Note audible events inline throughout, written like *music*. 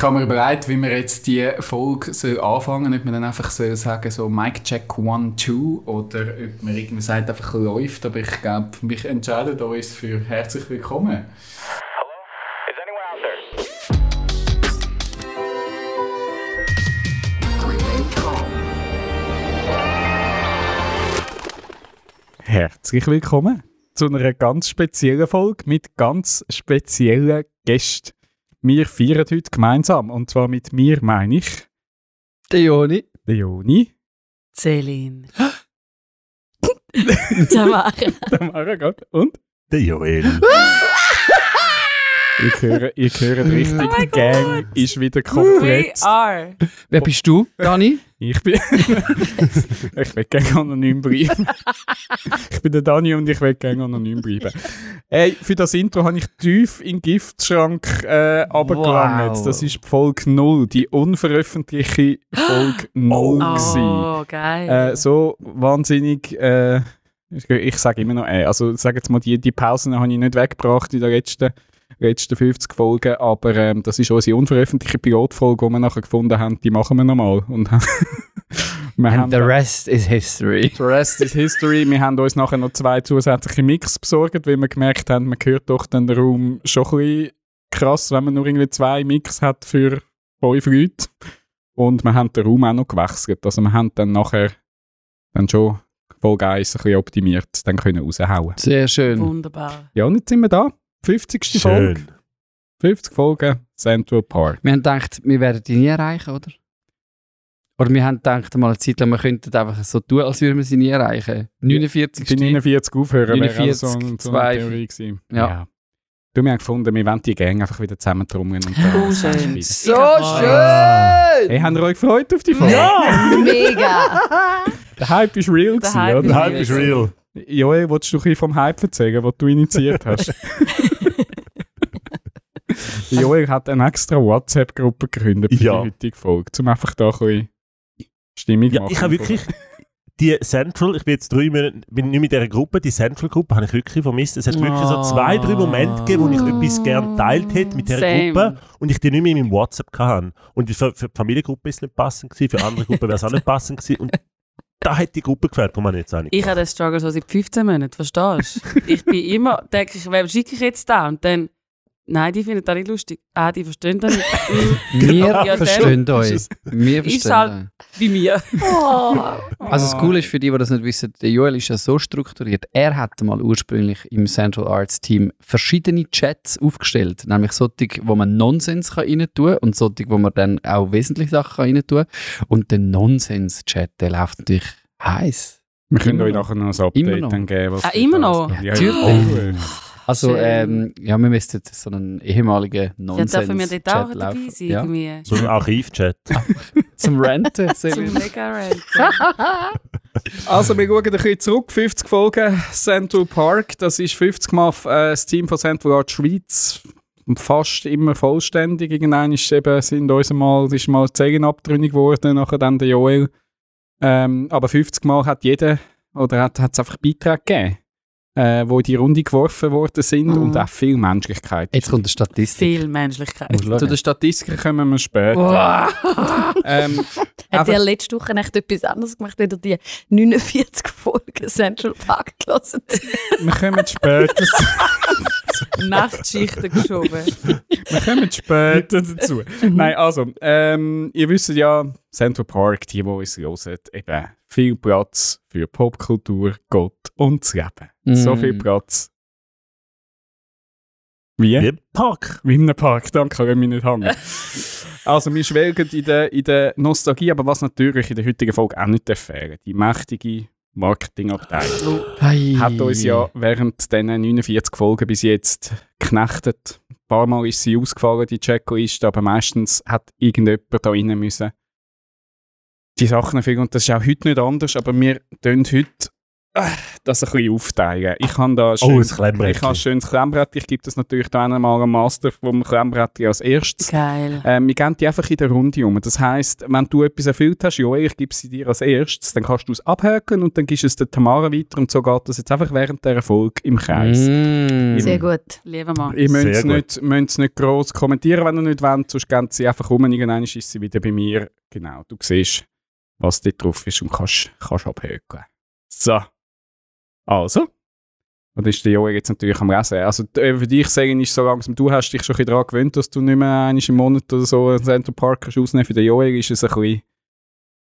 Ich habe mir überlegt, wie wir jetzt die Folge soll anfangen ob man dann einfach soll sagen so Mic Check 1, 2 oder ob man irgendwie sagt, einfach läuft. Aber ich glaube, mich entscheidet uns für herzlich willkommen. Herzlich willkommen zu einer ganz speziellen Folge mit ganz speziellen Gästen. Wir feiern heute gemeinsam. Und zwar mit mir meine ich der Joni, der Joni, Celine, *gasps* *laughs* Tamara, Tamara Gott und? Der Joel. *laughs* ihr hört, ihr hört richtig, oh die Gang ist wieder komplett. We are. Wer bist du, Dani? Ich bin. *laughs* ich will gerne anonym bleiben. ich bin der Dani und ich will gerne anonym bleiben. Hey, für das Intro habe ich tief in den Giftschrank äh, runtergelangt. Wow. Das ist Folge 0, die unveröffentlichte Folge 0. *gasps* Oh, geil. Äh, so wahnsinnig. Äh, ich, ich sage immer noch, äh, also sag jetzt mal, die, die Pausen habe ich nicht weggebracht in der letzten letzten 50 Folgen, aber ähm, das ist unsere unveröffentlichte Pilotfolge, die wir nachher gefunden haben, die machen wir nochmal. Und *laughs* wir haben the rest is history. The rest is history. Wir haben uns nachher noch zwei zusätzliche Mix besorgt, weil wir gemerkt haben, man hört doch den Raum schon ein bisschen krass, wenn man nur irgendwie zwei Mix hat für fünf Leute. Und wir haben den Raum auch noch gewechselt. Also wir haben dann nachher dann schon Folge 1 ein bisschen optimiert, dann können raushauen. Sehr schön. Wunderbar. Ja, und jetzt sind wir da. 50. Schön. Folge. 50 Folgen Central Park. Wir haben gedacht, wir werden die nie erreichen, oder? Oder wir haben gedacht, mal eine Zeit lang, wir könnten einfach so tun, als würden wir sie nie erreichen. 49. Die 49 aufhören 49, wäre so, so eine Theorie gewesen. Ja. ja. Du, wir haben gefunden, wir wollen die Gang einfach wieder zusammentrommeln. Und oh, schön. So schön! Hey, habt ihr euch gefreut auf die Folge? Ja! *laughs* Mega! Der Hype ist real Der Hype, oder? Der Hype ist real. Joel, willst du ein bisschen vom Hype erzählen, den du initiiert hast? *laughs* *laughs* *laughs* Joel hat eine extra WhatsApp-Gruppe gegründet für ja. die heutige Folge, um einfach da ein bisschen Stimmung ja, machen. Ich habe wirklich die Central, ich bin jetzt drei Monate, bin nicht mit dieser Gruppe, die Central-Gruppe habe ich wirklich vermisst. Es hat oh. wirklich so zwei, drei Momente gegeben, wo ich etwas gerne teilt hätte mit dieser Same. Gruppe und ich die nicht mehr in meinem WhatsApp hatte. Und für, für die Familiengruppe ist es nicht passend gewesen, für andere Gruppen wäre es auch nicht passend gewesen. Und da hat die Gruppe gefällt, wo man jetzt eigentlich. Ich habe den Struggle so seit 15 Monaten, verstehst du? ich bin immer, denke ich, wem schicke ich jetzt da? Und dann Nein, die finden das nicht lustig. Ah, die verstehen das nicht. *laughs* Wir ja, verstehen euch. Wir verstehen ist halt wie mir. Oh. Also das Coole ist für die, die das nicht wissen, der Joel ist ja so strukturiert. Er hat mal ursprünglich im Central Arts Team verschiedene Chats aufgestellt. Nämlich solche, wo man Nonsens rein tun kann und solche, wo man dann auch wesentliche Sachen rein tun kann. Und der Nonsens-Chat, der läuft natürlich heiß. Wir können euch nachher noch ein Update dann geben. Was ah, immer noch? Ja, ja. Also, ähm, ja, wir müssten so einen ehemaligen nonsens Ja, dürfen wir dort auch dabei sein? Ja. Irgendwie. So ein Archiv-Chat. *laughs* Zum Renten. *laughs* Zum Mega-Renten. *laughs* also, wir schauen ein bisschen zurück. 50 Folgen Central Park. Das ist 50 Mal äh, das Team von Central Art Schweiz. Fast immer vollständig. Irgendwann ist eben, sind uns mal, ist mal Zellen abtrünnig geworden, nachher dann der Joel. Ähm, aber 50 Mal hat jeder, oder hat es einfach Beiträge gegeben äh, wo in die Runde geworfen worden sind mhm. und auch viel Menschlichkeit. Jetzt kommt die Statistik. Viel Menschlichkeit. Zu den Statistiken kommen wir später. *laughs* ähm, Hat er letzte Woche echt etwas anderes gemacht, wenn er die 49 Folgen Central Park gelesen Wir kommen später. *laughs* Nachtschichten geschoben. Wir kommen später *laughs* dazu. Nein, also, ähm, ihr wisst ja, Central Park, die, die uns hören, eben viel Platz für Popkultur, Gott und das Leben. Mm. So viel Platz. Wie? Wie im Park. Wie in einem Park, danke, kann ich mich nicht hängen. *laughs* also, wir schwelgen in der, in der Nostalgie, aber was natürlich in der heutigen Folge auch nicht fehlen, die mächtige Marketingabteilung hey. hat uns ja während diesen 49 Folgen bis jetzt geknechtet. Ein paar Mal ist sie ausgefallen, die Checkliste, aber meistens hat irgendjemand da rein müssen die Sachen finden. Und das ist auch heute nicht anders, aber wir tun heute das ein bisschen aufteilen. Ich habe da Oh, schön, ein Klemmbrettchen. ich habe ein schönes Klemmbrett. Ich gebe das natürlich da einmal am Master vom Klemmbrett als erstes. Geil. Ähm, wir geben die einfach in der Runde um. Das heisst, wenn du etwas erfüllt hast, ja, ich gebe sie dir als erstes, dann kannst du es abhaken und dann gibst du es der Tamara weiter und so geht das jetzt einfach während der Erfolg im Kreis. Mm. Sehr gut. Lieber Mann. Ihr müsst Sehr es nicht, müsst nicht gross kommentieren, wenn ihr nicht wollt, sonst gehen sie einfach um und irgendwann ist sie wieder bei mir. Genau, du siehst, was dort drauf ist und kannst, kannst abhökeln. So. Also. Und ist der Joel jetzt natürlich am Lesen. Also äh, für dich sagen ist so langsam, du hast dich schon daran gewöhnt, dass du nicht mehr einmal im Monat oder so einen Central Park kannst. Für den Joel ist es ein bisschen,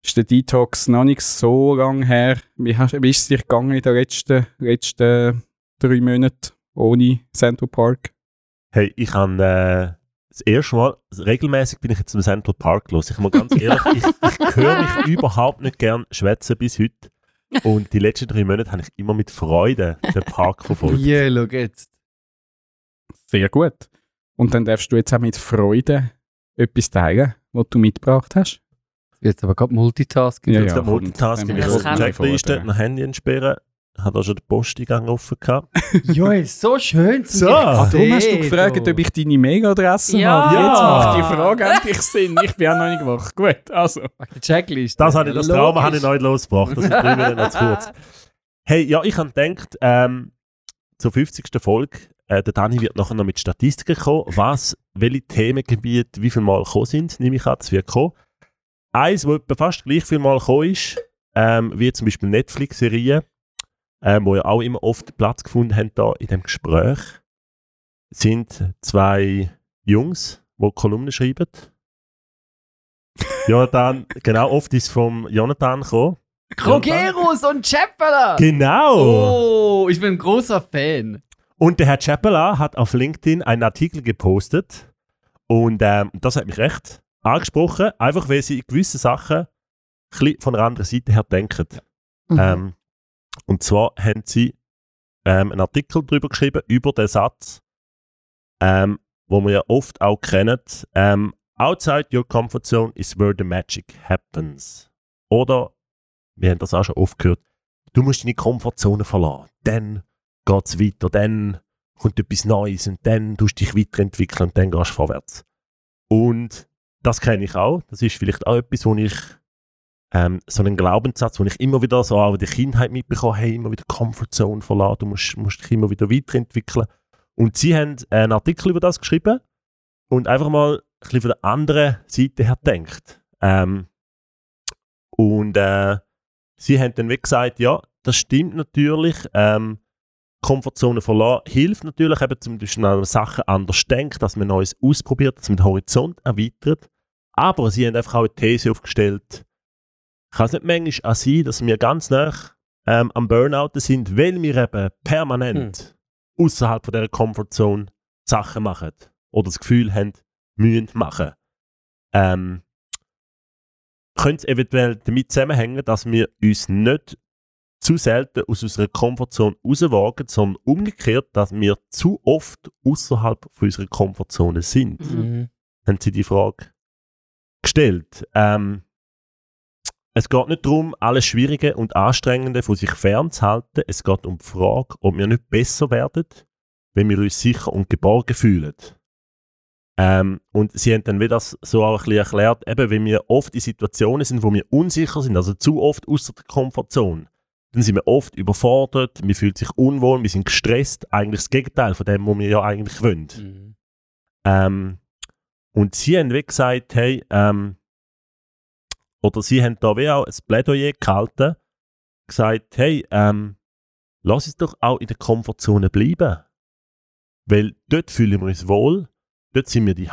ist der Detox noch nicht so lang her. Wie, hast, wie ist es dir gegangen in den letzten, letzten drei Monaten ohne Central Park? Hey, ich habe äh, das erste Mal, regelmäßig bin ich jetzt im Central Park los. Ich muss ganz ehrlich, ich, ich höre mich überhaupt nicht gern schwätzen bis heute. Und die letzten drei Monate habe ich immer mit Freude den Park verfolgt. *laughs* Yeah, schau jetzt. Sehr gut. Und dann darfst du jetzt auch mit Freude etwas teilen, was du mitgebracht hast. Jetzt aber gerade Multitasking. Ja, Jetzt ja, Multitasking, ich ich Checkliste, noch Handy entsperren, hat auch schon den Posteingang offen gehabt. *laughs* Joel, so schön zum So. Ah, darum hast du gefragt, ob ich deine Mailadresse Ja. habe. Jetzt Ja. macht die Frage endlich Sinn. Ich bin auch noch nicht wach. Gut, also. Checklist. Das, habe ich, das Trauma Logisch. habe ich noch nicht losgebracht. Das sind drei Minuten noch zu kurz. Hey, ja, ich habe gedacht, ähm, zur 50. Folge, äh, der Dani wird nachher noch mit Statistiken kommen, was, welche Themengebiete wie viel Mal gekommen sind, nehme ich an, das wird kommen. Eins, wo fast gleich viel Mal gekommen ist, ähm, wie zum Beispiel Netflix-Serien, ähm, wo ja auch immer oft Platz gefunden haben da in dem Gespräch, sind zwei Jungs, die Kolumnen schreiben. *laughs* Jonathan, genau, oft ist vom Jonathan gekommen. Krogerus und Chapela! Genau! Oh, ich bin ein großer Fan. Und der Herr Chapela hat auf LinkedIn einen Artikel gepostet und ähm, das hat mich recht angesprochen, einfach weil sie gewisse Sachen von einer anderen Seite her denken. Mhm. Ähm, und zwar haben sie ähm, einen Artikel darüber geschrieben, über den Satz, ähm, wo wir ja oft auch kennen, ähm, Outside your comfort zone is where the magic happens. Oder, wir haben das auch schon oft gehört, du musst deine Komfortzone verlassen, dann geht es weiter, dann kommt etwas Neues und dann tust du dich weiterentwickeln und dann gehst du vorwärts. Und das kenne ich auch. Das ist vielleicht auch etwas, wo ich ähm, so einen Glaubenssatz, wo ich immer wieder so auch in der Kindheit mitbekomme, hey, immer wieder Comfortzone verlassen, du musst, musst dich immer wieder weiterentwickeln. Und sie haben einen Artikel über das geschrieben und einfach mal ein bisschen von der anderen Seite her denkt. Ähm, und äh, sie haben dann wie gesagt, ja, das stimmt natürlich, ähm, Komfortzone verlassen hilft natürlich eben, zum Beispiel an Sachen anders denken, dass man Neues ausprobiert, dass man den Horizont erweitert. Aber sie haben einfach auch eine These aufgestellt, kann es nicht manchmal auch sein, dass wir ganz nah ähm, am Burnout sind, weil wir eben permanent außerhalb von dieser Comfortzone Sachen machen oder das Gefühl haben, müssen machen. Ähm, könnte es eventuell damit zusammenhängen, dass wir uns nicht zu selten aus unserer Komfortzone rauswagen, sondern umgekehrt, dass wir zu oft außerhalb von unserer Komfortzone sind. Mhm. Haben Sie die Frage gestellt? Ähm, es geht nicht darum, alles Schwierige und Anstrengende von sich fernzuhalten. Es geht um die Frage, ob wir nicht besser werden, wenn wir uns sicher und geborgen fühlen. Ähm, und sie haben dann wieder das so auch ein bisschen erklärt, eben, wenn wir oft in Situationen sind, wo wir unsicher sind, also zu oft außer der Komfortzone, dann sind wir oft überfordert, wir fühlen sich unwohl, wir sind gestresst, eigentlich das Gegenteil von dem, was wir ja eigentlich wollen. Mhm. Ähm, und sie haben gesagt, hey, ähm, oder sie haben da wie auch ein Plädoyer gehalten, gesagt, hey, ähm, lass uns doch auch in der Komfortzone bleiben. Weil dort fühlen wir uns wohl, dort sind wir die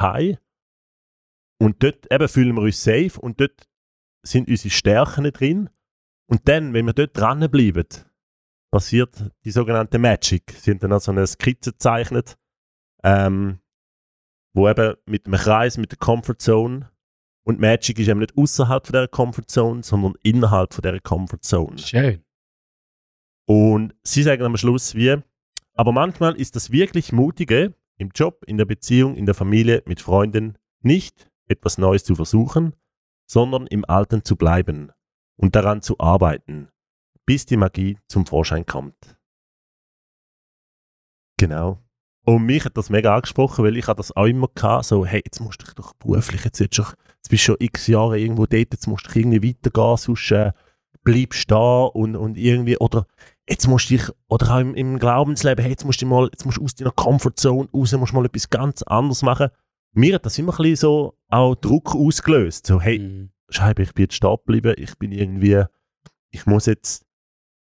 und dort eben fühlen wir uns safe und dort sind unsere Stärken drin. Und dann, wenn wir dort dranbleiben, passiert die sogenannte Magic. Sie haben dann auch so eine Skizze gezeichnet, ähm, wo eben mit einem Kreis, mit der Comfort Zone und Magic ist eben nicht außerhalb von der Comfort Zone, sondern innerhalb von der Comfort Zone. Schön. Und sie sagen am Schluss wie, aber manchmal ist das wirklich Mutige, im Job, in der Beziehung, in der Familie, mit Freunden, nicht etwas Neues zu versuchen, sondern im Alten zu bleiben und daran zu arbeiten, bis die Magie zum Vorschein kommt. Genau. Und mich hat das mega angesprochen, weil ich habe das auch immer gehabt, so, hey, jetzt musst du dich doch beruflich, jetzt, jetzt, jetzt bist du schon x Jahre irgendwo dort, jetzt musst du irgendwie weitergehen, sonst äh, bleibst du da und, und irgendwie, oder jetzt musst du dich, oder auch im, im Glaubensleben, hey, jetzt musst du mal, jetzt musst du aus deiner Comfortzone raus, musst mal etwas ganz anderes machen. Mir hat das immer ein bisschen so auch Druck ausgelöst, so, hey, Mhm. Scheibe, ich bin jetzt stehen geblieben, ich bin irgendwie, ich muss jetzt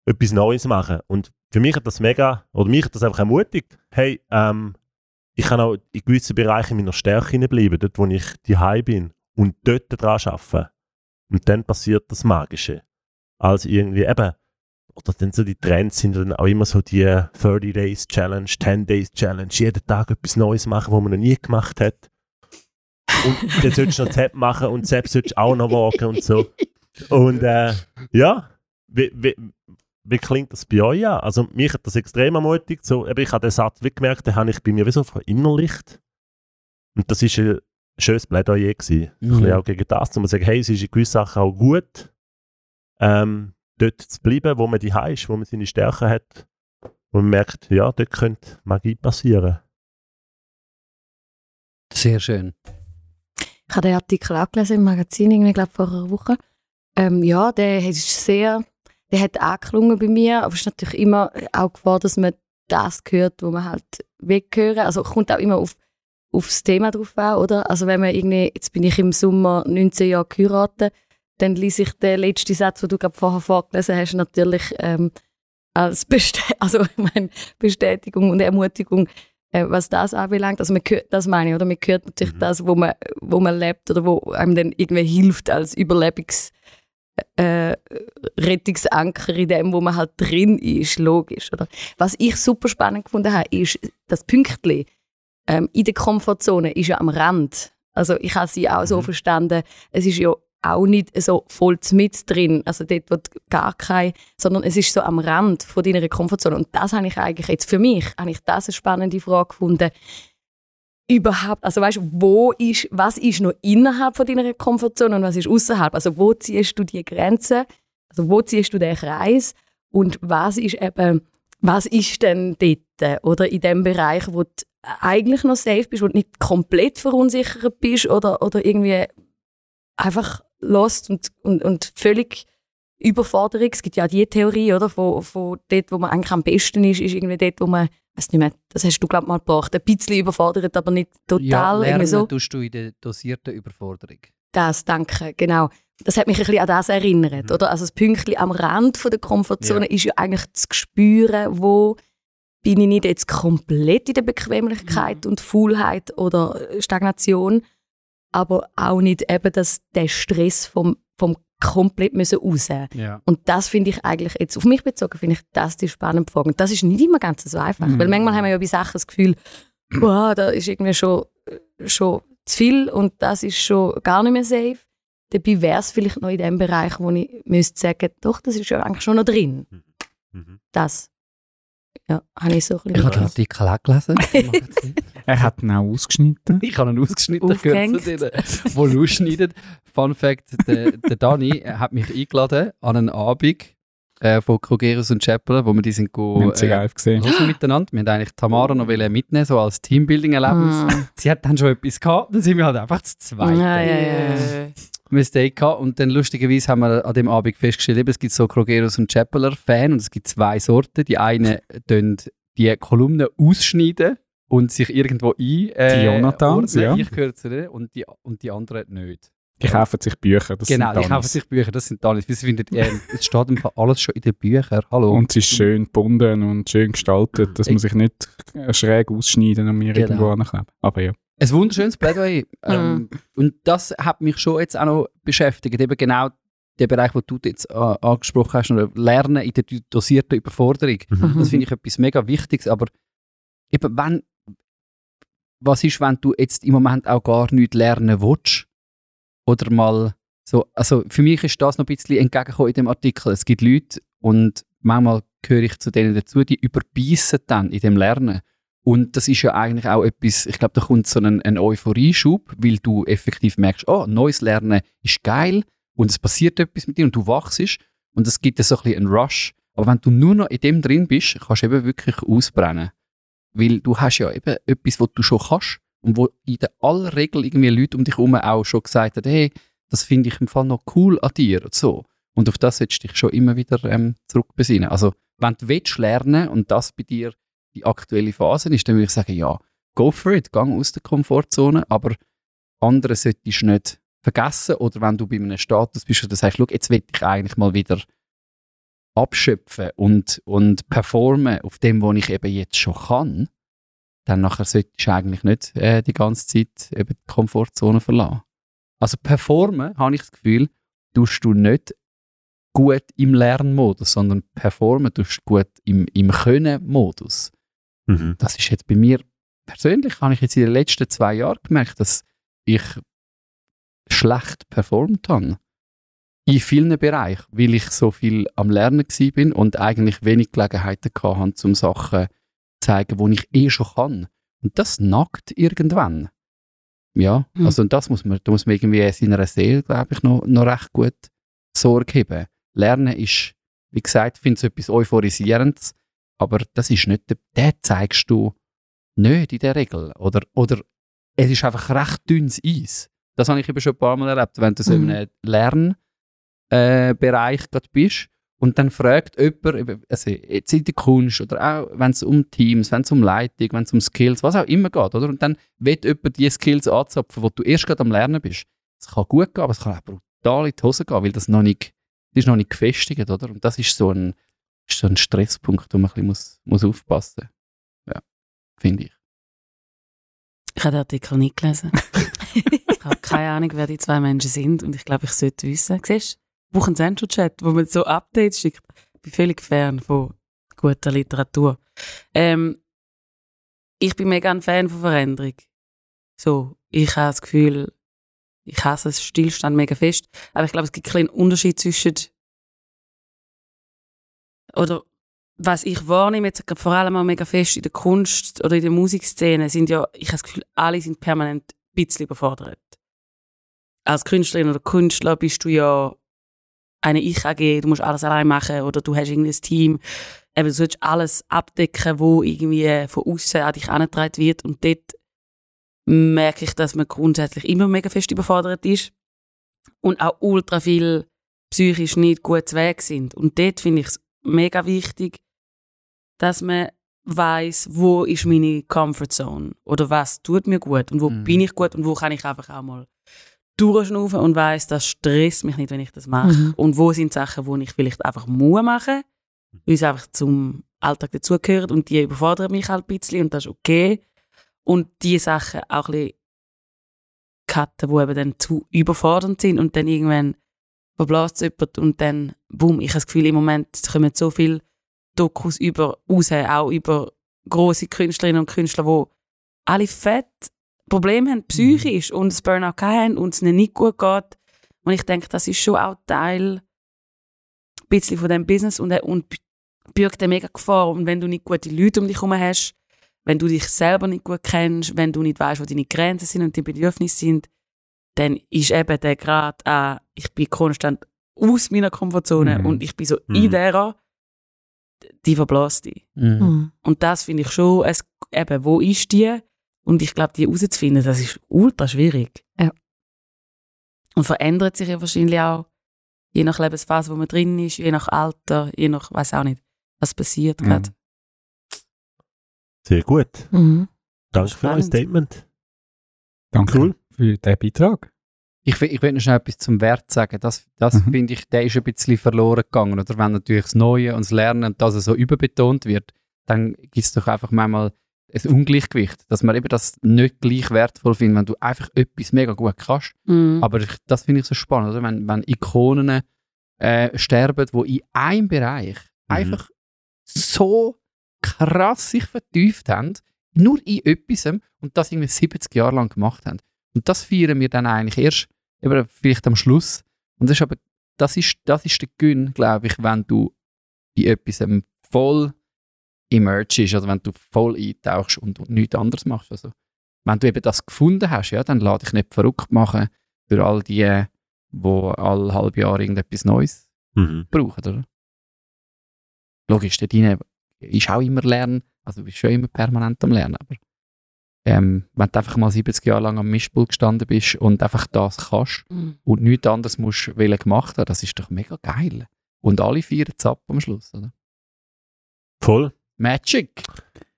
etwas Neues machen. Und für mich hat das mega, oder mich hat das einfach ermutigt, hey, ähm, ich kann auch in gewissen Bereichen meiner Stärke bleiben, dort wo ich daheim bin und dort dran arbeiten. Und dann passiert das Magische. Also irgendwie eben, oder dann so die Trends sind dann auch immer so die 30 Days Challenge, 10 Days Challenge, jeden Tag etwas Neues machen, was man noch nie gemacht hat. Und dann solltest du noch Zap machen und Zap solltest du auch noch wagen und so. Und äh, ja, wie, wie, wie klingt das bei euch an? Also mich hat das extrem ermutigt. So, ich habe den Satz wie gemerkt, den habe ich bei mir wie so verinnerlicht. Und das ist ein schönes Plädoyer gewesen. Mhm. Ein bisschen auch gegen das, um zu sagen, hey, es ist in gewissen Sachen auch gut, ähm, dort zu bleiben, wo man die ist, wo man seine Stärken hat. Und man merkt, ja, dort könnte Magie passieren. Sehr schön. Ich habe den Artikel auch gelesen im Magazin, irgendwie, glaube vor einer Woche. Ähm, ja, der ist sehr, der hat angeklungen bei mir, aber es ist natürlich immer auch Gefahr, dass man das hört, wo man halt weghören. Also kommt auch immer auf, aufs Thema drauf an, oder? Also wenn man irgendwie, jetzt bin ich im Sommer 19 Jahre geheiratet, dann lese ich den letzten Satz, den du gerade vorher vorgelesen hast, natürlich ähm, als Bestät *laughs* also, ich meine, Bestätigung und Ermutigung, äh, was das anbelangt. Also man hört, das meine ich, oder? Man hört natürlich Mhm. das, wo man, wo man lebt oder wo einem dann irgendwie hilft als Überlebens äh, Rettungsanker in dem, wo man halt drin ist, logisch. Oder? Was ich super spannend gefunden habe, ist das Pünktchen ähm, in der Komfortzone ist ja am Rand. Also ich habe sie auch so Mhm. verstanden, es ist ja auch nicht so voll mit drin, also dort du gar kein, sondern es ist so am Rand von deiner Komfortzone. Und das habe ich eigentlich jetzt für mich, habe ich das eine spannende Frage gefunden. Überhaupt, also weißt wo ist, was ist noch innerhalb von deiner Komfortzone und was ist außerhalb? Also wo ziehst du die Grenze? Also wo ziehst du den Kreis? Und was ist eben, was ist denn dort, oder in dem Bereich, wo du eigentlich noch safe bist, wo du nicht komplett verunsichert bist oder, oder irgendwie einfach lost und, und, und völlig Überforderung. Es gibt ja die Theorie, oder, von, von dort, wo man eigentlich am besten ist, ist irgendwie dort, wo man, weiß nicht mehr, das hast du glaube mal gebracht, ein bisschen überfordert, aber nicht total. ja, lernen so. tust du in der dosierten Überforderung. Das, danke, genau. Das hat mich ein bisschen an das erinnert, Mhm. oder? Also das Pünktchen am Rand von der Komfortzone ist ja eigentlich zu spüren, wo bin ich nicht jetzt komplett in der Bequemlichkeit und Faulheit oder Stagnation, aber auch nicht eben das, der Stress vom, vom komplett müssen raus. Ja. Und das finde ich eigentlich jetzt auf mich bezogen, finde ich das die spannende Frage. Und das ist nicht immer ganz so einfach, Mhm. weil manchmal haben wir ja bei Sachen das Gefühl, boah, da ist irgendwie schon, schon zu viel und das ist schon gar nicht mehr safe. Dabei wäre es vielleicht noch in dem Bereich, wo ich müsste sagen, doch, das ist ja eigentlich schon noch drin. Mhm. Das. Ja, habe ich so ein Ich bisschen habe den Artikel auch gelesen. im Magazin. *laughs* Er hat ihn auch ausgeschnitten. ich habe ihn ausgeschnitten, ich gehöre zu Aufgehängt. denen, die ausschneiden. Fun Fact, der, der Dani hat mich eingeladen an einen Abend äh, von Krogerus und Chapel, wo wir die sind Wir go, haben äh, gesehen. miteinander. Wir wollten eigentlich Tamara noch wollen mitnehmen, so als Teambuilding-Erlebnis. Mm. Sie hat dann schon etwas gehabt, dann sind wir halt einfach zu zweit. Ja, ja, ja. Date gehabt und dann lustigerweise haben wir an dem Abend festgestellt, eben, es gibt so Krogerus und Chappeler Fan und es gibt zwei Sorten. Die einen *laughs* tun die Kolumnen ausschneiden und sich irgendwo ein. Äh, Die Jonathans, ordnen. ja. Ich gehöre zu denen und die, und die anderen nicht. Die kaufen sich Bücher. Das genau, die kaufen sich Bücher, das sind Danis. Sie finden, äh, es steht im Fall alles schon in den Büchern. Hallo. Und es ist schön gebunden und schön gestaltet, dass man sich nicht schräg ausschneiden und mir Genau. irgendwo ankleben. Aber ja. Ein wunderschönes Plädoyer. *laughs* ähm, und das hat mich schon jetzt auch noch beschäftigt. Eben genau der Bereich, den du jetzt äh, angesprochen hast, oder Lernen in der dosierten Überforderung. Mhm. Das finde ich etwas mega Wichtiges. Aber eben, wenn, was ist, wenn du jetzt im Moment auch gar nichts lernen willst? Oder mal so, also für mich ist das noch ein bisschen entgegengekommen in dem Artikel. Es gibt Leute, und manchmal gehöre ich zu denen dazu, die überbeissen dann in dem Lernen. Und das ist ja eigentlich auch etwas, ich glaube, da kommt so ein, ein Euphorieschub, weil du effektiv merkst, oh, neues Lernen ist geil und es passiert etwas mit dir und du wachst. und es gibt so ein bisschen einen Rush. Aber wenn du nur noch in dem drin bist, kannst du eben wirklich ausbrennen. Weil du hast ja eben etwas, was du schon kannst und wo in der aller Regel irgendwie Leute um dich herum auch schon gesagt haben, hey, das finde ich im Fall noch cool an dir und so. Und auf das solltest du dich schon immer wieder ähm, zurückbesinnen. Also, wenn du willst lernen und das bei dir die aktuelle Phase ist, dann würde ich sagen, ja, go for it, gang aus der Komfortzone, aber andere solltest du nicht vergessen oder wenn du bei einem Status bist und sagst, jetzt will ich eigentlich mal wieder abschöpfen und, und performen auf dem, was ich eben jetzt schon kann, dann nachher solltest du eigentlich nicht äh, die ganze Zeit eben die Komfortzone verlassen. Also performen, habe ich das Gefühl, tust du nicht gut im Lernmodus, sondern performen tust du gut im, im Können-Modus. Mhm. Das ist jetzt bei mir persönlich, habe ich jetzt in den letzten zwei Jahren gemerkt, dass ich schlecht performt habe. In vielen Bereichen, weil ich so viel am Lernen bin und eigentlich wenig Gelegenheiten hatte, um Sachen zu zeigen, die ich eh schon kann. Und das nackt irgendwann. Ja, Hm. also und das muss man, da muss man irgendwie in seiner Seele, glaube ich, noch, noch recht gut Sorge haben. Lernen ist, wie gesagt, ich finde es etwas Euphorisierendes, aber das ist nicht, der, den zeigst du nicht in der Regel. Oder, oder es ist einfach recht dünnes Eis. Das habe ich eben schon ein paar Mal erlebt, wenn du so in Mhm. einem Lernbereich äh, gerade bist und dann fragt jemand, also jetzt in der Kunst oder auch wenn es um Teams, wenn es um Leitung, wenn es um Skills, was auch immer geht, oder? Und dann wird jemand die Skills anzapfen, wo du erst gerade am Lernen bist. Es kann gut gehen, aber es kann auch brutal in die Hose gehen, weil das noch nicht, das ist noch nicht gefestigt, oder? Und das ist so ein, ist so ein Stresspunkt, wo man ein bisschen muss, muss aufpassen muss. Ja, finde ich. Ich habe den Artikel nicht gelesen. *laughs* ich habe keine Ahnung, wer die zwei Menschen sind und ich glaube, ich sollte wissen. Siehst du, Central-Chat, wo man so Updates schickt. Ich bin völlig fern von guter Literatur. Ähm, ich bin mega ein Fan von Veränderung. So, ich habe das Gefühl, ich hasse es Stillstand mega fest. Aber ich glaube, es gibt einen kleinen Unterschied zwischen oder was ich wahrnehme jetzt vor allem auch mega fest in der Kunst oder in der Musikszene, sind ja, ich habe das Gefühl, alle sind permanent ein bisschen überfordert. Als Künstlerin oder Künstler bist du ja eine Ich-AG, du musst alles allein machen oder du hast irgendwie ein Team. Eben, du sollst alles abdecken, wo irgendwie von außen an dich herangetragen wird und dort merke ich, dass man grundsätzlich immer mega fest überfordert ist und auch ultra viel psychisch nicht gut Weg sind. Und dort finde ich es mega wichtig, dass man weiß, wo ist meine Comfortzone oder was tut mir gut und wo Mhm. bin ich gut und wo kann ich einfach auch mal durchschnaufen und weiß, das stresst mich nicht, wenn ich das mache. Mhm. Und wo sind Sachen, wo ich vielleicht einfach muss machen, weil es einfach zum Alltag dazugehört und die überfordern mich halt ein bisschen und das ist okay. Und die Sachen auch ein bisschen cutten, die eben dann zu überfordernd sind und dann irgendwann verblasst jemand und dann, boom, ich habe das Gefühl, im Moment kommen so viele Dokus über, raus, auch über große Künstlerinnen und Künstler, die alle fett Probleme haben, psychisch und das Burnout haben und es ihnen nicht gut geht. Und ich denke, das ist schon auch Teil ein bisschen von dem Business und, und birgt eine mega Gefahr. Und wenn du nicht gute Leute um dich herum hast, wenn du dich selber nicht gut kennst, wenn du nicht weißt, wo deine Grenzen sind und die Bedürfnisse sind, dann ist eben der Grad an, ich bin konstant aus meiner Komfortzone Mhm. und ich bin so Mhm. in der, die verblasst dich. Mhm. Mhm. Und das finde ich schon, es, eben, wo ist die? Und ich glaube, die herauszufinden, das ist ultra schwierig. Ja. Und verändert sich ja wahrscheinlich auch, je nach Lebensphase, wo man drin ist, je nach Alter, je nach, weiß auch nicht, was passiert Mhm. gerade. Sehr gut. Mhm. Danke für euer. Statement. Danke Cool. Für den Beitrag. Ich, ich will noch schnell etwas zum Wert sagen. Das, das Mhm. finde ich, der ist ein bisschen verloren gegangen. Oder wenn natürlich das Neue und das Lernen und das so überbetont wird, dann gibt es doch einfach manchmal ein Ungleichgewicht, dass man eben das nicht gleich wertvoll findet, wenn du einfach etwas mega gut kannst. Mhm. Aber ich, das finde ich so spannend, oder? Wenn, wenn Ikonen äh, sterben, die in einem Bereich Mhm. einfach so krass sich vertieft haben, nur in etwas und das irgendwie 70 Jahre lang gemacht haben. Und das feiern wir dann eigentlich erst eben vielleicht am Schluss. Und das ist aber, das ist, das ist der Gewinn, glaube ich, wenn du in etwas voll emergest, also wenn du voll eintauchst und, und nichts anderes machst. Also, wenn du eben das gefunden hast, ja, dann lade dich nicht verrückt machen durch all die, wo alle halbe Jahr irgendetwas Neues Mhm. brauchen, oder? Logisch, dort rein ist auch immer Lernen, also du bist schon immer permanent am Lernen, aber ähm, wenn du einfach mal 70 Jahre lang am Mischpult gestanden bist und einfach das kannst Mhm. und nichts anderes musst wollen gemacht haben, das ist doch mega geil. Und alle feiern es ab am Schluss, oder? Voll. Magic!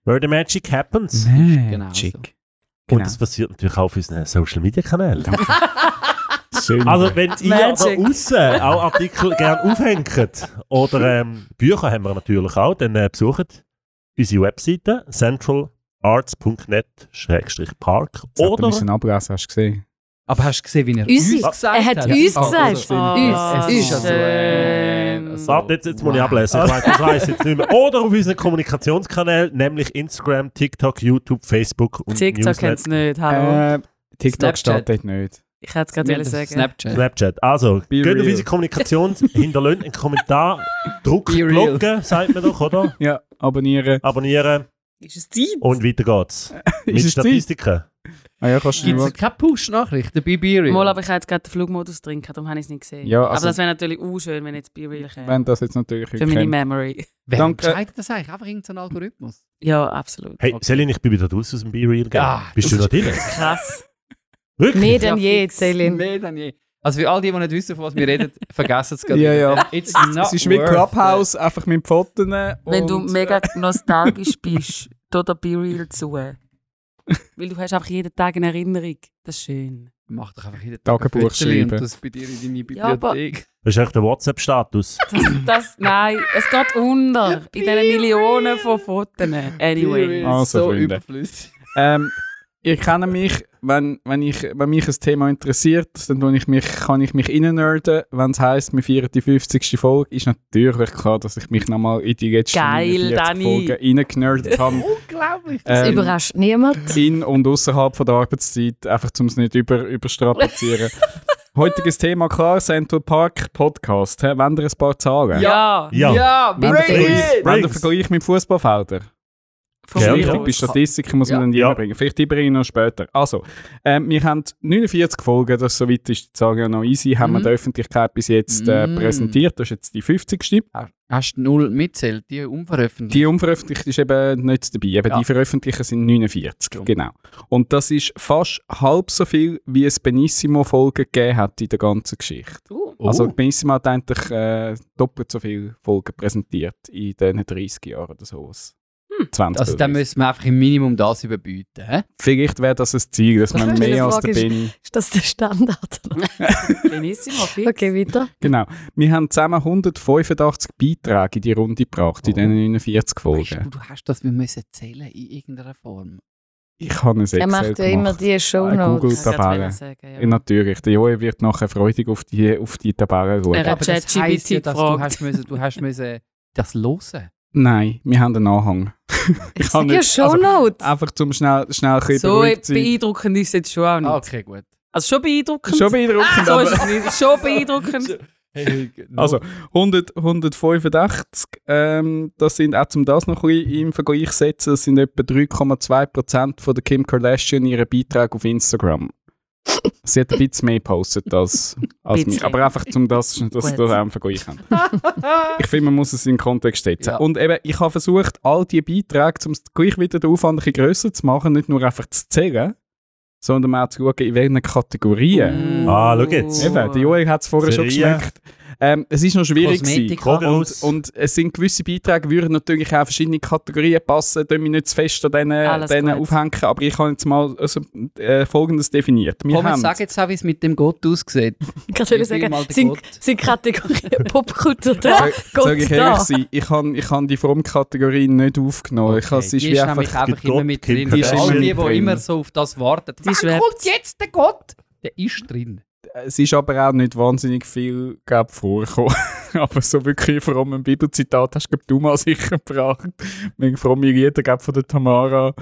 Where the magic happens. Genau Magic. so. Und Genau. das passiert natürlich auch auf unseren Social Media Kanälen. *laughs* Schön. Also, wenn ihr da außen auch Artikel gerne aufhängt oder ähm, Bücher haben wir natürlich auch, dann äh, besucht unsere Webseite centralarts.net-park Oder oder müssen ablesen, hast du gesehen? Aber hast du gesehen, wie er uns gesagt Er hat hat? uns gesagt. also. Ah, Es ist ja uns. so, schön. so- Warte, jetzt, jetzt muss ich ablesen. Ich weiss, das weiss ich jetzt nicht mehr. Oder auf unseren Kommunikationskanälen, nämlich Instagram, TikTok, YouTube, Facebook und TikTok kennt es nicht, hallo. Äh, TikTok dort nicht. ich hätte es gerade Wir wollen haben sagen. Snapchat. Snapchat. Also, Be geht auf unsere Kommunikation, *laughs* hinterlasst einen Kommentar, druckt Be die. Glocke, sagt man doch, oder? Ja, abonnieren. Abonnieren Ist es Zeit? und weiter geht's. *laughs* Mit es? Statistiken. Ah ja, kannst du Gibt es keine Push-Nachrichten bei BeReal? Mal, aber ich habe jetzt gerade den Flugmodus drin, darum habe ich es nicht gesehen. Ja, aber also- das wäre natürlich auch schön, wenn jetzt Be Real käme. wenn das jetzt natürlich Für meine kennt. Memory. Wer Danke. entscheidet das eigentlich? Einfach irgendein Algorithmus? Ja, absolut. Hey, Okay. Selin, ich bin wieder raus aus dem Be-Real. Ja, Bist du das noch drin? *laughs* Krass. Wirklich? Mehr denn je. Celine. Mehr denn je. Also für all die, die nicht wissen, von was wir reden, *laughs* vergessen es gerade. Ja, ja. It's Es not ist wie Clubhouse, einfach mit Fotos. Wenn du mega nostalgisch bist, da der Be Real zu. *laughs* Weil du hast einfach jeden Tag eine Erinnerung. Das ist schön. it. Mach doch einfach jeden Tag ein Tagebuch Fotochen und schreiben. das bei dir in deine Ja, aber- Bibliothek. Das ist echt der WhatsApp-Status. Das, das, nein, es geht unter. In diesen Millionen von Fotos. Anyway. Also, so Freunde. überflüssig. Ähm, ihr kennt mich, wenn, wenn, ich, wenn mich ein Thema interessiert, dann tue ich mich, kann ich mich reinnerden. Wenn es heisst, wir feiern die 50. Folge, ist natürlich klar, dass ich mich nochmal in die letzten Geil, 49 Dani. Folgen reingenerdet habe. *laughs* Unglaublich. Das Ähm, überrascht niemand. in und außerhalb von der Arbeitszeit, einfach um es nicht über, überstrapazieren. *laughs* Heutiges Thema klar, Central Park Podcast. He? Wollt ihr ein paar Zahlen? Ja. Ja. Ja, Wenn bring Vergleich, it! wenn der Brings. Vergleich mit Fußballfeldern. Ja, bei aus. Statistiken muss man Ja. dann die Ja. reinbringen. Vielleicht die bringe ich noch später. Also, ähm, wir haben 49 Folgen, das soweit ist die ja noch easy, haben wir Mhm. der Öffentlichkeit bis jetzt äh, Mhm. präsentiert. Das ist jetzt die 50. Hast du null mitzählt, die unveröffentlicht? Die unveröffentlicht ist eben nicht dabei. Eben Ja. die veröffentlichen sind 49. Drum. Genau. Und das ist fast halb so viel, wie es Benissimo-Folgen gegeben hat in der ganzen Geschichte. Uh, Oh. Also Benissimo hat eigentlich äh, doppelt so viele Folgen präsentiert in diesen 30 Jahren oder so. Aus 20 also dann müssen wir einfach im Minimum das überbieten. hä? Vielleicht wäre das ein Ziel, dass man *laughs* mehr als der Benny... Ist das der Standard? *laughs* Benissimo, fix. okay, weiter. Genau. Wir haben zusammen 185 Beiträge in die Runde gebracht, in Oh. diesen 49 Weißt Folgen. du, du hast das wir müssen zählen in irgendeiner Form. Ich habe ein Excel Er macht ja immer die Shownotes. Google- Ich wollte Tabelle. gerade sagen, ja. Ja, natürlich. Der Joey wird nachher freudig auf die, auf die Tabelle schauen. Er hat Aber das ChatGPT ja, dass du gefragt. hast, müssen, du hast müssen das hören. Nein, wir haben einen Anhang. Ich *laughs* sage ja nicht- also, Shownotes. Einfach zum schnell, schnell ein bisschen So beeindruckend ist es jetzt schon auch nicht. Ah, okay, gut. Also schon beeindruckend. Schon beeindruckend, so aber... ist es nicht. Schon beeindruckend. *laughs* Also 100, 185, ähm, das sind auch zum das noch ein bisschen im Vergleich zu setzen, das sind etwa 3,2% von der Kim Kardashian ihren Beitrag auf Instagram. Sie hat ein bisschen mehr gepostet als, als mich, aber einfach zum das, dass sie das auch im Vergleich haben. Ich finde, man muss es in den Kontext setzen. Ja. Und eben, ich habe versucht, all diese Beiträge, um es gleich wieder den Aufwand ein bisschen grösser zu machen, nicht nur einfach zu zählen, sondern auch zu schauen, in welchen Kategorien. Mm. Ah, schau jetzt. Eben, der Joel hat es vorher schon Serie. geschmeckt. Ähm, es ist noch schwierig und, und es sind gewisse Beiträge, würden natürlich auch verschiedene Kategorien passen, da mich nicht zu fest an denen, denen aufhängen, aber ich habe jetzt mal also, äh, Folgendes definiert. Wir Komm, haben, jetzt sag jetzt auch, wie es mit dem Gott aussieht. *laughs* Ich kann Wie sagen, sind, Gott. sind Kategorien *laughs* Popkultur da? Gott soll ich da. ehrlich sein, ich habe ich habe die Fromm-Kategorie nicht aufgenommen. ich habe, es ist die ist einfach, einfach immer mit drin. Die, die drin. immer so auf das warten. Die Wann kommt jetzt der Gott? Der ist drin. Es ist aber auch nicht wahnsinnig viel glaub, vorgekommen. *laughs* aber so wirklich vor allem ein Bibelzitat hast glaub, du mal *laughs* sicher gebracht. Wegen fromme Lieder glaub, von der Tamara.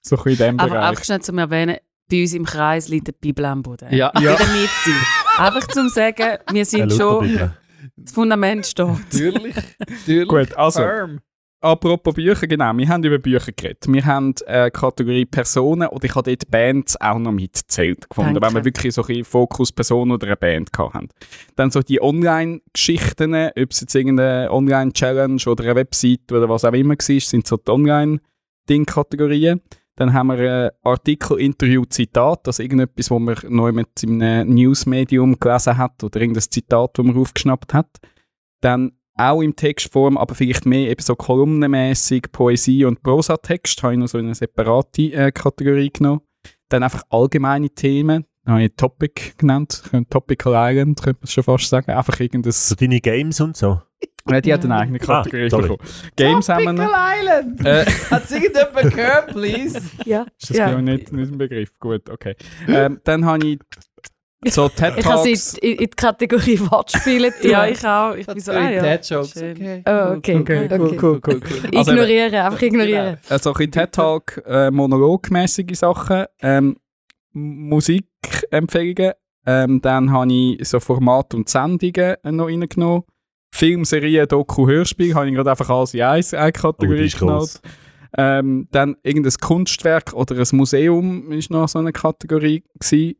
So ein bisschen in dem Aber Bereich. einfach schnell zum Erwähnen, bei uns im Kreis liegt die Bibel am Boden. Ja. In der Mitte. Einfach zum sagen, wir sind schon, das Fundament steht. Natürlich. Natürlich. Gut, also. Firm. Apropos Bücher, genau, wir haben über Bücher geredet. Wir haben äh, Kategorie Personen und ich habe dort Bands auch noch mitgezählt gefunden, Danke. wenn wir wirklich so ein bisschen Fokus-Person oder eine Band haben. Dann so die Online-Geschichten, ob es jetzt irgendeine Online-Challenge oder eine Website oder was auch immer war, sind so die Online-Ding-Kategorien. Dann haben wir äh, Artikel, Interview, Zitat, also irgendetwas, wo man neu mit einem Newsmedium gelesen hat oder irgendein Zitat, das man aufgeschnappt hat. Dann auch im Textform, aber vielleicht mehr eben so kolumnenmäßig Poesie und Prosatext, habe ich noch so in eine separate äh, Kategorie genommen. Dann einfach allgemeine Themen, habe ich Topic genannt, Topical Island, könnte man schon fast sagen. Einfach irgendein, So deine Games und so. äh, die hat eine eigene Kategorie Ah, bekommen. Games haben wir noch. Island! Äh, *laughs* Hat es irgendjemand gehört, please? Ja. ist das ja. nicht, nicht ein Begriff? Gut, okay. Ähm, dann habe ich so TED Ich habe sie in, in die Kategorie Wortspiele tun. ja, ich auch. Ich bin so, ah, ja. Dad-Jokes, Schön. okay. Oh, okay. Okay, cool, okay. cool, cool, cool. Also eben- Ignorieren, einfach ignorieren. Also ein TED Talk, äh, monologmäßige Sachen, ähm, Musikempfehlungen, ähm, dann habe ich so Formate und Sendungen äh, noch reingenommen. Film, Serie, Doku, Hörspiel habe ich gerade einfach alles in eine, Oh, Kategorie genommen. gross. Ähm, dann irgendein Kunstwerk oder ein Museum ist noch so eine Kategorie gewesen.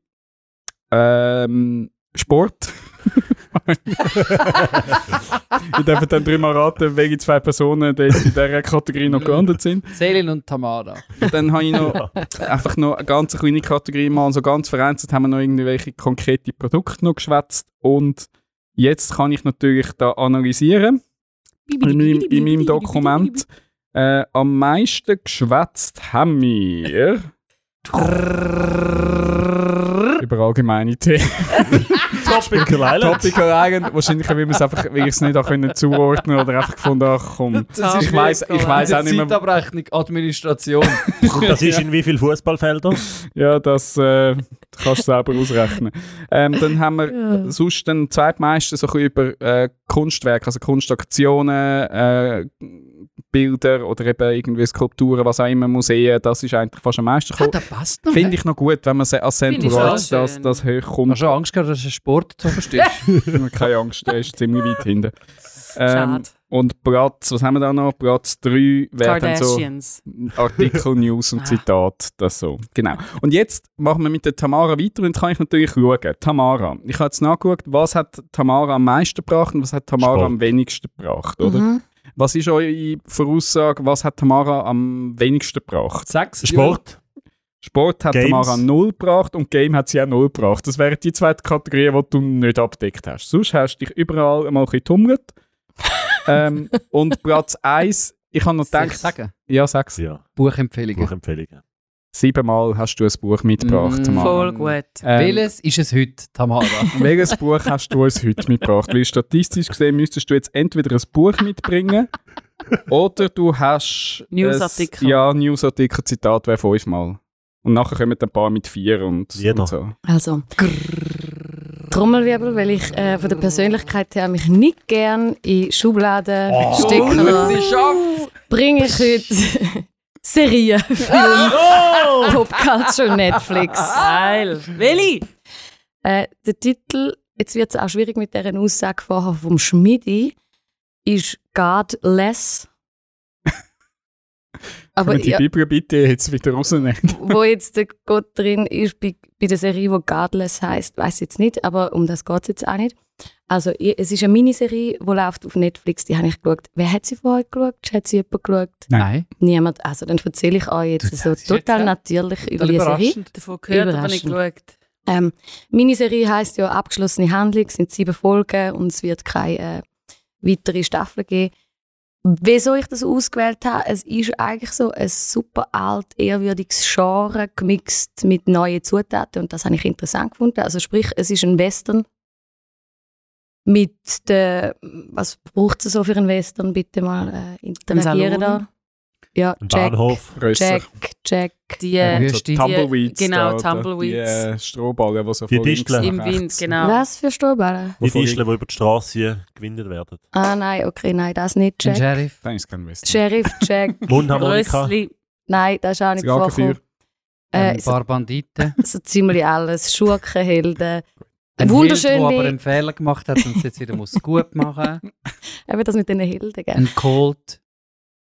Ähm, Sport. *laughs* ich darf dann dreimal raten, welche zwei Personen dort in dieser Kategorie noch gelandet sind. Selin und Tamara. Und dann habe ich noch einfach noch eine ganz kleine Kategorie mal, so ganz vereinzelt haben wir noch irgendwelche konkrete Produkte noch geschwätzt und jetzt kann ich natürlich da analysieren in meinem, in meinem Dokument. Äh, am meisten geschwätzt haben wir über allgemeine Themen. *laughs* Tropical Island. Topical Island, wahrscheinlich, weil wir es einfach, weil ich es nicht auch können zuordnen oder einfach gefunden, ach komm. Das Ich weiss auch nicht mehr- Zeitabrechnung, Administration. Und *laughs* das ist in wie viele Fußballfelder? Ja, das äh, kannst du selber ausrechnen. Ähm, dann haben wir Ja. sonst den zweitmeisten so ein bisschen über äh, Kunstwerke, also Kunstaktionen, äh, Bilder oder eben irgendwie Skulpturen, was auch immer, Museen, das ist eigentlich fast am meisten ah, gekommen. das passt noch. Finde ich noch gut, wenn man als Central das, das hoch Hast kommt. du schon Angst gehabt, dass du Sport zu verstehst? *laughs* Keine Angst, der ist ziemlich weit hinten. Ähm, Schade. und Platz, was haben wir da noch? Platz 3 wäre so. Artikel, News und *laughs* Zitat, das so. Genau. Und jetzt machen wir mit der Tamara weiter und jetzt kann ich natürlich schauen. Tamara, ich habe jetzt nachgeschaut, was hat Tamara am meisten gebracht und was hat Tamara Sport. am wenigsten gebracht, oder? Mhm. Was ist eure Voraussage, was hat Tamara am wenigsten gebracht? Sechs. Sport. Sport hat Games. Tamara null gebracht und Game hat sie auch null gebracht. Das wären die zwei Kategorien, die du nicht abdeckt hast. Sonst hast du dich überall mal ein bisschen getummelt. *laughs* ähm, und Platz 1, ich habe noch gedacht, sagen? ja, sag's. Ja, Buchempfehlungen. Buchempfehlungen. Siebenmal hast du ein Buch mitgebracht, Mm. Tamara. Voll gut. Ähm, Welches ist es heute, Tamara? *laughs* welches Buch hast du uns heute mitgebracht? Weil statistisch gesehen müsstest du jetzt entweder ein Buch mitbringen oder du hast... Newsartikel. ein- Ja, Newsartikel, Zitat wäre fünfmal. Und nachher kommen ein paar mit vier und, und so. Also, Trommelwirbel, weil ich äh, von der Persönlichkeit her mich nicht gern in Schubladen Oh. stecken lasse, Sie schafft bringe ich heute Serien, *laughs* Film, Oh! Popculture, Netflix. Geil. Willi! Äh, der Titel, jetzt wird es auch schwierig mit dieser Aussage vorher vom Schmidi, ist Godless. *laughs* Aber Aber die ja, Bibel bitte jetzt wieder rausnehmen. *laughs* wo jetzt der Gott drin ist, bei, bei der Serie, die Godless heißt, weiß ich jetzt nicht, aber um das geht es jetzt auch nicht. Also, es ist eine Miniserie, die läuft auf Netflix, die habe ich geschaut. Wer hat sie vorher geschaut? Hat sie jemand geschaut? Nein. Niemand. Also, dann erzähle ich euch jetzt so total jetzt natürlich über Total die Serie. Davon gehört, aber nicht geschaut. Ähm, Miniserie heisst ja abgeschlossene Handlung, es sind sieben Folgen und es wird keine äh, weitere Staffel geben. Wieso ich das ausgewählt habe, es ist eigentlich so ein super alt, ehrwürdiges Genre gemixt mit neuen Zutaten und das habe ich interessant gefunden. Also sprich, es ist ein Western mit der, was braucht es so für einen Western? Bitte mal äh, interagieren da. Ja, Ein Jack, Bahnhof. Jack, Jack. Die Ja, äh, Wüste. so Tumbleweeds. genau, da, Tumbleweeds. Die äh, Strohballen, die so Die Disteln. im Wind, genau. Was für Strohballen? Die Disteln, die über die Straße gewinnen werden. Ah nein, okay, nein, das nicht Ein Jack. Sheriff. Dann ist kein Western. Sheriff *laughs* Jack. Mundharmonika. Nein, das ist auch nicht vorgekommen. Äh, Ein so, paar Banditen. *laughs* so ziemlich alles. Schurkenhelden. Ein Wunderschön Held, der aber einen Fehler gemacht hat und es jetzt wieder muss gut machen *laughs* Eben das mit den Helden, gell? Ein Colt.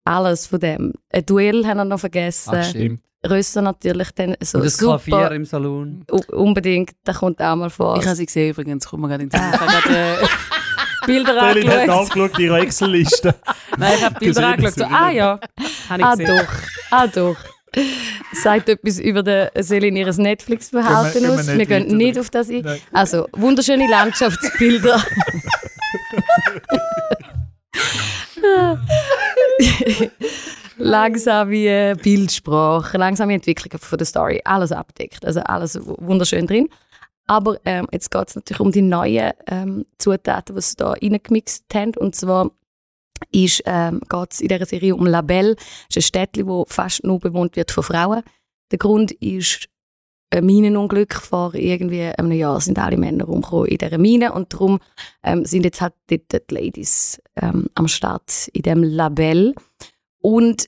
alles von dem. Ein Duell haben wir noch vergessen. Ach, stimmt. Rösser natürlich dann so Und das super. Klavier im Salon. U- Unbedingt, das kommt auch mal vor. Ich habe sie gesehen übrigens, kommt mir gerade in den. *laughs* Ich habe gerade, äh, *laughs* Bilder Berlin hat angeschaut. angeschaut, ihre Excel-Liste. Nein, ich habe Bilder angeschaut. So, ah ja, habe ich Ah gesehen. doch, ah doch. Sagt etwas über den Selin ihres Netflix-Verhalten Gehen wir- aus. gehen wir Wir nicht gehen weiter nicht auf das ein. Nein. Also, wunderschöne Landschaftsbilder. *laughs* langsame Bildsprache, langsame Entwicklung von der Story, alles abdeckt. Also alles wunderschön drin. Aber ähm, jetzt geht es natürlich um die neuen ähm, Zutaten, die sie da reingemixt haben. Und zwar ist, ähm, geht es in dieser Serie um Labelle. Das ist ein Städtchen, das fast nur bewohnt wird von Frauen. Der Grund ist ein Minenunglück. Vor irgendwie einem Jahr sind alle Männer in dieser Mine und darum ähm, sind jetzt halt dort die Ladies ähm, am Start in dem Label. Und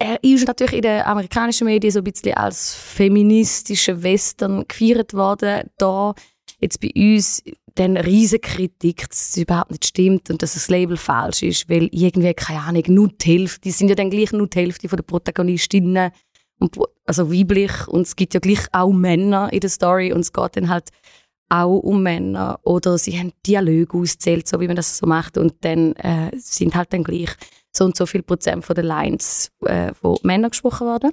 er ist natürlich in den amerikanischen Medien so ein bisschen als feministischer Western gefeiert worden. Da jetzt bei uns dann riesige Kritik, dass es überhaupt nicht stimmt und dass das Label falsch ist, weil irgendwie, keine Ahnung, nur die Hälfte, die sind ja dann gleich nur die Hälfte der Protagonistinnen, und, also weiblich und es gibt ja gleich auch Männer in der Story und es geht dann halt auch um Männer oder sie haben Dialoge ausgezählt, so wie man das so macht und dann äh, sind halt dann gleich so und so viel Prozent von den Lines äh, von Männern gesprochen worden.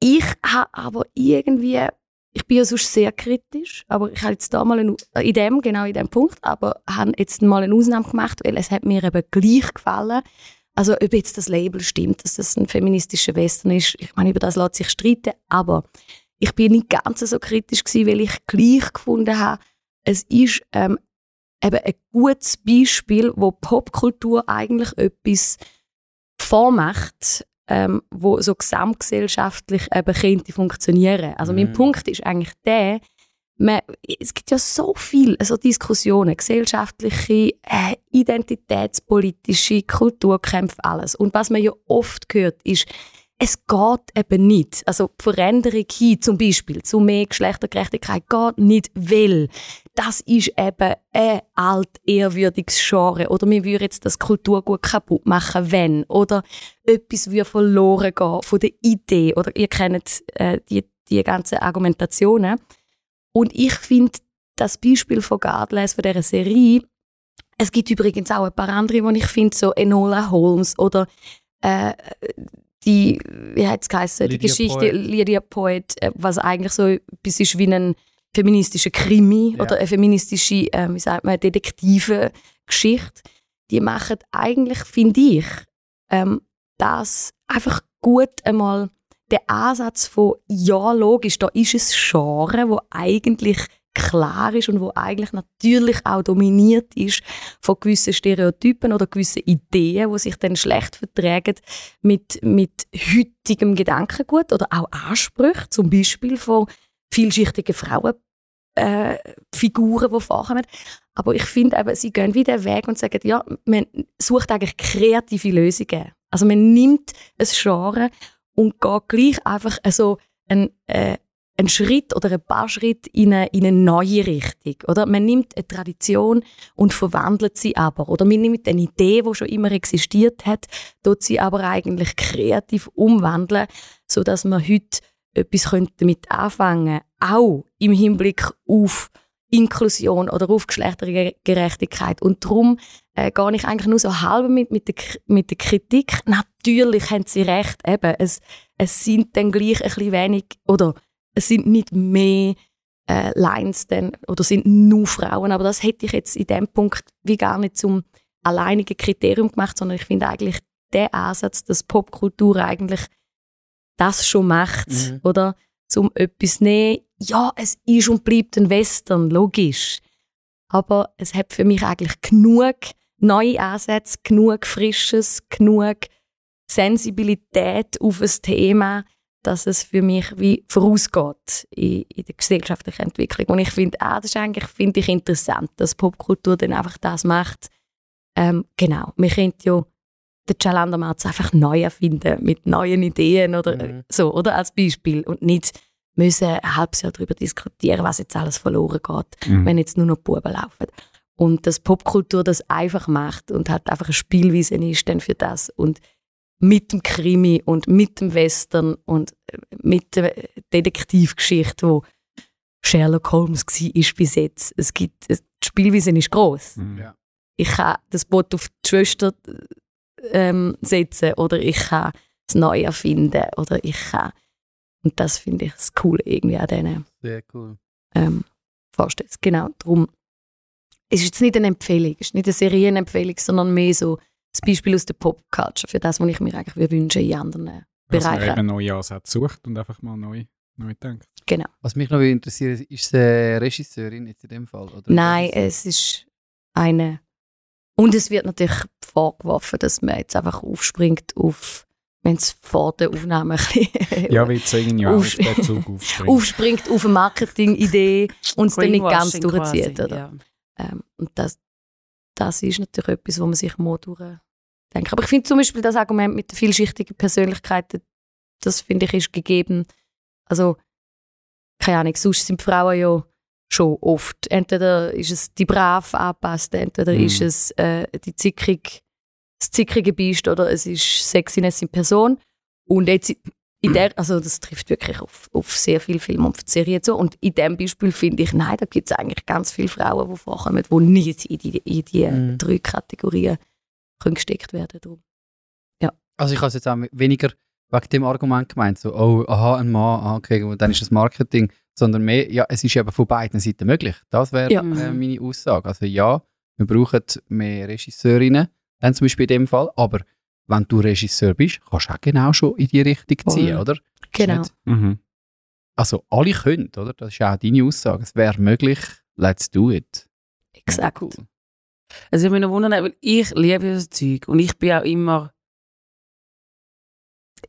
Ich habe aber irgendwie, ich bin ja sonst sehr kritisch, aber ich habe jetzt da mal eine, in dem, genau in dem Punkt, aber habe jetzt mal eine Ausnahme gemacht, weil es hat mir eben gleich gefallen. Also ob jetzt das Label stimmt, dass das ein feministischer Western ist, ich meine, über das lässt sich streiten, aber ich bin nicht ganz so kritisch gewesen, weil ich gleich gefunden habe, es ist ähm, eben ein gutes Beispiel, wo Popkultur eigentlich etwas vormacht, ähm, wo so gesamtgesellschaftlich eben könnte funktionieren. Also mein Mhm. Punkt ist eigentlich der, man, es gibt ja so viele also Diskussionen, gesellschaftliche, äh, identitätspolitische, Kulturkämpfe, alles. Und was man ja oft hört, ist, es geht eben nicht. Also die Veränderung hin zum Beispiel zu mehr Geschlechtergerechtigkeit geht nicht, weil das ist eben ein alt, ehrwürdiges Genre. Oder wir würden jetzt das Kulturgut kaputt machen, wenn. Oder etwas würde verloren gehen von der Idee. Oder ihr kennt äh, die, die ganzen Argumentationen. Und ich finde das Beispiel von Godless, von dieser Serie, es gibt übrigens auch ein paar andere, die ich finde, so Enola Holmes oder äh, die, wie hat es die Geschichte Poet. Lydia Poet, äh, was eigentlich so etwas ist wie ein feministischer Krimi Ja. oder eine feministische, äh, wie sagt man, detektive Geschichte. Die machen eigentlich, finde ich, ähm, das einfach gut einmal der Ansatz von, ja, logisch, da ist ein Genre, wo eigentlich klar ist und wo eigentlich natürlich auch dominiert ist von gewissen Stereotypen oder gewissen Ideen, die sich dann schlecht vertragen mit, mit heutigem Gedankengut oder auch Ansprüchen, zum Beispiel von vielschichtigen Frauen. Äh, die vorkommen. Aber ich finde eben, sie gehen wieder Weg und sagen, ja, man sucht eigentlich kreative Lösungen. Also man nimmt ein Genre und geht gleich einfach so einen, äh, einen Schritt oder ein paar Schritte in eine, in eine neue Richtung. Oder? Man nimmt eine Tradition und verwandelt sie aber. Oder man nimmt eine Idee, die schon immer existiert hat, tut sie aber eigentlich kreativ umwandeln, sodass man heute etwas könnte damit anfangen auch im Hinblick auf Inklusion oder auf Geschlechtergerechtigkeit. Und darum äh, gehe ich eigentlich nur so halb mit, mit, der, mit der Kritik. Natürlich haben sie recht, eben, es, es sind dann gleich ein bisschen wenig, oder es sind nicht mehr äh, Lines dann, oder sind nur Frauen, aber das hätte ich jetzt in dem Punkt wie gar nicht zum alleinigen Kriterium gemacht, sondern ich finde eigentlich der Ansatz, dass Popkultur eigentlich das schon macht, Mhm. oder? Zum etwas nehmen, ja, es ist und bleibt ein Western, logisch. Aber es hat für mich eigentlich genug neue Ansätze, genug Frisches, genug Sensibilität auf ein Thema, dass es für mich wie vorausgeht in, in der gesellschaftlichen Entwicklung. Und ich finde, ah, das ist eigentlich finde ich interessant, dass Popkultur dann einfach das macht. Ähm, genau, wir können ja den Chalander Matz einfach neu erfinden mit neuen Ideen oder Mhm. so, oder als Beispiel und nicht müssen ein halbes Jahr darüber diskutieren, was jetzt alles verloren geht, Mhm. wenn jetzt nur noch Buben laufen. Und dass Popkultur das einfach macht und halt einfach eine Spielwiese ist dann für das. Und mit dem Krimi und mit dem Western und äh, mit der Detektivgeschichte, wo Sherlock Holmes war bis jetzt. Es gibt, die Spielweise ist groß. Mhm. Ja. Ich kann das Boot auf die Schwester ähm, setzen oder ich kann es neu erfinden oder ich kann und das finde ich das Coole irgendwie an diesen Sehr cool. ähm, Vorstellungen. Genau, darum es ist jetzt nicht eine Empfehlung, es ist nicht eine Serienempfehlung, sondern mehr so das Beispiel aus der Popculture für das, was ich mir eigentlich würde wünschen in anderen Dass man Bereichen. eben neue Ansätze sucht und einfach mal neu, neu denkt. Genau. Was mich noch interessiert, ist es eine Regisseurin jetzt in dem Fall? Oder Nein, es ist eine. Und es wird natürlich vorgeworfen, dass man jetzt einfach aufspringt auf, wenn es vor der Aufnahme ein bisschen *laughs* Ja, wie zeigen ja auch auf Auf- den Zug aufspringen. *laughs* aufspringt auf eine Marketingidee *laughs* und es dann nicht ganz durchzieht. quasi, Oder? ja. Ähm, und das, das ist natürlich etwas, wo man sich mal durchdenken Aber ich finde zum Beispiel das Argument mit den vielschichtigen Persönlichkeiten, das finde ich ist gegeben. Also, keine Ahnung, sonst sind Frauen ja schon oft. Entweder ist es die brav angepasst, entweder Mhm. ist es äh, die zickrig, das zickrige Biest oder es ist Sexiness in Person. Und jetzt in der, also das trifft wirklich auf, auf sehr viele Filme und Serien zu. Und in dem Beispiel finde ich, nein, da gibt es eigentlich ganz viele Frauen, die vorkommen, die nicht in die, in die Mhm. drei Kategorien können gesteckt werden Darum. Also ich habe es jetzt auch weniger wegen dem Argument gemeint, so, oh, aha, ein Mann, ah, okay, und dann ist das Marketing, sondern mehr, ja, es ist eben von beiden Seiten möglich. Das wäre Ja. äh, meine Aussage. Also ja, wir brauchen mehr Regisseurinnen, dann zum Beispiel in dem Fall, aber wenn du Regisseur bist, kannst du auch genau schon in die Richtung ziehen, Voll. oder? Genau. nicht- Mhm. Also alle können, oder? Das ist auch deine Aussage. Es wäre möglich, let's do it. Exakt. Cool. Also ich mich noch wundern, weil ich liebe das Zeug und ich bin auch immer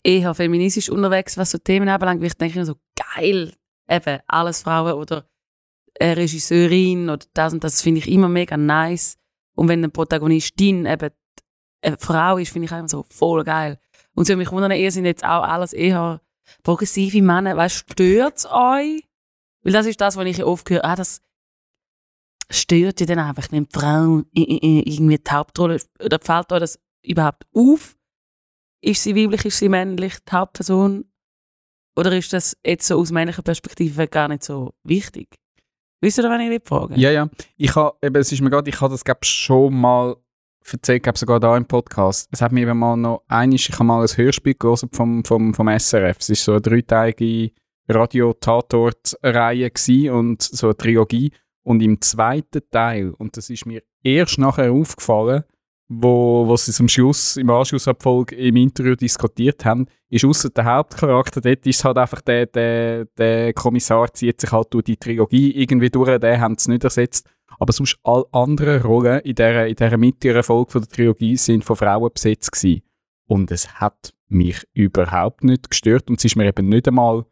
eher feministisch unterwegs, was so Themen anbelangt, weil ich denke immer so, geil, eben, alles Frauen oder eine Regisseurin oder das und das finde ich immer mega nice. Und wenn eine Protagonistin eben eine Frau ist, finde ich immer so voll geil. Und so mich wundern, ihr sind jetzt auch alles eher progressive Männer, weißt stört es euch? Weil das ist das, was ich oft höre, ah, das stört dich dann einfach, wenn die Frau irgendwie die Hauptrolle, oder fällt euch das überhaupt auf? Ist sie weiblich, ist sie männlich, die Hauptperson? Oder ist das jetzt so aus männlicher Perspektive gar nicht so wichtig? Wisst ihr, wenn ich will fragen? Ja, ja. Ich habe, eben, es ist mir gerade, ich habe das glaub, schon mal erzählt, glaub, sogar da im Podcast. Es hat mir eben mal noch einiges, ich habe mal ein Hörspiel gelesen vom, vom, vom SRF. Es ist so eine dreiteilige Radio-Tatort-Reihe und so eine Trilogie. Und im zweiten Teil, und das ist mir erst nachher aufgefallen, wo, wo sie am Schluss, im Anschluss an die Folge im Interview diskutiert haben, ist außer der Hauptcharakter, dort ist halt einfach der, der, der Kommissar zieht sich halt durch die Trilogie irgendwie durch, den haben sie nicht ersetzt. Aber sonst alle anderen Rollen in dieser, in dieser mittleren Folge von der Trilogie sind von Frauen besetzt gewesen. Und es hat mich überhaupt nicht gestört und es ist mir eben nicht einmal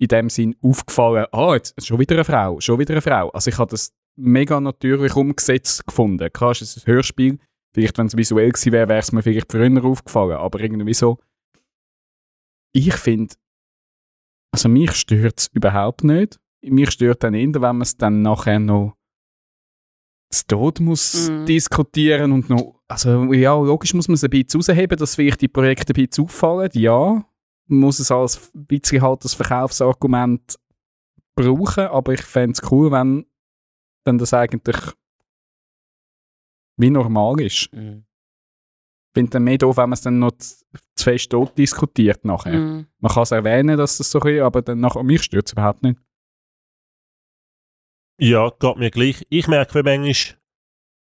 in dem Sinn aufgefallen, ah, jetzt schon wieder eine Frau, schon wieder eine Frau. Also ich habe das mega natürlich umgesetzt gefunden. Klar ist es ein Hörspiel, vielleicht wenn es visuell gewesen wäre, wäre es mir vielleicht früher aufgefallen, aber irgendwie so, ich finde, also mich stört es überhaupt nicht. Mich stört dann eher, wenn man es dann nachher noch zu Tod muss Mhm. diskutieren und noch, also ja, logisch muss man es ein bisschen rausheben, dass vielleicht die Projekte ein bisschen auffallen, ja. Man muss es als ein bisschen halt das Verkaufsargument brauchen, aber ich fände es cool, wenn dann das eigentlich wie normal ist. Mhm. Ich finde dann mehr doof, wenn man es dann noch zu zu fest tot diskutiert nachher. Mhm. Man kann es erwähnen, dass das so ist, aber dann nachher, mich stört es überhaupt nicht. Ja, geht mir gleich. Ich merke, wie manchmal,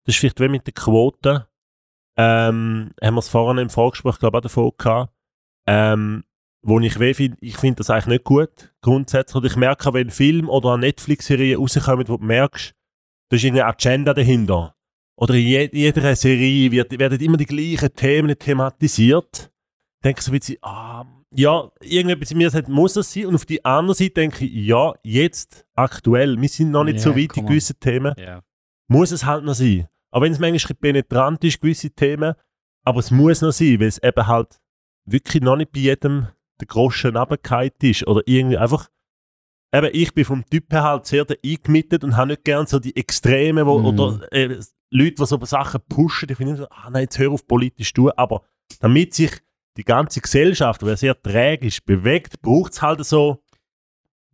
das ist vielleicht wie mit der Quote, ähm, haben wir es vorhin im Vorgespräch, glaube ich, auch davon gehabt, ähm, wo ich weh finde, ich finde das eigentlich nicht gut, grundsätzlich. Und ich merke auch, wenn Film oder eine Netflix-Serie rauskommen, wo du merkst, da ist irgendeine Agenda dahinter. Oder in je jeder Serie wird, werden immer die gleichen Themen thematisiert. Ich denke so ein bisschen, ah, ja, irgendetwas in mir sagt, muss das sein? Und auf die andere Seite denke ich, ja, jetzt, aktuell, wir sind noch nicht Ja, so weit in come on. gewissen Themen, Ja. muss es halt noch sein. Auch wenn es manchmal penetrant ist, gewisse Themen, aber es muss noch sein, weil es eben halt wirklich noch nicht bei jedem der Groschen runtergefallen ist. Oder irgendwie einfach, eben ich bin vom Typ her halt sehr der eingemittet und habe nicht gern so die Extreme, wo, Mhm. oder äh, Leute, die so Sachen pushen, die finden so, ah nein, jetzt hör auf politisch zu tun, aber damit sich die ganze Gesellschaft, die sehr träge ist, bewegt, braucht es halt so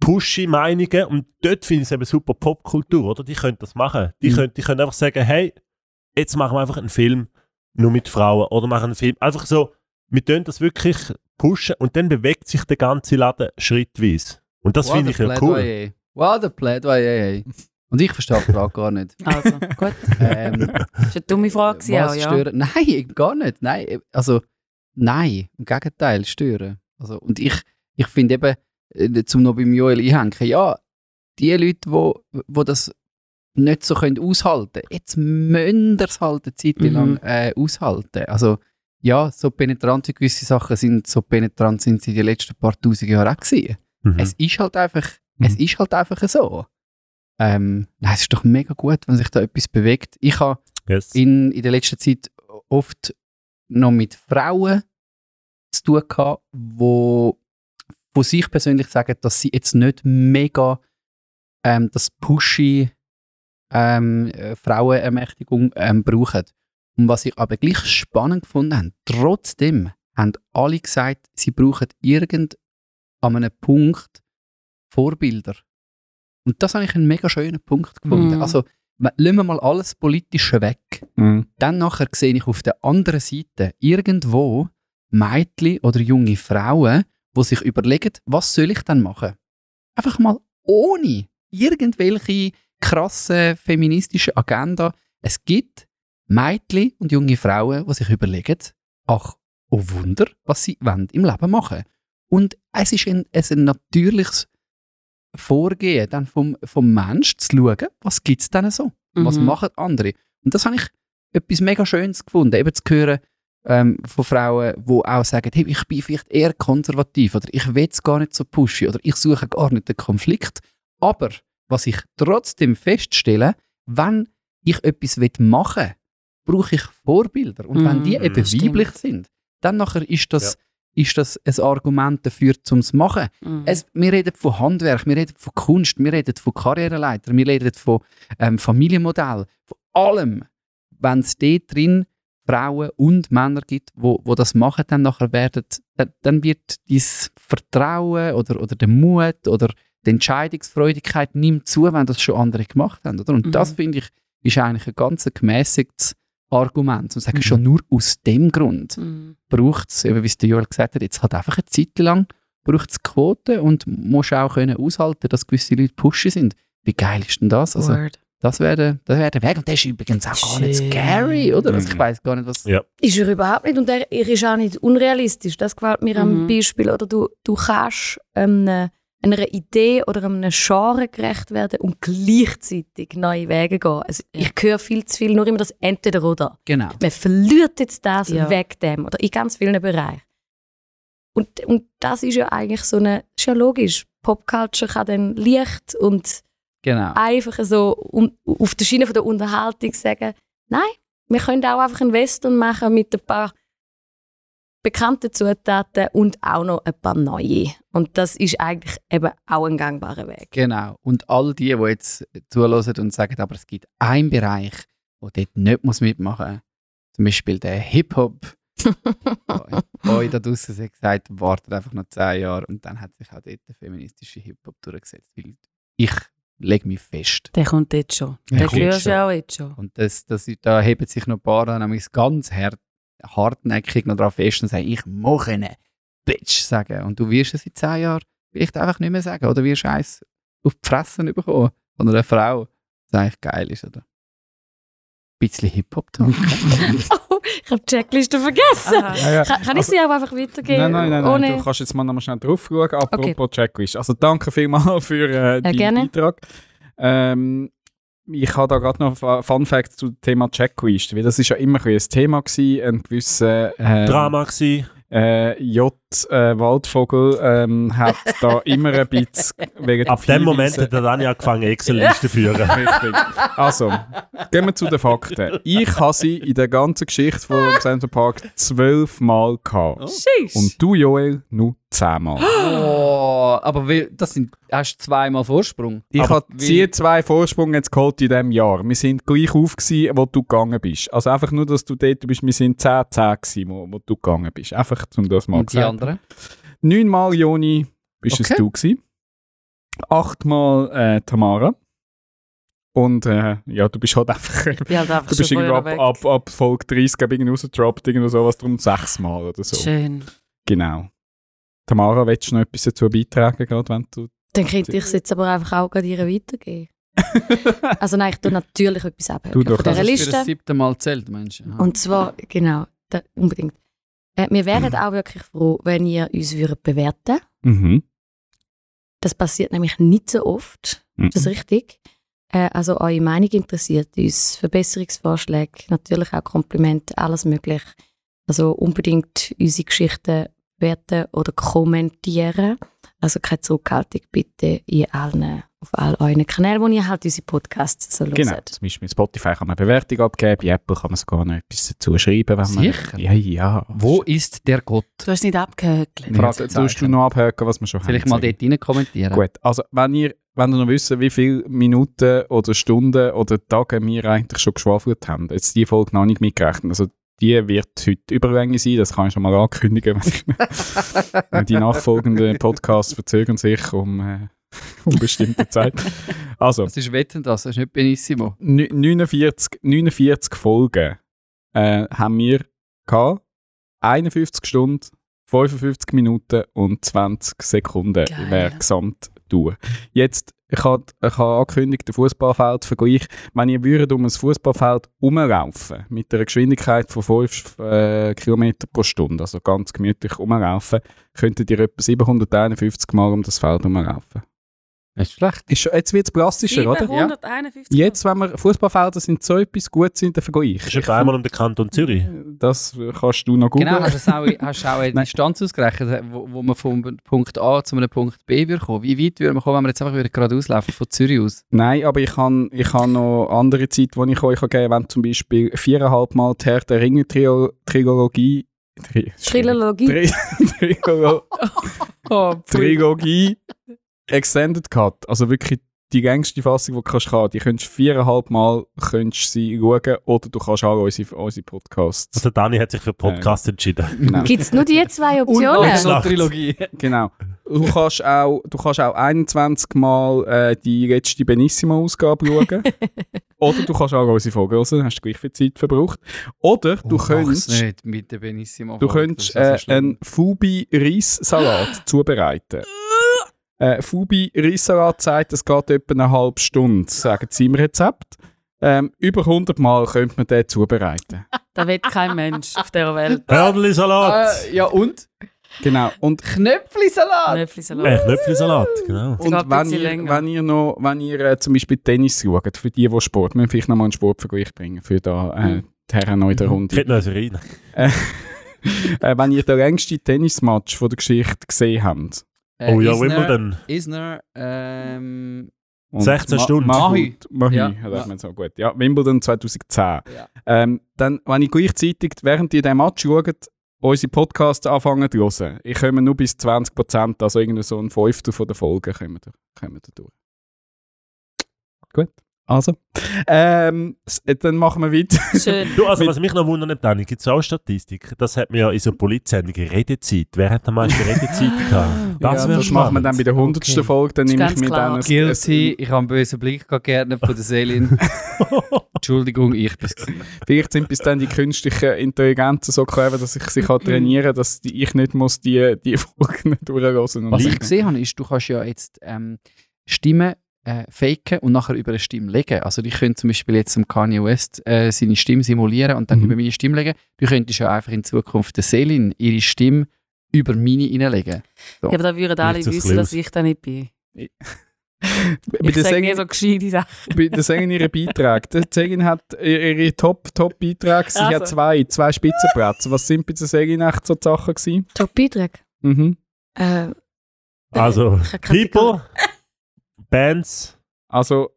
pushy Meinungen und dort finde ich es eben super Popkultur, oder? Die können das machen. Die, Mhm. können, die können einfach sagen, hey, jetzt machen wir einfach einen Film nur mit Frauen oder machen einen Film, einfach so, wir tun das wirklich pushen und dann bewegt sich der ganze Laden schrittweise. Und das finde ich ja cool. Plädoyer. What a Plädoyer. Und ich verstehe die Frage gar nicht. *laughs* Also, gut. *laughs* Ähm, Das war eine dumme Frage, was auch, ja. stören? Nein, gar nicht. Nein, also nein, im Gegenteil, stören. Also, und ich, ich finde eben, äh, zum noch beim Joel einhängen, ja, die Leute, wo, wo das nicht so können aushalten jetzt müssen das halt eine Zeit Mhm. lang äh, aushalten. Also ja, so penetrant wie gewisse Sachen sind, so penetrant sind sie die letzten paar tausend Jahre auch gewesen. Mhm. Es ist halt einfach, Mhm. es ist halt einfach so. Ähm, nein, es ist doch mega gut, wenn sich da etwas bewegt. Ich habe yes. in, in der letzten Zeit oft noch mit Frauen zu tun gehabt, wo von sich persönlich sagen, dass sie jetzt nicht mega ähm, das pushy ähm, äh, Frauenermächtigung ähm, brauchen. Und was ich aber gleich spannend gefunden habe, trotzdem haben alle gesagt, sie brauchen irgend an einem Punkt Vorbilder. Und das habe ich einen mega schönen Punkt gefunden. Mhm. Also, lassen wir mal alles Politische weg. Mhm. Dann nachher sehe ich auf der anderen Seite irgendwo Mädchen oder junge Frauen, die sich überlegen, was soll ich dann machen? Einfach mal ohne irgendwelche krasse feministische Agenda. Es gibt Mädchen und junge Frauen, die sich überlegen, ach, oh Wunder, was sie wollen im Leben machen. Und es ist ein, es ein natürliches Vorgehen dann vom, vom Mensch zu schauen, was gibt es denn so? Was Mhm. machen andere? Und das habe ich etwas mega Schönes gefunden, eben zu hören ähm, von Frauen, die auch sagen, hey, ich bin vielleicht eher konservativ oder ich will es gar nicht so pushen oder ich suche gar nicht den Konflikt. Aber was ich trotzdem feststelle, wenn ich etwas will machen brauche ich Vorbilder. Und wenn die eben stimmt. weiblich sind, dann nachher ist das, ist das ein Argument dafür, zum zu machen. Mhm. Es, wir reden von Handwerk, wir reden von Kunst, wir reden von Karriereleiter, wir reden von ähm, Familienmodell, von allem. Wenn es dort drin Frauen und Männer gibt, wo, wo das machen, dann nachher werden, dann, dann wird dieses Vertrauen oder, oder der Mut oder die Entscheidungsfreudigkeit nimmt zu, wenn das schon andere gemacht haben. Oder? Und Mhm. das finde ich ist eigentlich ein ganz gemäßigtes Argument. Und sagen Mhm. schon nur aus dem Grund Mhm. braucht es, eben wie es der Joel gesagt hat, jetzt halt einfach eine Zeit lang braucht es Quoten und musst auch können aushalten, dass gewisse Leute pushy sind. Wie geil ist denn das? Also, Word. das wäre der, das wär der Weg. Und der ist übrigens auch gar nicht scary, oder? Also, ich Mhm. weiß gar nicht, was... Ja. Ist er überhaupt nicht und er, er ist auch nicht unrealistisch. Das gefällt mir am Mhm. Beispiel. Oder du, du kannst ähm, einer Idee oder einem Genre gerecht werden und gleichzeitig neue Wege gehen. Also. Ich höre viel zu viel nur immer das Entweder oder. Genau. Man verliert jetzt das Ja. weg dem oder in ganz vielen Bereichen. Und, und das ist ja eigentlich so eine, ist ja logisch. Popculture kann dann leicht und Genau. einfach so un, auf der Schiene von der Unterhaltung sagen, nein, wir können auch einfach einen Western machen mit ein paar bekannten Zutaten und auch noch ein paar neue. Und das ist eigentlich eben auch ein gangbarer Weg. Genau. Und all die, die jetzt zuhören und sagen, aber es gibt einen Bereich, wo dort nicht muss mitmachen muss, zum Beispiel der Hip-Hop, *laughs* euch da draussen hat gesagt, wartet einfach noch zehn Jahre und dann hat sich auch dort der feministische Hip-Hop durchgesetzt. Weil ich lege mich fest. Der kommt jetzt schon. Der Den kommt hörst schon. du auch jetzt schon. Und das, das, da heben sich noch ein paar dann nämlich ganz hart, hartnäckig noch drauf fest und sagen, ich muss eine Bitch sagen. Und du wirst es in zehn Jahren vielleicht einfach nicht mehr sagen. Oder wirst eins auf die Fresse bekommen von einer Frau. Was eigentlich geil ist, oder? Ein bisschen Hip-Hop-Talk. *laughs* Oh, ich habe die Checkliste vergessen. Ja, ja. Kann, kann ich sie aber einfach weitergeben? Nein, nein, nein, nein. Ohne... du kannst jetzt mal noch mal schnell drauf schauen. Apropos Checklist. Also danke vielmals *laughs* für äh, deinen gerne. Beitrag. Ähm, ich habe da gerade noch ein Fun Fact zum Thema Checklist, weil das ist ja immer ein, Thema gewesen, ein gewisser äh, Drama gewesen. äh, J äh, Waldvogel ähm, hat da *laughs* immer ein bisschen wegen Ab dem Moment hat er dann ja angefangen, Excel-Listen zu führen. *laughs* Richtig. Also, gehen wir zu den Fakten. Ich habe sie in der ganzen Geschichte vom Central Park zwölfmal gehabt. Sheesh. Und du, Joel, nur zehnmal. Oh, aber wie, das sind, hast du zweimal Vorsprung. Ich Aber habe die zwei Vorsprung jetzt geholt in diesem Jahr. Wir sind gleich auf, gewesen, wo du gegangen bist. Also einfach nur, dass du dort bist, wir sind 10-10 gewesen, wo, wo du gegangen bist. Einfach, um das mal Und die gesagt. anderen? Neunmal Joni bist es Okay. du gewesen. Achtmal äh, Tamara. Und äh, ja, du bist halt einfach... *laughs* Ich bin halt einfach Du bist früher ab, ab, ab Folge 30 glaub ich, irgendwie rausgedroppt, irgendwo sowas, darum sechsmal oder so. Schön. Genau. Tamara, willst du noch etwas dazu beitragen, gerade wenn du... Dann könnte ich es jetzt aber einfach auch gerade ihr weitergeben. *laughs* also nein, ich tue natürlich etwas Du abhören doch. von Das dieser ist für das siebte Mal zählt, Mensch. Aha. Und zwar, genau, da, unbedingt. Äh, wir wären auch wirklich froh, wenn ihr uns würdet bewerten Mhm. Das passiert nämlich nicht so oft. Mhm. Ist das richtig? Äh, also eure Meinung interessiert uns. Verbesserungsvorschläge, natürlich auch Komplimente, alles möglich. Also unbedingt unsere Geschichten bewerten oder kommentieren. Also keine Zurückhaltung bitte in allen, auf all euren Kanälen, wo ihr halt unsere Podcasts so Genau. hört. Zum Beispiel bei Spotify kann man eine Bewertung abgeben, bei Apple kann man sogar noch etwas dazu schreiben. Wenn man, Sicher? Ja, ja. Wo ist der Gott? Du hast nicht abgehökelt. Fragezeichen. tust du noch abhöken, was wir schon Vielleicht haben. mal dort rein kommentieren. Gut, also wenn ihr, wenn ihr noch wisst, wie viele Minuten oder Stunden oder Tage wir eigentlich schon geschwafelt haben, jetzt die Folge noch nicht mitgerechnet, also die wird heute Überlänge sein, das kann ich schon mal ankündigen. *laughs* die nachfolgenden Podcasts verzögern sich um äh, unbestimmte Zeit. Also, Das ist Wetten, das, das ist nicht Benissimo. Nü- 49, 49 Folgen äh, haben wir gehabt. 51 Stunden, 55 Minuten und 20 Sekunden Geil. wäre gesamt durch. Jetzt, ich habe ich hab angekündigt, den Fußballfeldvergleich. Wenn ihr würdet um ein Fußballfeld rumlaufen mit einer Geschwindigkeit von 5 äh, km pro Stunde, also ganz gemütlich rumlaufen, könntet ihr etwa 751 Mal um das Feld rumlaufen. Ist schlecht. Ist schon, jetzt wird es plastischer, oder? 751 Jetzt, wenn wir Fußballfelder sind so etwas gut sind, dann vergehe Ist ich. etwa einmal um den Kanton Zürich. Das kannst du noch googeln. Genau, hast du auch, hast du auch *laughs* eine. Distanz ausgerechnet, wo, wo man vom Punkt A zu einem Punkt B würde kommen? Wie weit würde man kommen, wenn wir jetzt einfach wieder geradeaus laufen, von Zürich aus? Nein, aber ich habe ich han noch andere Zeit, die ich euch geben kann, wenn zum Beispiel viereinhalb Mal die Herr der Ringe Trio- Trilogie Tri Trilogie. Tri *laughs* *laughs* Oh, Trilogie Extended Cut. Also wirklich die gängste Fassung, die du kannst haben. Die könntest du viereinhalb Mal könntest sie schauen oder du kannst auch unsere, unsere Podcasts. Also Dani hat sich für Podcast entschieden. *laughs* Genau. Gibt es nur die zwei Und Optionen? noch Schlacht. Trilogie. Genau. Du kannst auch, du kannst auch 21 Mal äh, die letzte Benissimo-Ausgabe schauen. *laughs* Oder du kannst auch unsere Folge hören, dann hast du gleich viel Zeit verbraucht. Oder du Oh, könntest, nicht mit der Benissimo. du könntest äh, einen Fubi-Reissalat zubereiten. Äh, Fubi-Reissalat sagt, es geht etwa eine halbe Stunde, sagen sie im Rezept. Ähm, über 100 Mal könnte man den zubereiten. *laughs* Da will kein Mensch auf dieser Welt. Hörnli-Salat! äh, Ja, und? Genau. Und Knöpflisalat! Äh, Knöpflisalat. Knöpfli-Salat, genau. Und wenn ihr, länger. wenn ihr noch, wenn ihr äh, zum Beispiel Tennis schaut, für die, die Sport, müssen wir vielleicht noch mal einen Sportvergleich bringen, für da, äh, die Herren noch in der Ich Runde. hätte noch eine rein. äh, *laughs* äh, wenn ihr den längsten Tennismatch von der Geschichte gesehen habt. Äh, Oh ja, Isner- Wimbledon. Isner, ähm, und 16 Stunden. Mahi. Mahi, Ja. man so gut. Ja, Wimbledon 2010. Ja. Ähm, dann, wenn ich gleichzeitig, während ihr den Match schaut, unsere Podcasts anfangen zu hören, ich komme nur bis 20%, also irgendwie so ein Fünftel von der Folgen kommen da, kommen da durch. Gut. Also, ähm, s- dann machen wir weiter. *laughs* Schön. Du, also was mich noch wundert, Dani, gibt es auch Statistik? Das hat man ja in so Polizsendungen Redezeit. Wer hat am meisten Redezeit *laughs* gehabt? Das ja, das machen wir dann bei der 100. Okay. Folge, dann nehme ich ganz mir klar. dann ein, Guilty, ich habe einen bösen Blick gehabt, von der Selin. *laughs* Entschuldigung, ich bin's. gewesen. Vielleicht sind bis dann die künstlichen Intelligenzen so clever, dass ich sie kann trainieren kann, dass ich nicht muss die, die Folgen durchhören Was und ich gesehen habe, ist, du kannst ja jetzt ähm, Stimmen äh, faken und nachher über eine Stimme legen. Also ich könnte zum Beispiel jetzt am Kanye West äh, seine Stimme simulieren und dann Mhm. über meine Stimme legen. Du könntest ja einfach in Zukunft der Selin ihre Stimme über meine reinlegen. Ja, aber da würden alle Nicht so wissen, dass ich da nicht bin. *laughs* Bei Ich der sage nie so gescheite Sachen. bei der Sängin ihre Beiträge. Die Sängin hat ihre Top, Top Beiträge. Sie Also. hat zwei, zwei Spitzenplätze. Was sind bei der Sängin echt so die Sachen gewesen? Top Beitrag. Mhm. Äh, Also, ich People, Bands, Also,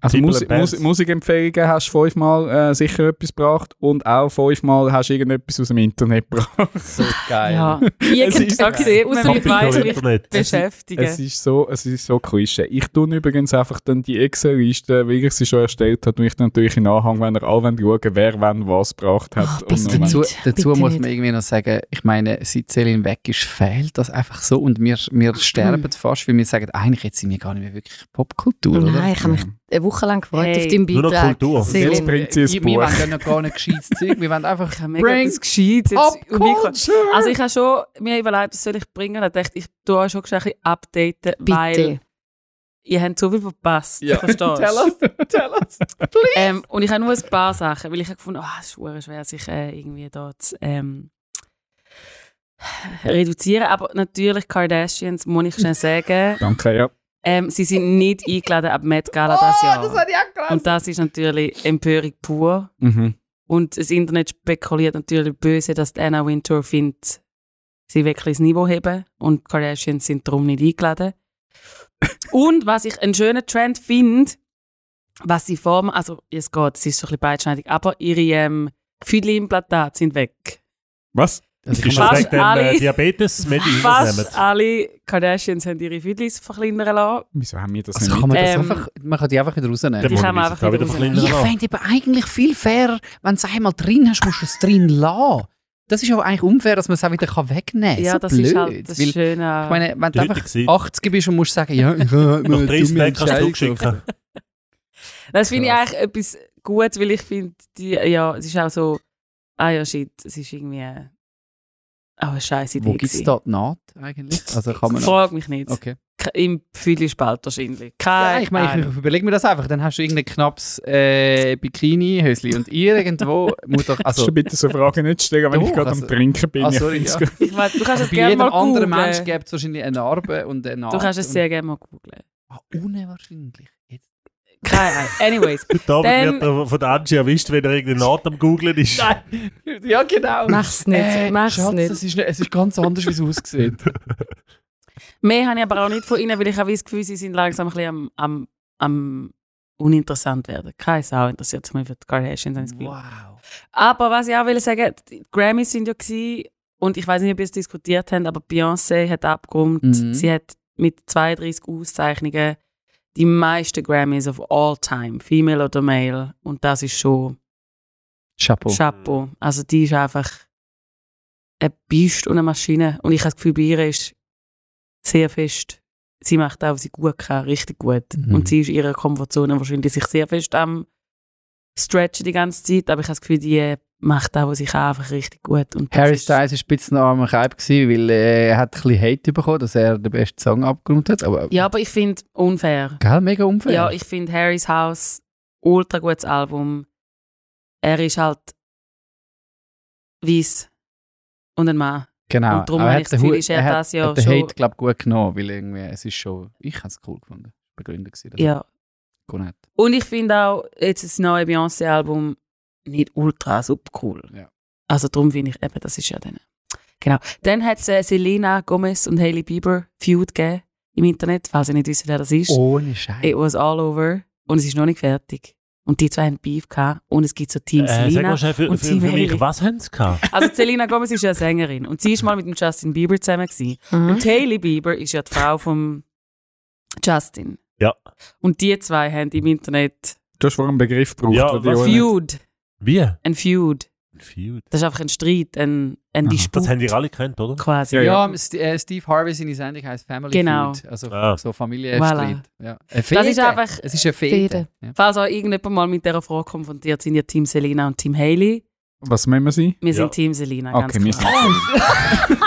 also. Mus Musikempfehlungen hast du fünfmal äh, sicher etwas gebracht und auch fünfmal hast du irgendetwas aus dem Internet gebracht. So geil. Ja, *laughs* Topical weit mich Internet. beschäftigen. Es ist so, es ist so Klischee. Ich tue übrigens einfach dann die Excel-Liste, wie ich sie schon erstellt habe, tue ich dann natürlich in Anhang, wenn ihr alle schauen wer wann was gebracht hat. Ach, und Dazu, dazu Bitte muss nicht. man irgendwie noch sagen, ich meine, seit Celine weg ist, fehlt das einfach so und wir, wir sterben fast, weil wir sagen, eigentlich jetzt sind wir gar nicht mehr wirklich Popkultur, oder? Nein, ich habe mich eine Woche lang gefreut Hey. auf deinen Nur noch Beitrag. Kultur. Celine. Jetzt bringt sie ein wir, Buch. wir wollen ja noch gar nicht gescheites Zeug, wir wollen einfach *laughs* Ich Bring etwas Gescheites! Also ich habe schon mir überlegt, was soll ich bringen. Und dachte ich, hast schon ein bisschen updaten, weil Bitte. ihr habt so viel verpasst. Ja. Verstehst du? *laughs* Tell us, tell us. Ähm, und ich habe nur ein paar Sachen, weil ich habe gefunden, oh, es ist schwer, sich äh, irgendwie dort zu ähm, reduzieren. Aber natürlich, Kardashians, muss ich schnell sagen, Danke, ja. Ähm, sie sind nicht *laughs* eingeladen ab Met Gala das Jahr. und das ist natürlich Empörung pur. Mhm. Und das Internet spekuliert natürlich böse, dass die Anna Wintour findet, sie wirklich das Niveau heben und die Kardashians sind darum nicht eingeladen. und was ich einen schönen Trend finde, was sie formen, also es geht, es ist so ein bisschen beidschneidig, aber ihre ähm, Füdli-Implantate sind weg. Was? Also ich Ist das Fast wegen dem alle- äh, Diabetes Medizin *laughs* Fast alle Kardashians haben ihre Füdlis verkleinern lassen. Wieso haben wir das also nicht kann man, das Ähm, einfach, man kann die einfach wieder rausnehmen. Die muss kann man einfach auch wieder wieder verkleinern Ich fände eben eigentlich viel fairer, wenn du es einmal drin hast, musst du es drin lassen. Das ist aber eigentlich unfair, dass man es auch wieder kann wegnehmen kann. Ja, so das blöd. ist halt das Weil, Schöne. ich meine, wenn du einfach gewesen. 80 bist und musst sagen, ja, ich habe Nach eine 30 dumme Tagen kannst du zurückschicken. *laughs* Das finde ich eigentlich etwas gut, weil ich finde, die, ja, es ist auch so, ah ja, shit, es ist irgendwie äh, auch eine scheiß Idee. Wo gibt es da die Naht eigentlich? Also kann man *laughs* Frag mich nicht. Okay. Im Fühlispalt wahrscheinlich. Ja, Keine ich meine, ich überleg mir das einfach. Dann hast du irgendein knappes äh, Bikini-Hösli und irgendwo *laughs* muss doch. Also, Also, bitte so Fragen nicht stellen, wenn Doch, ich gerade also- am Trinken bin. Ah, find's ja. gut. Ich mein, du kannst es bei gerne jedem mal anderen googlen. Mensch gibt es wahrscheinlich eine Narbe und eine Naht. Du kannst es sehr gerne mal googlen. Ah, unwahrscheinlich. Keine Ahnung. Anyways. *laughs* Dann- wird er von der Angie erwischt, wenn er irgendeine Naht am Googlen ist. Ja, genau. Mach's nicht, Äh, mach's Schatz, nicht. Das ist, nicht- es ist ganz anders, wie es aussieht. *laughs* Mehr habe ich aber auch nicht von ihnen, weil ich habe das Gefühl, sie sind langsam ein bisschen am, am, am uninteressant werden. Keine Sau interessiert sich mehr für die Kardashians. wow. Aber was ich auch will sagen, die Grammys sind ja gewesen, und ich weiß nicht, ob ihr es diskutiert habt, aber Beyoncé hat abgerundet. Mhm. Sie hat mit 32 Auszeichnungen die meisten Grammys of all time, female oder male. Und das ist schon Chapeau. Chapeau. Also die ist einfach ein Biest und eine Maschine. Und ich habe das Gefühl, bei ihr ist sehr fest, sie macht auch, was sie gut kann, richtig gut. Mhm. Und sie ist ihrer Komfortzone wahrscheinlich sich sehr fest am stretchen die ganze Zeit, aber ich habe das Gefühl, die macht auch, was sie kann, einfach richtig gut. Und Harry Styles war ein bisschen am gewesen, weil er hat ein bisschen Hate bekommen, dass er den besten Song abgerundet hat. Aber Ja, aber ich finde unfair. gell, mega unfair. Ja, ich finde Harrys House ultra gutes Album. Er ist halt weiß und ein Mann. genau. und darum habe er ich hat das Gefühl, ist er er hat, das ja hat den schon- Hate, glaube gut genommen, weil irgendwie, es ist schon, ich habe es cool gefunden. Begründet gewesen. Ja. gut hat. Und ich finde auch jetzt das neue Beyoncé-Album nicht ultra super cool. Ja. Also darum finde ich eben, das ist ja dann. Genau. Dann hat es äh, Selena Gomez und Hailey Bieber Feud gegeben im Internet, falls ihr nicht wisst, wer das ist. Ohne Scheiß. It was all over und es ist noch nicht fertig. Und die zwei haben Beef gehabt und es gibt so Team Äh, sag Selena. mal schnell für, und für, Team für mich, Hailey. was haben sie gehabt? Also Selena Gomez ist ja eine Sängerin und sie ist mal mit dem Justin Bieber zusammen gewesen. Mhm. Und Hailey Bieber ist ja die Frau vom Justin. Ja. Und die zwei haben im Internet Du hast vorhin einen Begriff gebraucht. Ja, Feud. Wie? Ein Feud. Feud. Das ist einfach ein Streit, ein, ein. Disput Das haben die alle gekannt, oder? quasi. Ja, Ja, ja. St äh, Steve Harvey seine Sendung heißt Family Genau. Feud. Also Ah. so Familienstreit. Ja. Eine Das ist einfach- Es ist eine Fehde. Ja. Falls auch irgendjemand mal mit dieser Frage konfrontiert sind, ja Team Selena und Team Hailey. Was müssen wir sein? Wir sind Ja. Team Selena, ganz Okay, wir klar. sind. *laughs*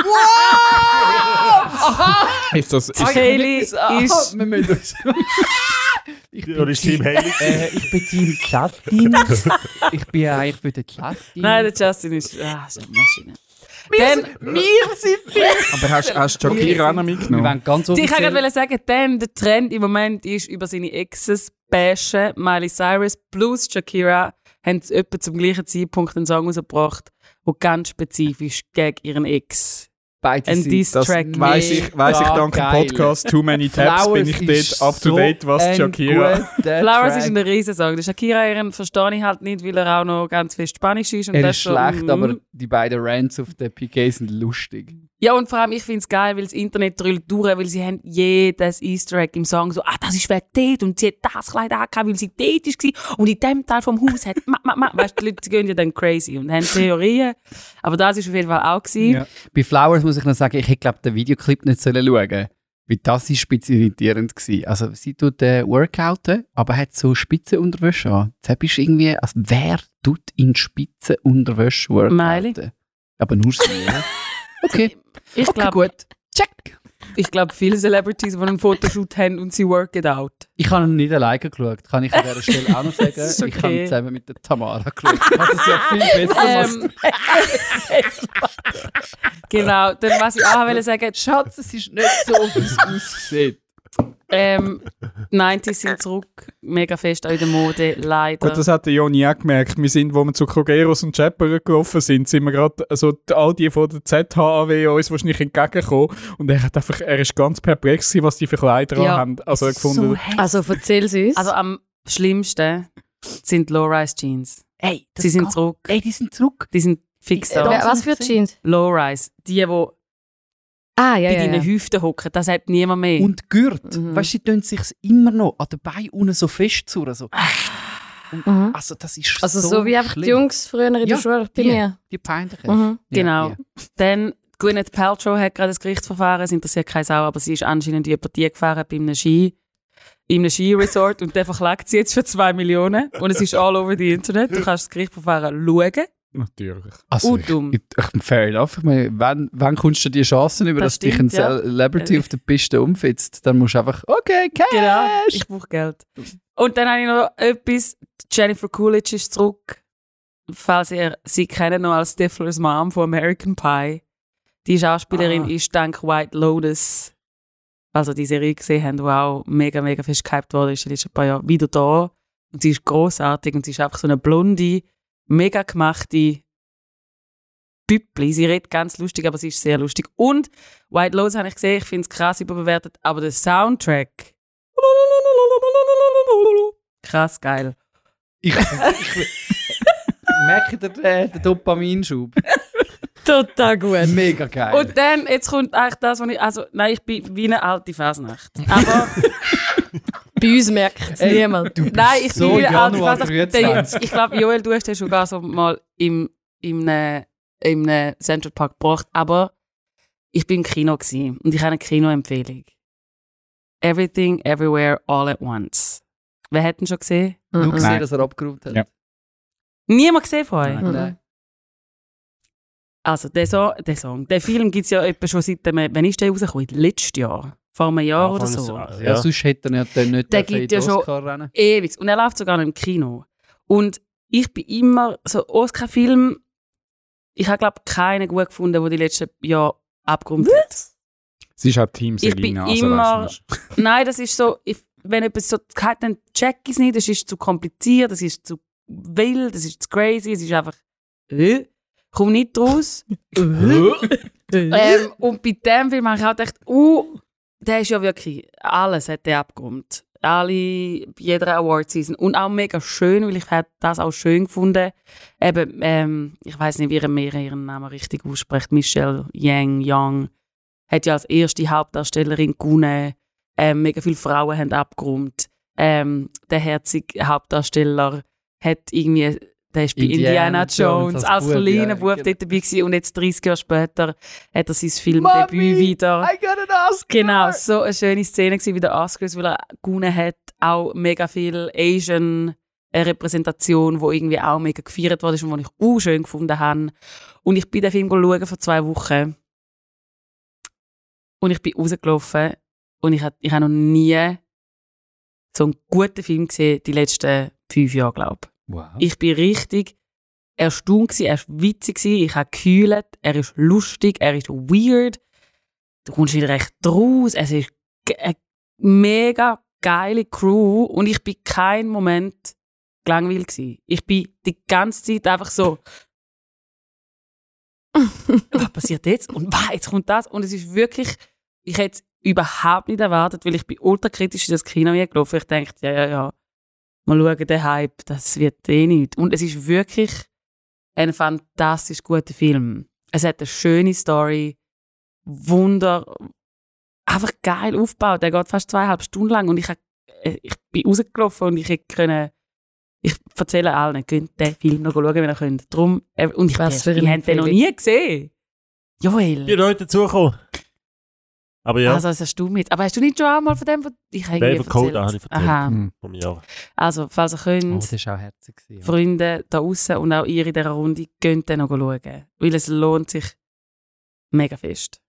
Ist das, ist, Hailey ist... Wir müssen uns- *laughs* ich, bin Oder ist Team Haley? äh, ich bin Team Justin. *laughs* ich bin eigentlich für den Justin. Nein, der Justin ist... Ah, ist eine Maschine. Dann, wir sind wir. aber hast, hast du Shakira auch noch Wir mitgenommen? ganz ich gerade sagen, dann der Trend im Moment ist über seine Exes bashen. Miley Cyrus plus Shakira haben etwa zum gleichen Zeitpunkt einen Song rausgebracht, der ganz spezifisch gegen ihren Ex Beide Ein sind Diss-Track. Weiss ich, weiss ich dank dem. Podcast Too Many *laughs* Tabs Flowers bin ich dort up to date, was Shakira. *laughs* Flowers Track. ist ein Riesensong. Der Shakira ihren verstehe ich halt nicht, weil er auch noch ganz fest Spanisch ist. Und Er das ist so, schlecht, mm. aber die beiden Rants auf der PK sind lustig. Ja, und vor allem, ich finde es geil, weil das Internet drüllt durch, weil sie haben jedes Easter Egg im Song so, ah, das ist wegen dort und sie hat das Kleid angehabt, weil sie dort war und in dem Teil vom Haus hat, ma, ma, ma. Weißt du, die Leute gehen ja dann crazy und haben Theorien. Aber das ist auf jeden Fall auch gewesen. Ja. Bei Flowers muss ich noch sagen, ich hätte glaube den Videoclip nicht sollen schauen weil das ist spitz irritierend gewesen. Also sie tut äh, Workouten, aber hat so Spitzenunterwäsche an. Jetzt bist du irgendwie, also wer tut in Spitzenunterwäsche workouten? Miley. Aber nur sie. *laughs* Okay, Ich okay glaube, gut. Check. ich glaub, viele Celebrities, die einen Fotoshoot haben und sie work it out. Ich habe ihn nicht alleine geschaut, kann ich an dieser Stelle auch noch *laughs* sagen. Das ist Ich habe okay. ihn zusammen mit der Tamara geschaut. Habe es ja viel *laughs* besser. Ähm, *laughs* genau, dann was ich auch wollte sagen, Schatz, es ist nicht so, wie es aussieht. Ähm, *laughs* 90s sind zurück, mega fest auch in der Mode, leider. Gut, das hat der Joni auch gemerkt. Wir sind, wo wir zu Krogeros und Chapper gelaufen sind, sind wir gerade, also die- all die von der ZHAW uns wahrscheinlich entgegengekommen. Und er hat einfach, er ist ganz perplex gewesen, was die für Kleider Ja. haben. Also er gefunden, Also erzähl es uns. Also am schlimmsten sind Low-Rise Jeans. Ey, das Sie sind geht- zurück. Ey, die sind zurück. Die sind fix da. Was für Jeans? Low-Rise. Die, die Ah, ja, ja. deinen ja. Hüften hocken, das hat niemand mehr. Und Gürt. Mhm. Weißt du, sie tun sich immer noch an den Beinen unten so fest zu. So. Und, Mhm. Also, das ist Also so so wie einfach die. Jungs früher in Ja, der Schule bei die. mir. Die peinlichen. Mhm. Ja, Genau. die. Dann, Gwyneth Paltrow hat gerade das Gerichtsverfahren, es interessiert keine Sau, aber sie ist anscheinend in die Partie gefahren bei einem Ski, in einem Skiresort und der verklagt sie jetzt für 2 Millionen und es ist all over the Internet. Du kannst das Gerichtsverfahren schauen. Natürlich. Also, Und ich, dumm. ich, ich, fair enough. Ich meine, wenn, wenn kommst du die Chancen über, Das dass dich ein ja. Celebrity auf der Piste umfitzt, dann musst du einfach, okay, Cash. Genau, ich brauche Geld. Und dann habe ich noch etwas, Jennifer Coolidge ist zurück, falls ihr sie kennt, noch als Stiflers Mom von American Pie. Die Schauspielerin Ah. ist dank White Lotus, also die Serie gesehen haben, die auch mega, mega fest gehypt worden ist den letzten paar Jahren, wieder da. Und sie ist großartig und sie ist einfach so eine blonde, mega gemachte Büppli. Sie redet ganz lustig, aber sie ist sehr lustig. Und White Lotus habe ich gesehen, ich finde es krass überbewertet, aber der Soundtrack krass geil. Ich, ich, merke den, äh, den Dopaminschub. Total gut. Mega geil. Und dann, jetzt kommt eigentlich das, was ich, also, nein, ich bin wie eine alte Fasnacht. Aber, *laughs* Bei uns merkt es niemand. nein, ich so bin alte Januar. 23. Der- Ich glaube, Joel, du hast den sogar so mal im, im, äh, im äh, Central Park gebracht, aber ich bin im Kino gewesen, und ich habe eine Kinoempfehlung. Everything, Everywhere, All at Once. Wer hat ihn schon gesehen? Nur Mhm. gesehen, Nein. dass er abgeräumt hat. Ja. Niemand gesehen von euch? Nein, nein. Also, der, so der Song, der Film gibt es ja etwa schon seit dem, wann ist der rausgekommen? Letztes Jahr? Vor einem Jahr oder so? Ja. Ja. sonst hätte er dann nicht Der gibt ja schon- Oscar-Rennen. Ewig. Und er läuft sogar noch im Kino. Und ich bin immer, so Oscar-Film, ich habe glaube keinen gut gefunden, der die letzten Jahre abgerundet hat. Sie ist auch Team Ich bin Selina. also immer- weißt du, *laughs* *laughs* Nein, das ist so, ich, wenn etwas so hat, dann check ich es nicht, das ist zu kompliziert, das ist zu wild, das ist zu crazy, es ist einfach, äh, komm nicht raus. *laughs* ähm, und bei dem Film habe ich auch gedacht, uh, der ist ja wirklich, alles hat der abgerundet. Alle, jeder Award-Season. Und auch mega schön, weil ich das auch schön gefunden. Eben, ähm, ich weiß nicht, wie er mehr ihren Namen richtig ausspricht. Michelle Yang Young hat ja als erste Hauptdarstellerin gewonnen. Ähm, mega viele Frauen haben abgeräumt. Ähm, der herzige Hauptdarsteller hat irgendwie, der ist bei Indiana Indiana, Jones, Jones als, als Bub, kleiner ja, Bub genau. dort dabei gewesen. und jetzt 30 Jahre später hat er sein Filmdebüt Mami, wieder. I got an Oscar! Genau, so eine schöne Szene gewesen, wie der Oscars, weil er gewonnen hat. Auch mega viel Asian äh, Repräsentation, wo irgendwie auch mega gefeiert wurde und die ich auch schön gefunden habe. Und ich bin den Film schauen vor zwei Wochen. Und ich bin rausgelaufen und ich habe ich hab noch nie so einen guten Film gesehen, die letzten fünf Jahre, glaube ich. Wow. Ich bin richtig erstaunt gewesen, er war witzig, gewesen, ich habe gekühlt, er ist lustig, er ist weird. Du kommst wieder recht draus, es ist eine mega geile Crew und ich bin keinen Moment gelangweilt gewesen. Ich bin die ganze Zeit einfach so *laughs* was passiert jetzt? Und wow, jetzt kommt das. Und es ist wirklich, ich hätte es überhaupt nicht erwartet, weil ich bin ultra kritisch in das Kino gelaufen. Ich dachte, ja, ja, ja, mal schauen, der Hype, das wird eh nicht. Und es ist wirklich ein fantastisch guter Film. Es hat eine schöne Story, Wunder, einfach geil aufgebaut. Der geht fast zweieinhalb Stunden lang und ich, hab, äh, ich bin rausgelaufen und ich hätte können, ich erzähle allen, könnt den Film noch schauen, wenn ihr könnt. Drum, äh, und ich, Was ich habe den noch nie gesehen. Joel. Wie Leute dazukommen. Aber ja, Also, das hast du mit. Aber hast du nicht schon einmal von dem, ich habe irgendwie von Code erzählt? habe ich erzählt. Aha. Hm. vom Jahr. Also, falls ihr Oh, könnt, das war auch herzig. Ja. Freunde da außen und auch ihr in dieser Runde, könnt dann noch schauen. Weil es lohnt sich mega fest.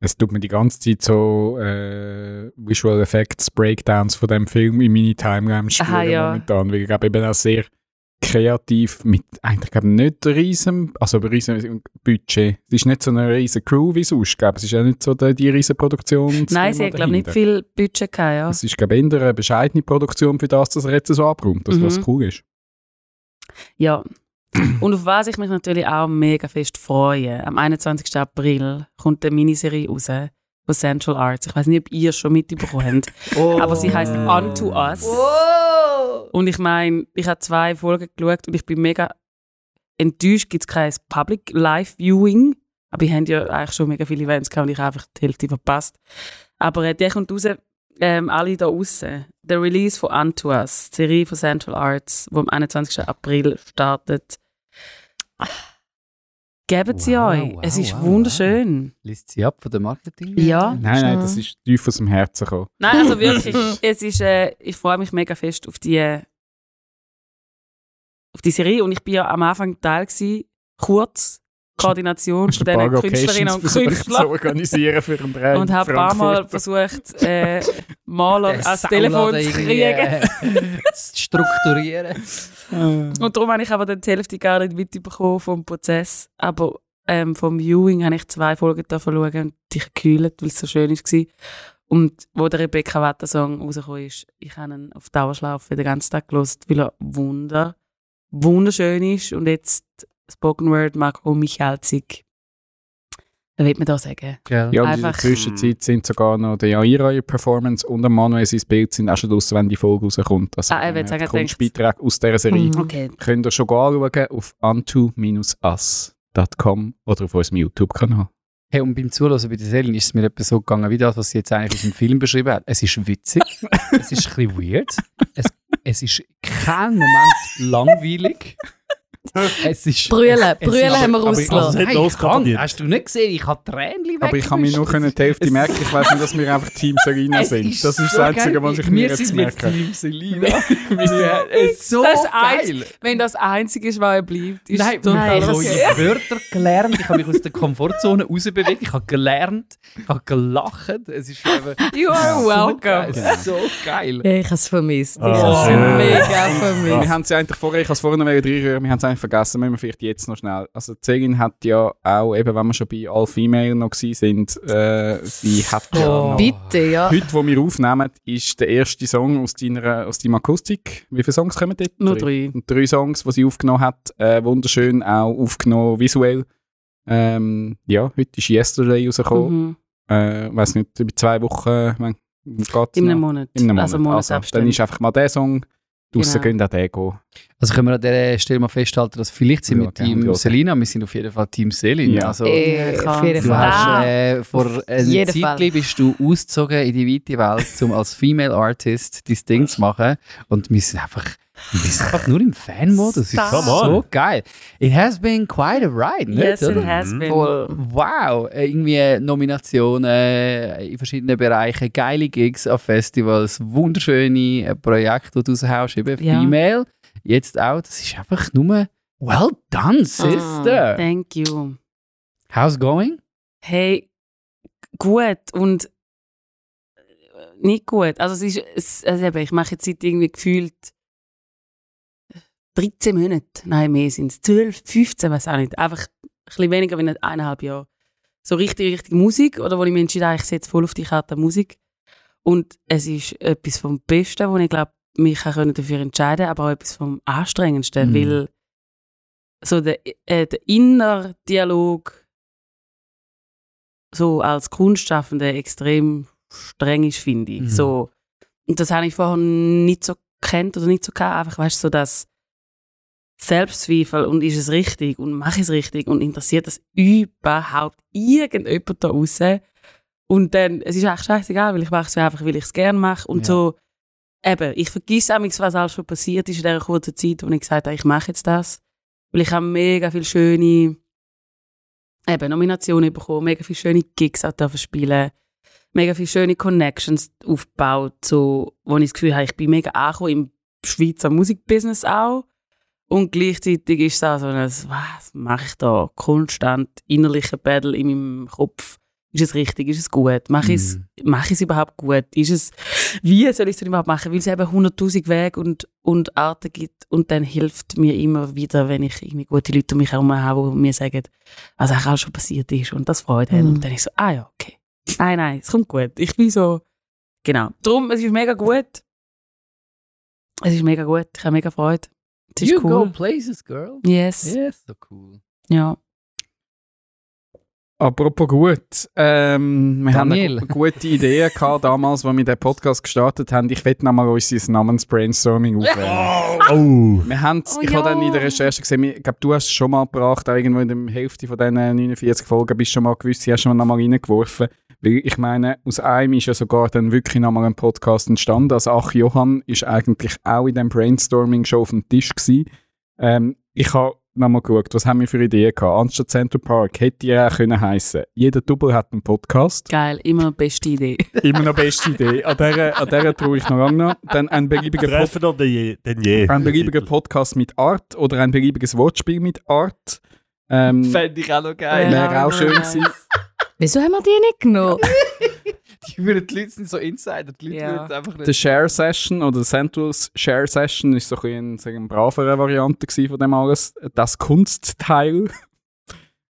Es tut mir die ganze Zeit so äh, Visual Effects, Breakdowns von dem Film in meine Timeline spielen Aha, ja. momentan. Weil ich glaube, eben auch sehr kreativ mit eigentlich glaube nicht riesen, also riesen Budget. Es ist nicht so eine riesen Crew wie sonst. Glaube, es ist auch nicht so die, die riesen Produktion. Nein, sie hat, glaube ich, nicht viel Budget gehabt, ja. Es ist glaube eher eine bescheidene Produktion für das, dass er jetzt so abräumt, dass Mhm. was cool ist. Ja. Und auf was ich mich natürlich auch mega fest freue, am 21. April kommt eine Miniserie raus von Central Arts. Ich weiß nicht, ob ihr es schon mitbekommen habt, *laughs* aber sie heißt Unto Us. Wow! Und ich meine, ich habe zwei Folgen geschaut und ich bin mega enttäuscht, gibt es kein Public Live Viewing. Aber ich habe ja eigentlich schon mega viele Events gehabt und ich habe einfach die Hälfte verpasst. Aber äh, der kommt raus, ähm, alle da außen. Der Release von Unto Us, die Serie von Central Arts, die am 21. April startet. Geben sie Wow, euch. wow, es ist wow, wunderschön. Liest sie ab von der Marketing? Ja. Nein, nein, das ist tief aus dem Herzen gekommen. Nein, also wirklich, *laughs* es ist, äh, ich freue mich mega fest auf die, auf die Serie und ich bin ja am Anfang Teil gewesen, kurz, Koordination von diesen Künstlerinnen und versucht zu Künstlern organisieren für einen Dreh und habe ein paar Mal versucht, äh, *laughs* Maler ans Telefon zu kriegen. äh, *laughs* zu strukturieren. Und darum habe ich aber dann die Hälfte gar nicht mitbekommen vom Prozess. Aber ähm, vom Viewing habe ich zwei Folgen davon schauen und dich gekühlt, weil es so schön war. Und wo der Rebecca Watter Song rausgekommen ist, ich habe ihn auf Dauerschlaufe den ganzen Tag gelost, weil er wunder, wunderschön ist. Und jetzt Spoken Word Marco Michalzig. Was will man da sagen? Ja, und in der Zwischenzeit sind sogar noch der Jaira ihre Performance und der Manuel sein Bild sind auch schon draussen, wenn die Folge rauskommt. Also Ah, ich sagen, äh, ich Kunstbeitrag aus dieser Serie. Mhm. Okay. Könnt ihr schon anschauen auf antu-us.com oder auf unserem YouTube-Kanal. Hey, und beim Zuhören bei der Serie ist es mir etwas so gegangen, wie das, was sie jetzt eigentlich aus dem Film beschrieben hat. Es ist witzig, *laughs* es ist ein bisschen weird, es, es ist kein Moment langweilig. *laughs* Es ist... Brüllen, es Brüllen haben wir aber- Also, rausgelassen. es hat Hey, hast du nicht gesehen? Ich habe Tränchen Aber ich kann mich nur können die Hälfte merken. Ich weiß nicht, dass wir einfach Team Serena Es sind. ist Das ist so das Einzige, was ich Wir mir jetzt sind jetzt merke. Team Selina. Ja, *laughs* es ist so Das ist geil. Wenn das Einzige ist, was er bleibt, ist Nein, total ich habe neue Wörter gelernt. Ich habe mich aus der Komfortzone rausbewegt. Ich habe gelernt. Ich habe gelacht. Es ist einfach You are so welcome. geil. Es ist so geil. Ja, ich habe es vermisst. Ich Oh. habe es Ja. mega Wir vermisst. haben sie eigentlich vorher, ich habe es vorher noch reinrühren, wir haben es eigentlich vergessen, müssen wir vielleicht jetzt noch schnell. Also die Zegin hat ja auch, eben wenn wir schon bei All Female noch sind, äh, sie hat ja Oh. noch... Bitte, ja. Heute, wo wir aufnehmen, ist der erste Song aus, deiner, aus deinem Akustik. Wie viele Songs kommen dort? Nur drei. Und drei Songs, die sie aufgenommen hat. Äh, wunderschön, auch aufgenommen visuell. Ähm, ja, heute ist Yesterday rausgekommen. Mhm. Äh, weiß nicht, über zwei Wochen. Wann geht's In einem Monat. In einem Monat. Also Also, Monatsabstand. dann ist einfach mal der Song. Draussen Genau. gehen auch den gehen. Also können wir an dieser Stelle mal festhalten, dass vielleicht sind Ja, wir Team ja. Selina, wir sind auf jeden Fall Team Selin. Ja. Also, Äh, auf jeden Du Fall. hast äh, vor einer Zeit bist du ausgezogen in die weite Welt, um als Female Artist dein Ding zu machen. Und wir sind einfach, wir sind einfach nur im Fan-Modus. Das ist so geil. It has been quite a ride, nicht? Yes, it oder? has been. Wow, äh, irgendwie Nominationen äh, in verschiedenen Bereichen, geile Gigs auf Festivals, wunderschöne äh, Projekte, die du raushaust, eben Ja. Female. Jetzt auch, das ist einfach nur well done, sister. Thank you. How's going? Hey, gut und nicht gut. Also es ist, es, also ich mache jetzt seit irgendwie gefühlt 13 Monate, nein, mehr sind es, 12, 15, weiß auch nicht. Einfach ein bisschen weniger als eineinhalb Jahre. So richtig, richtig Musik, oder wo ich mir entschieden habe, ich setze voll auf die Karte Musik. Und es ist etwas vom Besten, wo ich glaube, mich können dafür entscheiden aber auch etwas vom Anstrengendsten, Mhm. weil so der, äh, der innere Dialog so als Kunstschaffende extrem streng ist, finde ich. Mhm. So, und das habe ich vorher nicht so kennt oder nicht so gehabt. Einfach, weißt du, so das Selbstzweifel und ist es richtig und mache ich es richtig und interessiert das überhaupt irgendjemand da draußen? Und dann, es ist eigentlich scheißegal, weil ich mache es ja einfach, weil ich es gerne mache. Und Ja. so, eben, ich vergesse auch, was alles schon passiert ist in dieser kurzen Zeit, wo ich gesagt habe, ich mache jetzt das. Weil ich habe mega viele schöne eben, Nominationen bekommen, mega viele schöne Gigs auch spielen, mega viele schöne Connections aufgebaut, so, wo ich das Gefühl habe, ich bin mega angekommen im Schweizer Musikbusiness auch. Und gleichzeitig ist es auch so ein, was mache ich da? Konstant innerlicher Battle in meinem Kopf. Ist es richtig? Ist es gut? Mache ich es Mhm. mache ich es überhaupt gut? Ist es, wie soll ich es überhaupt machen? Weil es eben 100'000 Wege und, und Arten gibt und dann hilft mir immer wieder, wenn ich irgendwie gute Leute um mich herum habe, die mir sagen, was alles schon passiert ist und das freut hat. Mhm. Und dann ist so, ah ja, okay. Nein, nein, es kommt gut. Ich bin so, genau. Darum, es ist mega gut. Es ist mega gut. Ich habe mega Freude. Es ist you cool. go places, girl. Yes. Yes, so cool. Ja. Apropos gut, ähm, wir Daniel. haben eine gu- gute Idee *laughs* gehabt damals, als wir den Podcast gestartet haben. Ich werde nochmal unser Namensbrainstorming aufwählen. *laughs* Oh. Wir haben, Oh ich habe dann in der ja. Recherche gesehen, ich glaube, du hast es schon mal gebracht, auch irgendwo in der Hälfte von diesen 49 Folgen bist du schon mal gewusst, sie hast schon mal nochmal reingeworfen. Weil ich meine, aus einem ist ja sogar dann wirklich nochmal ein Podcast entstanden. Also Ach Johann ist eigentlich auch in dem Brainstorming schon auf dem Tisch gewesen. Ähm, ich habe nochmal geschaut, was haben wir für Ideen gehabt. Anstatt Central Park hätte ja auch können heissen. Jeder Double hat einen Podcast. Geil. Immer noch die beste Idee. *laughs* Immer noch beste Idee. An der, an der traue ich noch lange noch. Dann ein beliebiger den je. Den je. Ein beliebiger Podcast mit Art oder ein beliebiges Wortspiel mit Art. Ähm, Fände ich auch noch Wäre auch schön gewesen. Wieso haben wir die nicht genommen? *laughs* Die, würden, die Leute sind so Insider, die Leute Ja. würden es einfach Die nicht... Share Session oder Central Share Session ist so ein bisschen eine, bravere Variante von dem alles. Das Kunstteil.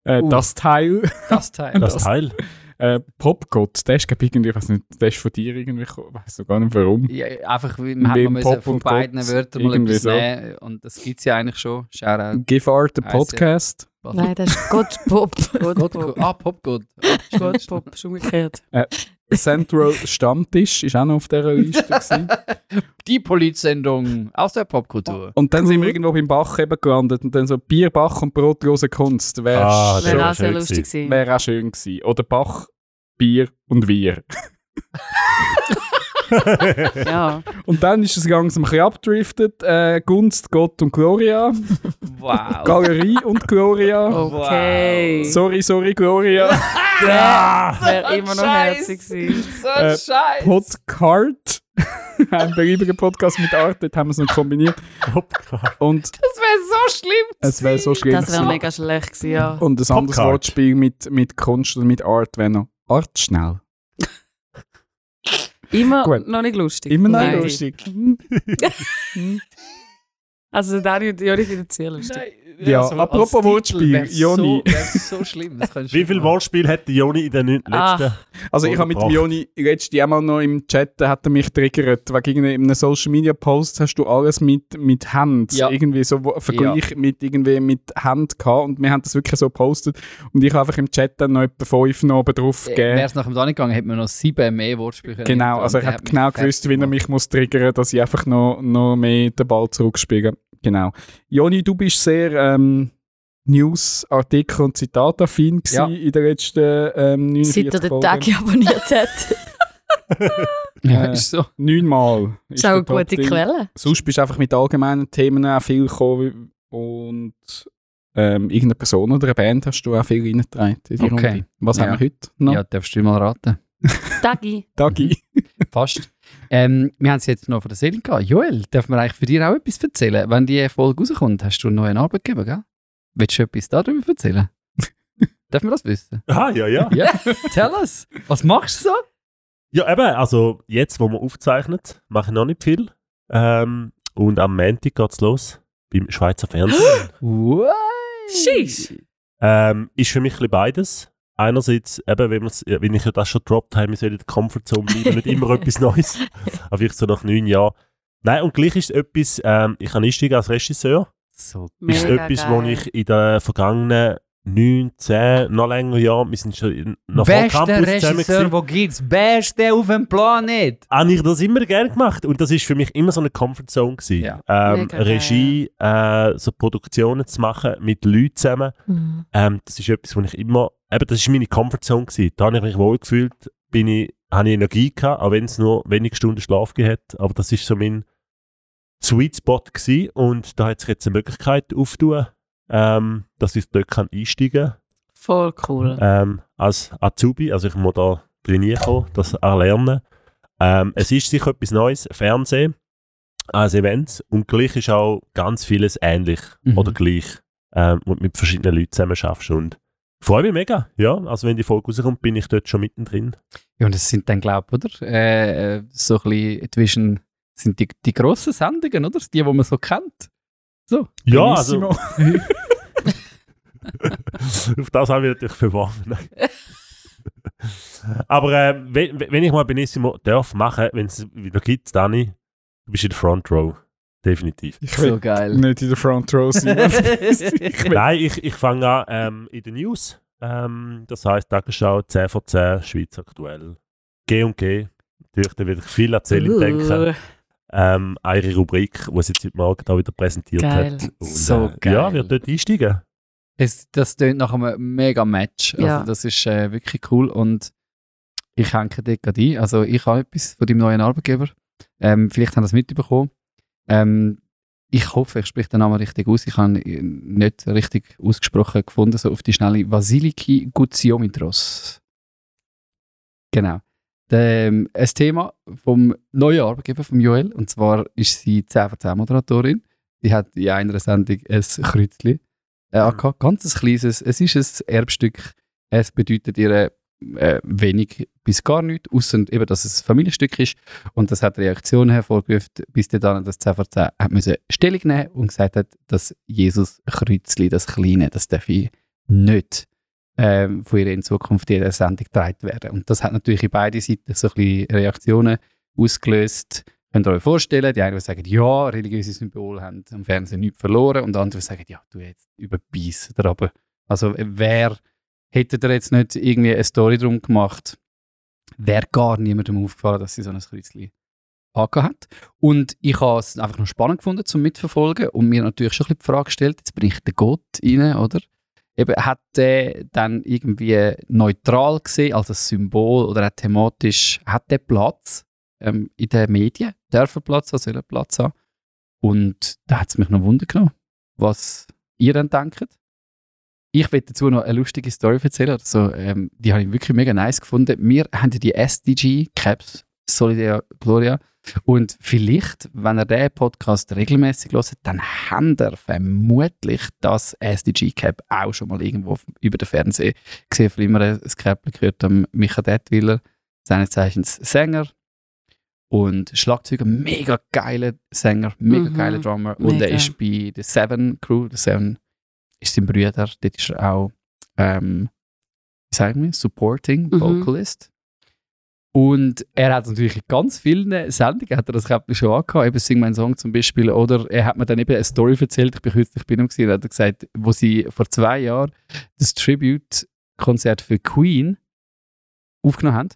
Äh, Uh. Das Teil. Das Teil. Das Teil. Äh, Popgott, der ist irgendwie, weiß nicht, der ist von dir irgendwie weiß noch gar nicht warum. Ja, einfach, weil man hat man Pop müssen von beiden Gott, Wörtern mal etwas so. nehmen und das gibt es ja eigentlich schon. Shoutout. Give Art, ja. Podcast. Nein, das ist. Gott, *laughs* Gott, ah, Popgott. Gott, Pop, ist umgekehrt. Central Stammtisch ist auch noch auf dieser Liste. gewesen. *laughs* Die Polizsendung aus der Popkultur. Und dann sind wir irgendwo beim Bach eben gelandet und dann so Bier, Bach und brotlose Kunst. Wäre Ah, das Wäre wär auch sehr schön lustig gewesen. gewesen. wär auch schön gewesen. Oder Bach, Bier und Wir. *laughs* *laughs* Ja. Und dann ist es langsam ein bisschen abgedriftet. Äh, Gunst, Gott und Gloria. Wow. Galerie und Gloria. Okay. Sorry, sorry, Gloria. *laughs* Wäre immer noch Scheiß. herzig gewesen. So Äh, scheiße. Podcard. *laughs* Ein beliebiger Podcast mit Art, dort haben wir es noch kombiniert. Und Das wäre so schlimm. es wäre so schlimm. Das wäre mega schlecht gewesen, ja. Und ein anderes. Wortspiel mit, mit Kunst oder mit Art wäre noch Art schnell. Immer Gut. noch nicht lustig. Immer noch Nein. lustig. *laughs* *laughs* Also Joni finden es sehr lustig. Nein, Ja, also apropos Wortspiel, Joni. So, so schlimm. Wie viel nicht. Wortspiel hat der Joni in den Ah. letzten? Also ich habe mit. Joni letztes Jahr mal noch im Chat, da hat er mich triggert, wegen in einem Social Media Post hast du alles mit, mit Hand, Ja. irgendwie so Vergleich mit irgendwie mit Hand gehabt und wir haben das wirklich so gepostet und ich habe einfach im Chat dann noch etwa fünf noch oben drauf Äh, gegeben. Wäre es nach dem Dani gegangen, hätte man noch sieben mehr Wortspiele Genau, also hat mich genau gewusst, wie er mich muss triggern, dass ich einfach noch, noch mehr den Ball zurückspiele. Genau. Joni, du bist sehr ähm, News, Artikel und Zitate affin Ja. in den letzten ähm, 49 Seit er den. Tag abonniert *laughs* hat. Ja, Äh, ist so. Neunmal. Das ist auch eine gute. Quelle. Sonst bist du einfach mit allgemeinen Themen auch viel gekommen und ähm, irgendeine Person oder eine Band hast du auch viel reingetragen in die Okay. Runde. Was Ja. haben wir heute noch? Ja, darfst du mal raten. Dagi. Dagi. *laughs* Fast. Ähm, wir haben es jetzt noch von der Seele gehabt. Joel, darf man eigentlich für dich auch etwas erzählen? Wenn die Folge rauskommt, hast du einen neuen Arbeitgeber, gell? Willst du etwas darüber erzählen? *laughs* darf man das wissen? Ah, ja, ja. Ja, tell us. Was machst du so? Ja, eben, also jetzt, wo man aufzeichnet, mache ich noch nicht viel. Ähm, und am Montag geht es los beim Schweizer Fernsehen. *gasps* Sheesh. ähm, ist für mich ein bisschen beides. Einerseits, eben, wenn, wenn ich ja das schon gedroppt habe, wir sollen in der Comfortzone bleiben, nicht immer *laughs* etwas Neues. Aber ich so nach neun Jahren. Nein, und gleich ist etwas, ähm, ich kann einsteigen als Regisseur. So ist etwas, wo geil. ich in den vergangenen 9, 10, noch länger Jahren, wir sind schon noch vor Bester Campus zusammen Regisseur, wo gibt's? Beste auf dem Planet! habe ich das immer gerne gemacht und das ist für mich immer so eine Comfortzone gewesen. Ja. Ähm. Regie, äh, so Produktionen zu machen mit Leuten zusammen, Mhm. ähm, das ist etwas, wo ich immer, eben, das ist meine Comfortzone gewesen. Da habe ich mich wohl gefühlt, bin ich, habe ich Energie gehabt, auch wenn es nur wenige Stunden Schlaf hat, aber das ist so mein Sweet Spot gewesen und da hat sich jetzt eine Möglichkeit auftun, ähm, dass ich dort kann einsteigen kann Voll cool. ähm, als Azubi, also ich muss da trainieren kommen, das erlernen. Ähm, es ist sicher etwas Neues, Fernsehen als Events und gleich ist auch ganz vieles ähnlich Mhm. oder gleich, ähm, und mit verschiedenen Leuten zusammen schaffst und freue mich mega, ja, also wenn die Folge rauskommt, bin ich dort schon mittendrin. Ja, und das sind dann, glaube ich, oder? Äh, äh, so ein bisschen zwischen, sind die, die grossen Sendungen, oder? Die, die man so kennt. So. Ja, also *laughs* auf das haben wir natürlich beworben. *laughs* Aber äh, wenn, wenn ich mal Benissimo darf machen, wenn es wieder gibt, Dani, du bist in der Front Row. Definitiv. Ich will So geil. nicht in der Front Row sein. *laughs* Nein, ich, ich fange an ähm, in den News. Ähm, das heisst, Tagesschau 10 von 10, Schweiz aktuell. G und G. Natürlich, da werde ich viel erzählen Uh, denken. Ähm, eure Rubrik, die sie jetzt heute Morgen da wieder präsentiert Geil. hat. Und, So äh, geil. Ja, wird dort einsteigen. Es, das tönt nach einem mega Match. Also Ja. das ist äh, wirklich cool und ich hänge dort gerade ein. Also ich habe etwas von deinem neuen Arbeitgeber. Ähm, vielleicht haben das mitbekommen. Ähm, ich hoffe, ich spreche den Namen richtig aus. Ich habe ihn nicht richtig ausgesprochen gefunden, so auf die Schnelle. Vasiliki Gutsiomitros. Genau. Ähm, ein Thema vom neuen Arbeitgeber, von Joel, und zwar ist sie 10 von 10 Moderatorin. Die hat in einer Sendung ein Kreuzchen äh, angehabt. Ganz ein kleines. Es ist ein Erbstück. Es bedeutet ihr äh, wenig bis gar nichts, außer eben, dass es ein Familienstück ist. Und das hat Reaktionen hervorgerufen, bis dann das 10 vor 10 hat müssen Stellung nehmen und gesagt hat, dass Jesus Kreuzli, das Kleine, das darf ich nicht ähm, von ihr in Zukunft in der Sendung getragen werden. Und das hat natürlich in beide Seiten so ein bisschen Reaktionen ausgelöst. Könnt ihr euch vorstellen, die einen die sagen, ja, religiöse Symbole haben am Fernsehen nichts verloren und andere sagen, ja, du jetzt überbeissen aber. Also wer hätte da jetzt nicht irgendwie eine Story drum gemacht, wäre gar niemandem aufgefallen, dass sie so ein Kreuzchen hat. Und ich habe es einfach noch spannend gefunden zum Mitverfolgen und mir natürlich schon ein bisschen die Frage gestellt, jetzt bricht der Gott rein, oder? Eben, hat der dann irgendwie neutral gesehen als ein Symbol oder auch thematisch, hat der Platz ähm, in den Medien? Darf er Platz haben, soll er Platz haben? Und da hat es mich noch Wunder genommen, was ihr dann denkt. Ich will dazu noch eine lustige Story erzählen. Also, ähm, die habe ich wirklich mega nice gefunden. Wir haben die SDG-Caps, Solidaria Gloria. Und vielleicht, wenn ihr diesen Podcast regelmäßig hört, dann habt ihr vermutlich das SDG-Cap auch schon mal irgendwo über den Fernseher gesehen. Von immer ein Cap gehört am Micha Detwiller, seines Zeichens Sänger und Schlagzeuger, mega geiler Sänger, mega Mhm. geiler Drummer. Und er Mega. ist bei der Seven Crew, der Seven ist sein Bruder, dort ist er auch, ähm, wie sagen wir, Supporting Mhm. Vocalist. Und er hat natürlich in ganz vielen Sendungen hat er das Käppchen schon angehabt, eben Sing mein Song zum Beispiel. Oder er hat mir dann eben eine Story erzählt, ich bin kürzlich bei ihm gewesen, hat er gesagt, wo sie vor zwei Jahren das Tribute-Konzert für Queen aufgenommen haben,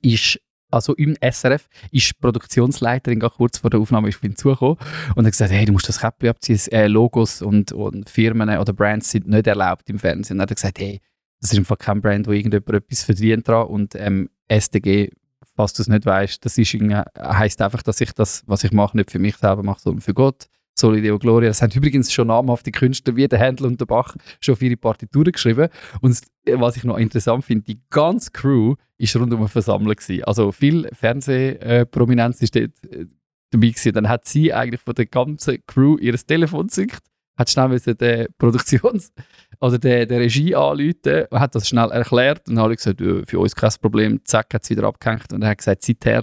ist also im SRF ist die Produktionsleiterin gerade kurz vor der Aufnahme auf ihn zugekommen und hat gesagt, hey, du musst das Käppchen abziehen, äh, Logos und, und Firmen oder Brands sind nicht erlaubt im Fernsehen. Und dann hat er gesagt, hey, das ist einfach kein Brand, wo irgendjemand etwas verdient dran und ähm, SDG, falls du es nicht weißt, das ist heisst einfach, dass ich das, was ich mache, nicht für mich selber mache, sondern für Gott. Solideo Gloria. Das haben übrigens schon namhafte Künstler wie der Händel und der Bach schon ihre Partituren geschrieben. Und was ich noch interessant finde, die ganze Crew ist rund um Versammlung gewesen. Also viel Fernsehprominenz ist dort äh, dabei gewesen. Dann hat sie eigentlich von der ganzen Crew ihr Telefon gezückt, hat schnell müssen den Produktions- *laughs* oder der, der Regie anrufen und hat das schnell erklärt. Und dann habe ich gesagt, «Ja, für uns kein Problem, zack, hat es wieder abgehängt. Und er hat gesagt, seither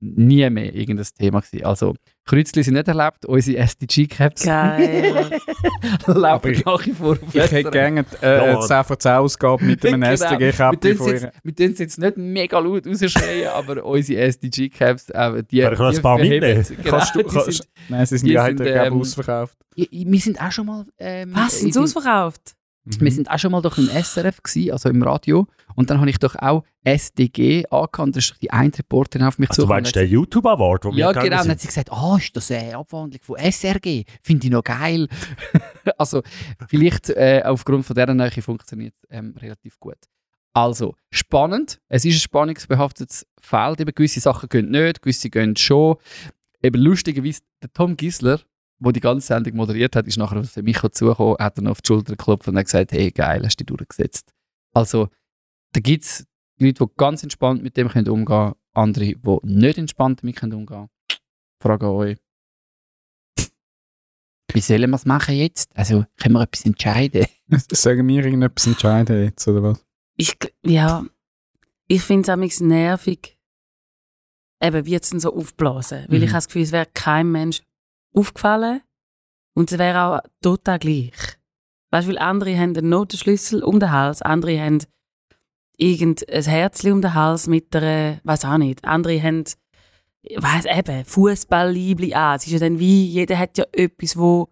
nie mehr irgendein Thema gewesen. Also Kreuzli sind nicht erlaubt, unsere SDG-Caps Geil. *laughs* laufen ich- nach wie vor auf Ich hätte gerne äh, Ja. eine 10 von 10 Ausgabe mit einem Genau. Von tun es ihr. jetzt- nicht mega laut rausschreien, *laughs* aber unsere SDG-Caps, äh, die, Kann ich noch ein die paar mitnehmen? *laughs* Genau, Kannst du, kannst, sind, nein, sie sind ja sind, heute ähm, ausverkauft. Ja, wir sind auch schon mal. Ähm, Was, sind in- sie ausverkauft? Mhm. Wir sind auch schon mal durch ein SRF gewesen, also im Radio. Und dann habe ich doch auch SDG angekannt. Da ist die eine Reporterin auf mich Also, du zugekommen meinst den YouTube Award, wo wir Ja, gegangen genau. Und dann hat sie gesagt, ah, ist das eine Abwandlung von SRG? Finde ich noch geil. *laughs* also, vielleicht äh, aufgrund von dieser Nähe funktioniert es ähm, relativ gut. Also, spannend. Es ist ein spannungsbehaftetes Feld. Eben, gewisse Sachen gehen nicht, gewisse gehen schon. Eben lustigerweise, der Tom Gisler, der die ganze Sendung moderiert hat, ist nachher auf mich zugekommen, hat dann auf die Schulter geklopft und hat gesagt, hey, geil, hast du dich durchgesetzt. Also, da gibt es Leute, die ganz entspannt mit dem können umgehen können, andere, die nicht entspannt damit können umgehen können. Frage an euch. Wie sollen wir es machen jetzt? Also, können wir etwas entscheiden? *laughs* Sagen wir irgendetwas entscheiden jetzt, oder was? Ich, ja, ich finde es amigs nervig, eben wie es denn so aufblasen. Weil Mhm. ich habe das Gefühl, es wäre keinem Mensch aufgefallen und es wäre auch total gleich. Weißt du, weil andere haben einen Notenschlüssel um den Hals, andere haben irgendein Herzchen um den Hals mit einer, weiß auch nicht, andere haben, weiß eben, Fußballliebli an. Es ist ja dann wie, jeder hat ja etwas, wo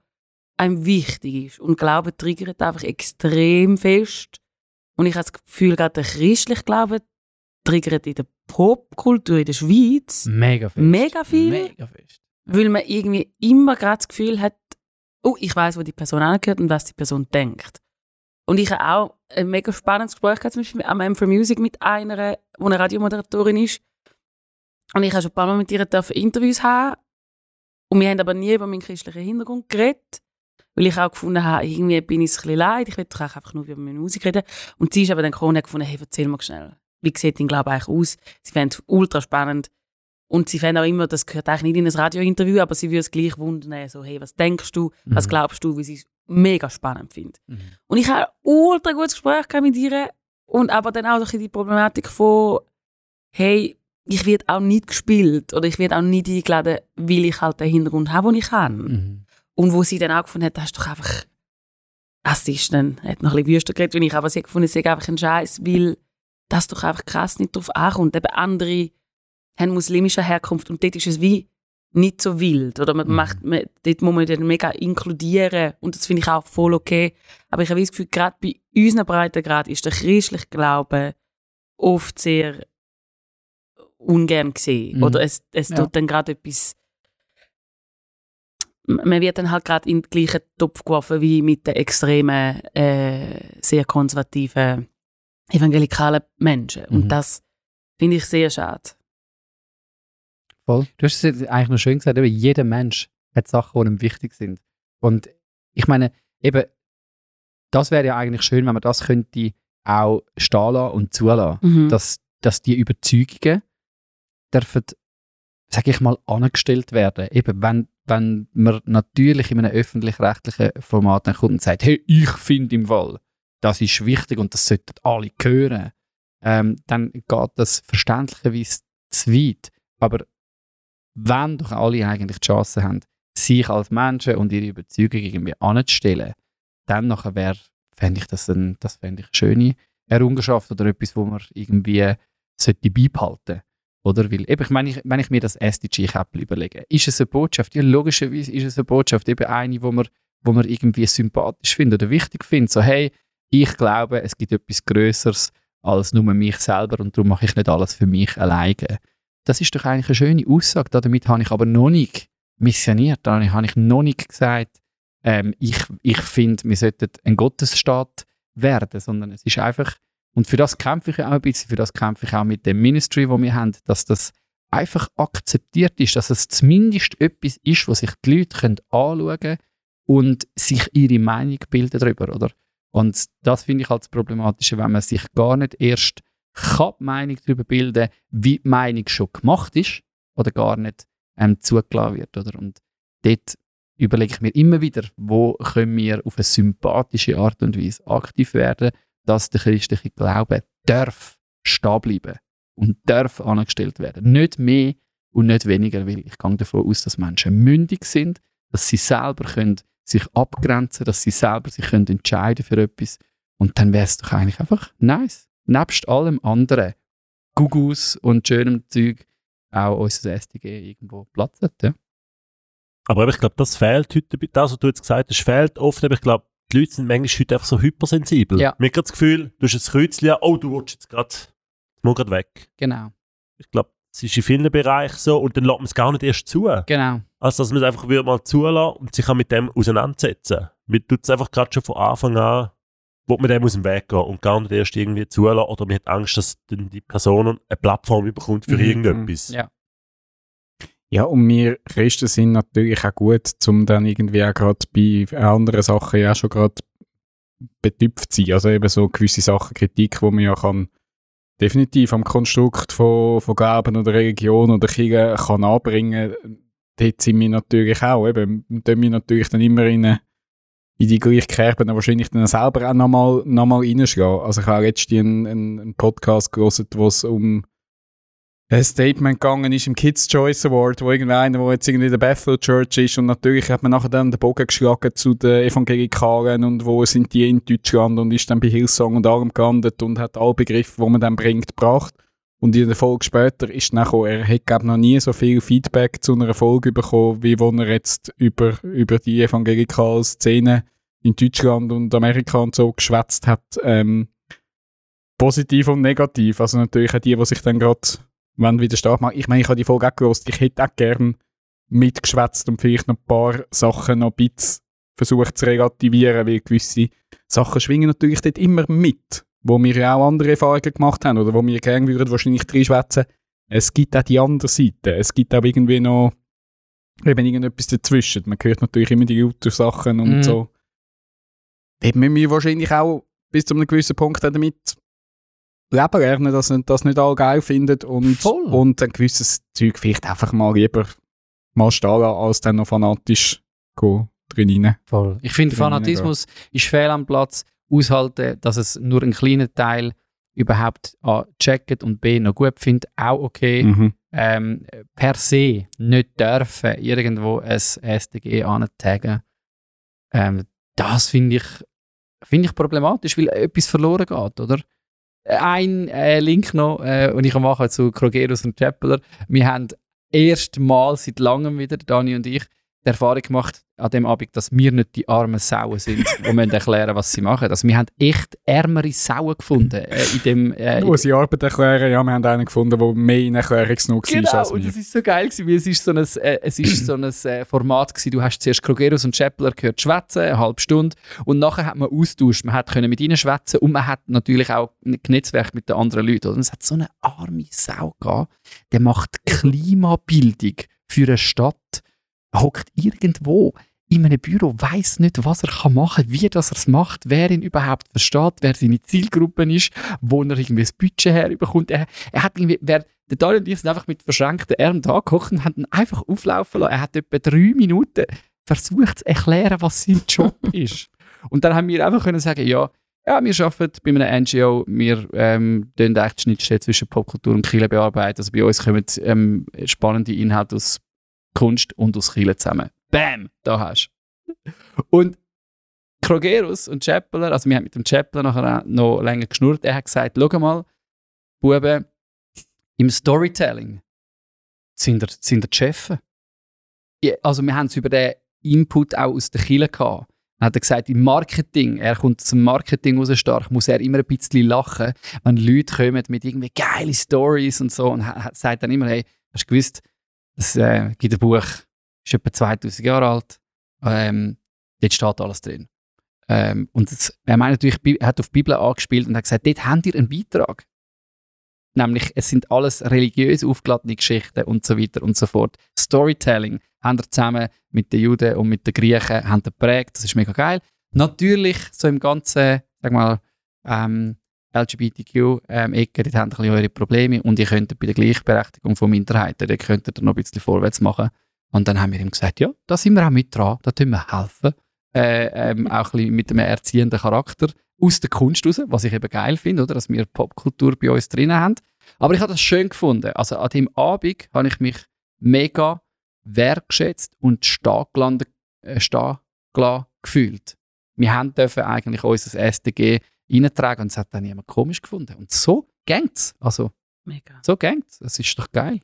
einem wichtig ist. Und Glaube triggert einfach extrem fest. Und ich habe das Gefühl, gerade der christliche Glaube triggert in der Popkultur in der Schweiz Mega fest. Mega viel? Mega fest. Weil man irgendwie immer gerade das Gefühl hat, oh, ich weiß, wo die Person angehört und was die Person denkt. Und ich habe auch ein mega spannendes Gespräch gehabt, zum Beispiel am M for Music mit einer, die eine Radiomoderatorin ist. Und ich habe schon ein paar Mal mit ihr Interviews haben. Und wir haben aber nie über meinen christlichen Hintergrund geredet. Weil ich auch gefunden habe, irgendwie bin ich es ein bisschen leid, ich will doch einfach nur über meine Musik reden. Und sie ist aber dann gekommen und hat gefunden, hey, erzähl mal schnell, wie sieht dein Glaube eigentlich aus? Sie fände es ultra spannend. Und sie fände auch immer, das gehört eigentlich nicht in ein Radiointerview, aber sie würde es gleich wundern, so, hey, was denkst du, was Mhm. glaubst du, wie sie es mega spannend findet. Mhm. Und ich habe ein ultra gutes Gespräch mit ihr und aber dann auch die Problematik von, hey, ich werde auch nicht gespielt oder ich werde auch nicht eingeladen, weil ich halt den Hintergrund habe, den ich habe. Mhm. Und wo sie dann auch gefunden hat, das ist doch einfach, das ist dann, hat noch ein bisschen wüster geredet, wenn ich aber sie gefunden, es sei einfach ein Scheiß, weil das doch einfach krass nicht drauf ankommt. Eben andere haben muslimische Herkunft und dort ist es wie nicht so wild. Oder man Mhm. macht, man, dort muss man dann mega inkludieren und das finde ich auch voll okay. Aber ich habe das Gefühl, gerade bei unseren Breitengrad ist der christliche Glaube oft sehr ungern gesehen. Mhm. Oder es, es Ja. tut dann gerade etwas man wird dann halt gerade in den gleichen Topf geworfen wie mit den extremen, äh, sehr konservativen evangelikalen Menschen. Mhm. Und das finde ich sehr schade. Voll. Du hast es jetzt eigentlich noch schön gesagt, eben, jeder Mensch hat Sachen, die ihm wichtig sind. Und ich meine, eben, das wäre ja eigentlich schön, wenn man das könnte auch stehen lassen und zulassen. Mhm. Dass, dass die Überzeugungen dürfen, sage ich mal, angestellt werden. Eben, wenn, wenn man natürlich in einem öffentlich-rechtlichen Format dann kommt und sagt, hey, ich finde im Fall, das ist wichtig und das sollten alle hören, ähm, dann geht das verständlicherweise zu weit. Aber wenn doch alle eigentlich die Chance haben, sich als Menschen und ihre Überzeugung irgendwie anzustellen, dann nachher wäre, fände ich das, ein, das fände ich eine schöne Errungenschaft oder etwas, wo man irgendwie sollte beibehalten oder? Weil, eben, ich meine, ich, wenn ich mir das SDG-Käppchen überlege, ist es eine Botschaft? Ja, logischerweise ist es eine Botschaft, eben eine, wo man, wo man irgendwie sympathisch findet oder wichtig findet. So, hey, ich glaube, es gibt etwas Größeres als nur mich selber und darum mache ich nicht alles für mich alleine. Das ist doch eigentlich eine schöne Aussage. Damit habe ich aber noch nicht missioniert. Da habe ich noch nicht gesagt, ähm, ich, ich finde, wir sollten ein Gottesstaat werden, sondern es ist einfach, und für das kämpfe ich auch ein bisschen, für das kämpfe ich auch mit dem Ministry, wo wir haben, dass das einfach akzeptiert ist, dass es zumindest etwas ist, was sich die Leute können anschauen können und sich ihre Meinung bilden darüber, oder? Und das finde ich halt das Problematische, wenn man sich gar nicht erst kann die Meinung darüber bilden, wie die Meinung schon gemacht ist oder gar nicht ähm, zugelassen wird, oder? Und dort überlege ich mir immer wieder, wo können wir auf eine sympathische Art und Weise aktiv werden, dass der christliche Glaube darf stehen bleiben und darf angestellt werden. Nicht mehr und nicht weniger, weil ich gehe davon aus, dass Menschen mündig sind, dass sie selber können sich abgrenzen dass sie selber sich können entscheiden für etwas. Und dann wäre es doch eigentlich einfach nice. Nebst allem anderen, Gugus und schönem Zeug, auch unser SDG irgendwo Platz hat. Ja? Aber ich glaube, das fehlt heute, das, was du jetzt gesagt hast, fehlt oft, aber ich glaube, die Leute sind manchmal heute einfach so hypersensibel. Ja. Mir hat das Gefühl, du hast ein Kreuzchen, oh, du willst jetzt gerade, muss gerade weg. Genau, Ich glaube, es ist in vielen Bereichen so und dann lässt man es gar nicht erst zu. genau. Also, dass man es einfach wieder mal zulassen und sich auch mit dem auseinandersetzen. Man tut es einfach gerade schon von Anfang an, wo man dem aus dem Weg gehen und gar nicht erst irgendwie zulassen oder man hat Angst, dass dann die Person eine Plattform bekommt für Mhm, irgendetwas. Ja. Ja, und wir Christen sind natürlich auch gut, um dann irgendwie auch gerade bei anderen Sachen ja schon gerade betüpft zu sein. Also eben so gewisse Sachen, Kritik, wo man ja kann definitiv am Konstrukt von, von Glauben oder Religion oder Kirche kann anbringen, dort sind wir natürlich auch, eben, tun wir natürlich dann immer in, eine- in die gleiche Kerbe dann wahrscheinlich dann selber auch nochmal noch mal reinschlagen. Also ich habe letztens einen, einen, Podcast gelesen, wo es um ein Statement gegangen ist im Kids Choice Award, wo irgendeiner, der jetzt irgendwie in der Bethel Church ist und natürlich hat man nachher dann den Bogen geschlagen zu den Evangelikalen und wo sind die in Deutschland und ist dann bei Hillsong und allem gelandet und hat alle Begriffe, die man dann bringt, gebracht. Und in der Folge später ist dann gekommen, er hat glaub, noch nie so viel Feedback zu einer Folge bekommen, wie wo er jetzt über, über die evangelikale Szene in Deutschland und Amerika und so geschwätzt hat. Ähm, positiv und negativ. Also natürlich auch die, die sich dann gerade wenn wieder stark machen. Ich meine, ich habe die Folge auch gehört, ich hätte auch gern mitgeschwätzt und vielleicht noch ein paar Sachen noch ein bisschen versucht zu relativieren, weil gewisse Sachen schwingen natürlich dort immer mit, wo wir ja auch andere Erfahrungen gemacht haben oder wo wir gerne würden wahrscheinlich reinschwätzen. Es gibt auch die andere Seite. Es gibt auch irgendwie noch eben irgendetwas dazwischen. Man hört natürlich immer die guten Sachen und Mhm. so. Dort müssen wir wahrscheinlich auch bis zu einem gewissen Punkt damit leben lernen, dass man das nicht alle geil findet und, Voll. und ein gewisses Zeug vielleicht einfach mal lieber mal stehen lassen, als dann noch fanatisch go drin rein. Voll. Ich finde, Fanatismus ist fehl am Platz. Aushalten, dass es nur ein kleiner Teil überhaupt A, checkt und B, noch gut findet, auch okay. Mhm. ähm, per se nicht dürfen irgendwo ein SDG antaggen, ähm, das finde ich, find ich problematisch, weil etwas verloren geht, oder? Ein äh, Link noch, äh, und ich mache zu Krogerus und Chappeler. Wir haben erstmal seit langem wieder, Dani und ich, die Erfahrung gemacht an dem Abend, dass wir nicht die armen Sauen sind, *laughs* die müssen erklären, was sie machen. Also wir haben echt ärmere Sauen gefunden äh, in dem... Äh, unsere Arbeit erklären, ja, wir haben einen gefunden, der mehr in Erklärungsnot war Genau, als und wir. es ist so geil gewesen, weil es ist so ein, äh, es ist so ein äh, Format gewesen, du hast zuerst Krogerus und Scheppler gehört schwätzen, eine halbe Stunde, und nachher hat man austauscht, man hat können mit ihnen schwätzen und man hat natürlich auch genetzwerkt mit den anderen Leuten. Und es hat so eine arme Sau gehabt, der macht Klimabildung für eine Stadt, hockt irgendwo in einem Büro, weiß nicht, was er machen kann, wie das er es macht, wer ihn überhaupt versteht, wer seine Zielgruppe ist, wo er irgendwie das Budget herbekommt. Er, er hat irgendwie, wer, der Daniel und ich sind einfach mit verschränkten Armen da gekocht und haben ihn einfach auflaufen lassen. Er hat etwa drei Minuten versucht zu erklären, was sein Job *laughs* ist. Und dann haben wir einfach können sagen, ja, ja, wir arbeiten bei einem NGO, wir ähm, eigentlich die Schnittstelle zwischen Popkultur und Kirche bearbeiten. Also bei uns kommen ähm, spannende Inhalte aus Kunst und aus Kirche zusammen. Bam, da hast du. Und Krogerus und Chappeler, also wir haben mit dem Chappeler nachher noch länger geschnurrt, er hat gesagt, schau mal, Buben, im Storytelling sind ihr, sind Chefs. Ja, Also wir haben es über den Input auch aus der Kirche gehabt. Dann hat er gesagt, im Marketing, er kommt zum Marketing raus stark, muss er immer ein bisschen lachen, wenn Leute kommen mit irgendwie geile Stories und so und er sagt dann immer, hey, hast du gewusst, es äh, gibt ein Buch, ist etwa 2000 Jahre alt, ähm, dort steht alles drin. Ähm, und das, er, meint natürlich, hat auf die Bibel angespielt und hat gesagt, dort habt ihr einen Beitrag. Nämlich, es sind alles religiös aufgeladene Geschichten und so weiter und so fort. Storytelling haben wir zusammen mit den Juden und mit den Griechen haben geprägt. Das ist mega geil. Natürlich, so im ganzen, sag mal, ähm, LGBTQ-Ecke, ähm, dort haben ein bisschen eure Probleme und ihr könntet bei der Gleichberechtigung von Minderheiten, dort könntet ihr noch ein bisschen vorwärts machen. Und dann haben wir ihm gesagt, ja, da sind wir auch mit dran, da tun wir helfen. Äh, ähm, *laughs* auch ein bisschen mit einem erziehenden Charakter aus der Kunst raus, was ich eben geil finde, oder, dass wir Popkultur bei uns drin haben. Aber ich habe das schön gefunden. Also an dem Abend habe ich mich mega wertgeschätzt und stehen gelassen, äh, gelassen gefühlt. Wir haben dürfen eigentlich unser SDG reintragen und es hat dann niemand komisch gefunden. Und so gängt's. Also Mega. so gängt's. Das ist doch geil.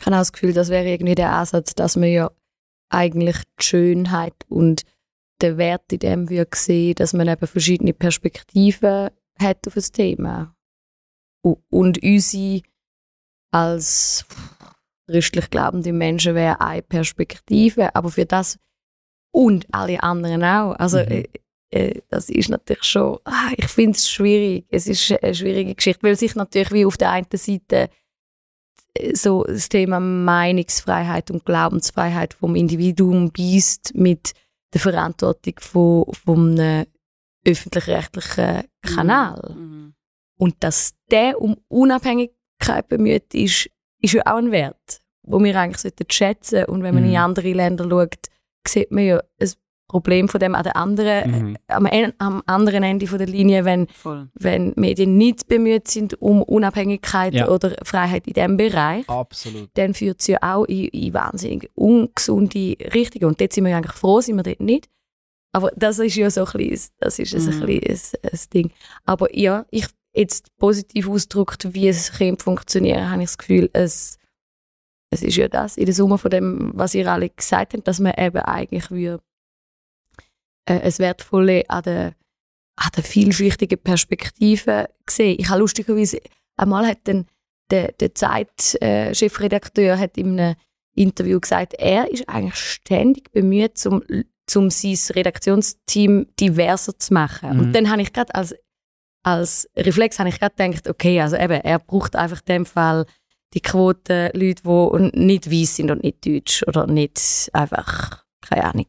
Ich habe auch das Gefühl, das wäre irgendwie der Ansatz, dass man ja eigentlich die Schönheit und den Wert in dem würde sehen, dass man eben verschiedene Perspektiven hat auf das Thema. Und unsere als christlich glaubende Menschen wäre eine Perspektive, aber für das und alle anderen auch. Also Mhm. Äh, das ist natürlich schon, ah, ich finde es schwierig. Es ist eine schwierige Geschichte, weil sich natürlich wie auf der einen Seite äh, so das Thema Meinungsfreiheit und Glaubensfreiheit vom Individuum beißt mit der Verantwortung von, von einem öffentlich-rechtlichen Kanal. Mhm. Und dass der um Unabhängigkeit bemüht ist, ist ja auch ein Wert, wo wir eigentlich sollten schätzen Und wenn man Mhm. in andere Länder schaut, sieht man ja ein Problem von dem an der anderen, Mhm. am, en- am anderen Ende von der Linie, wenn, Voll. wenn Medien nicht bemüht sind um Unabhängigkeit Ja. oder Freiheit in diesem Bereich, Absolut. dann führt es ja auch in, in wahnsinnig ungesunde Richtungen. Und dort sind wir ja eigentlich froh, sind wir dort nicht. Aber das ist ja so ein bisschen, das ist Mhm. ein, bisschen ein, ein Ding. Aber ja, ich jetzt positiv ausgedrückt, wie es könnte funktionieren, habe ich das Gefühl, es, es ist ja das in der Summe von dem, was ihr alle gesagt habt, dass man eben eigentlich würde, äh, es Wertvolle an der, an der vielschichtigen Perspektive sehen. Ich habe lustigerweise, einmal hat dann der, der Zeit-Chefredakteur hat in einem Interview gesagt, er ist eigentlich ständig bemüht, um, um sein Redaktionsteam diverser zu machen. Mhm. Und dann habe ich gerade als, als Reflex habe ich gerade gedacht, okay, also eben, er braucht einfach in dem Fall die Quote Leute, die nicht weiß sind und nicht deutsch oder nicht einfach, keine Ahnung,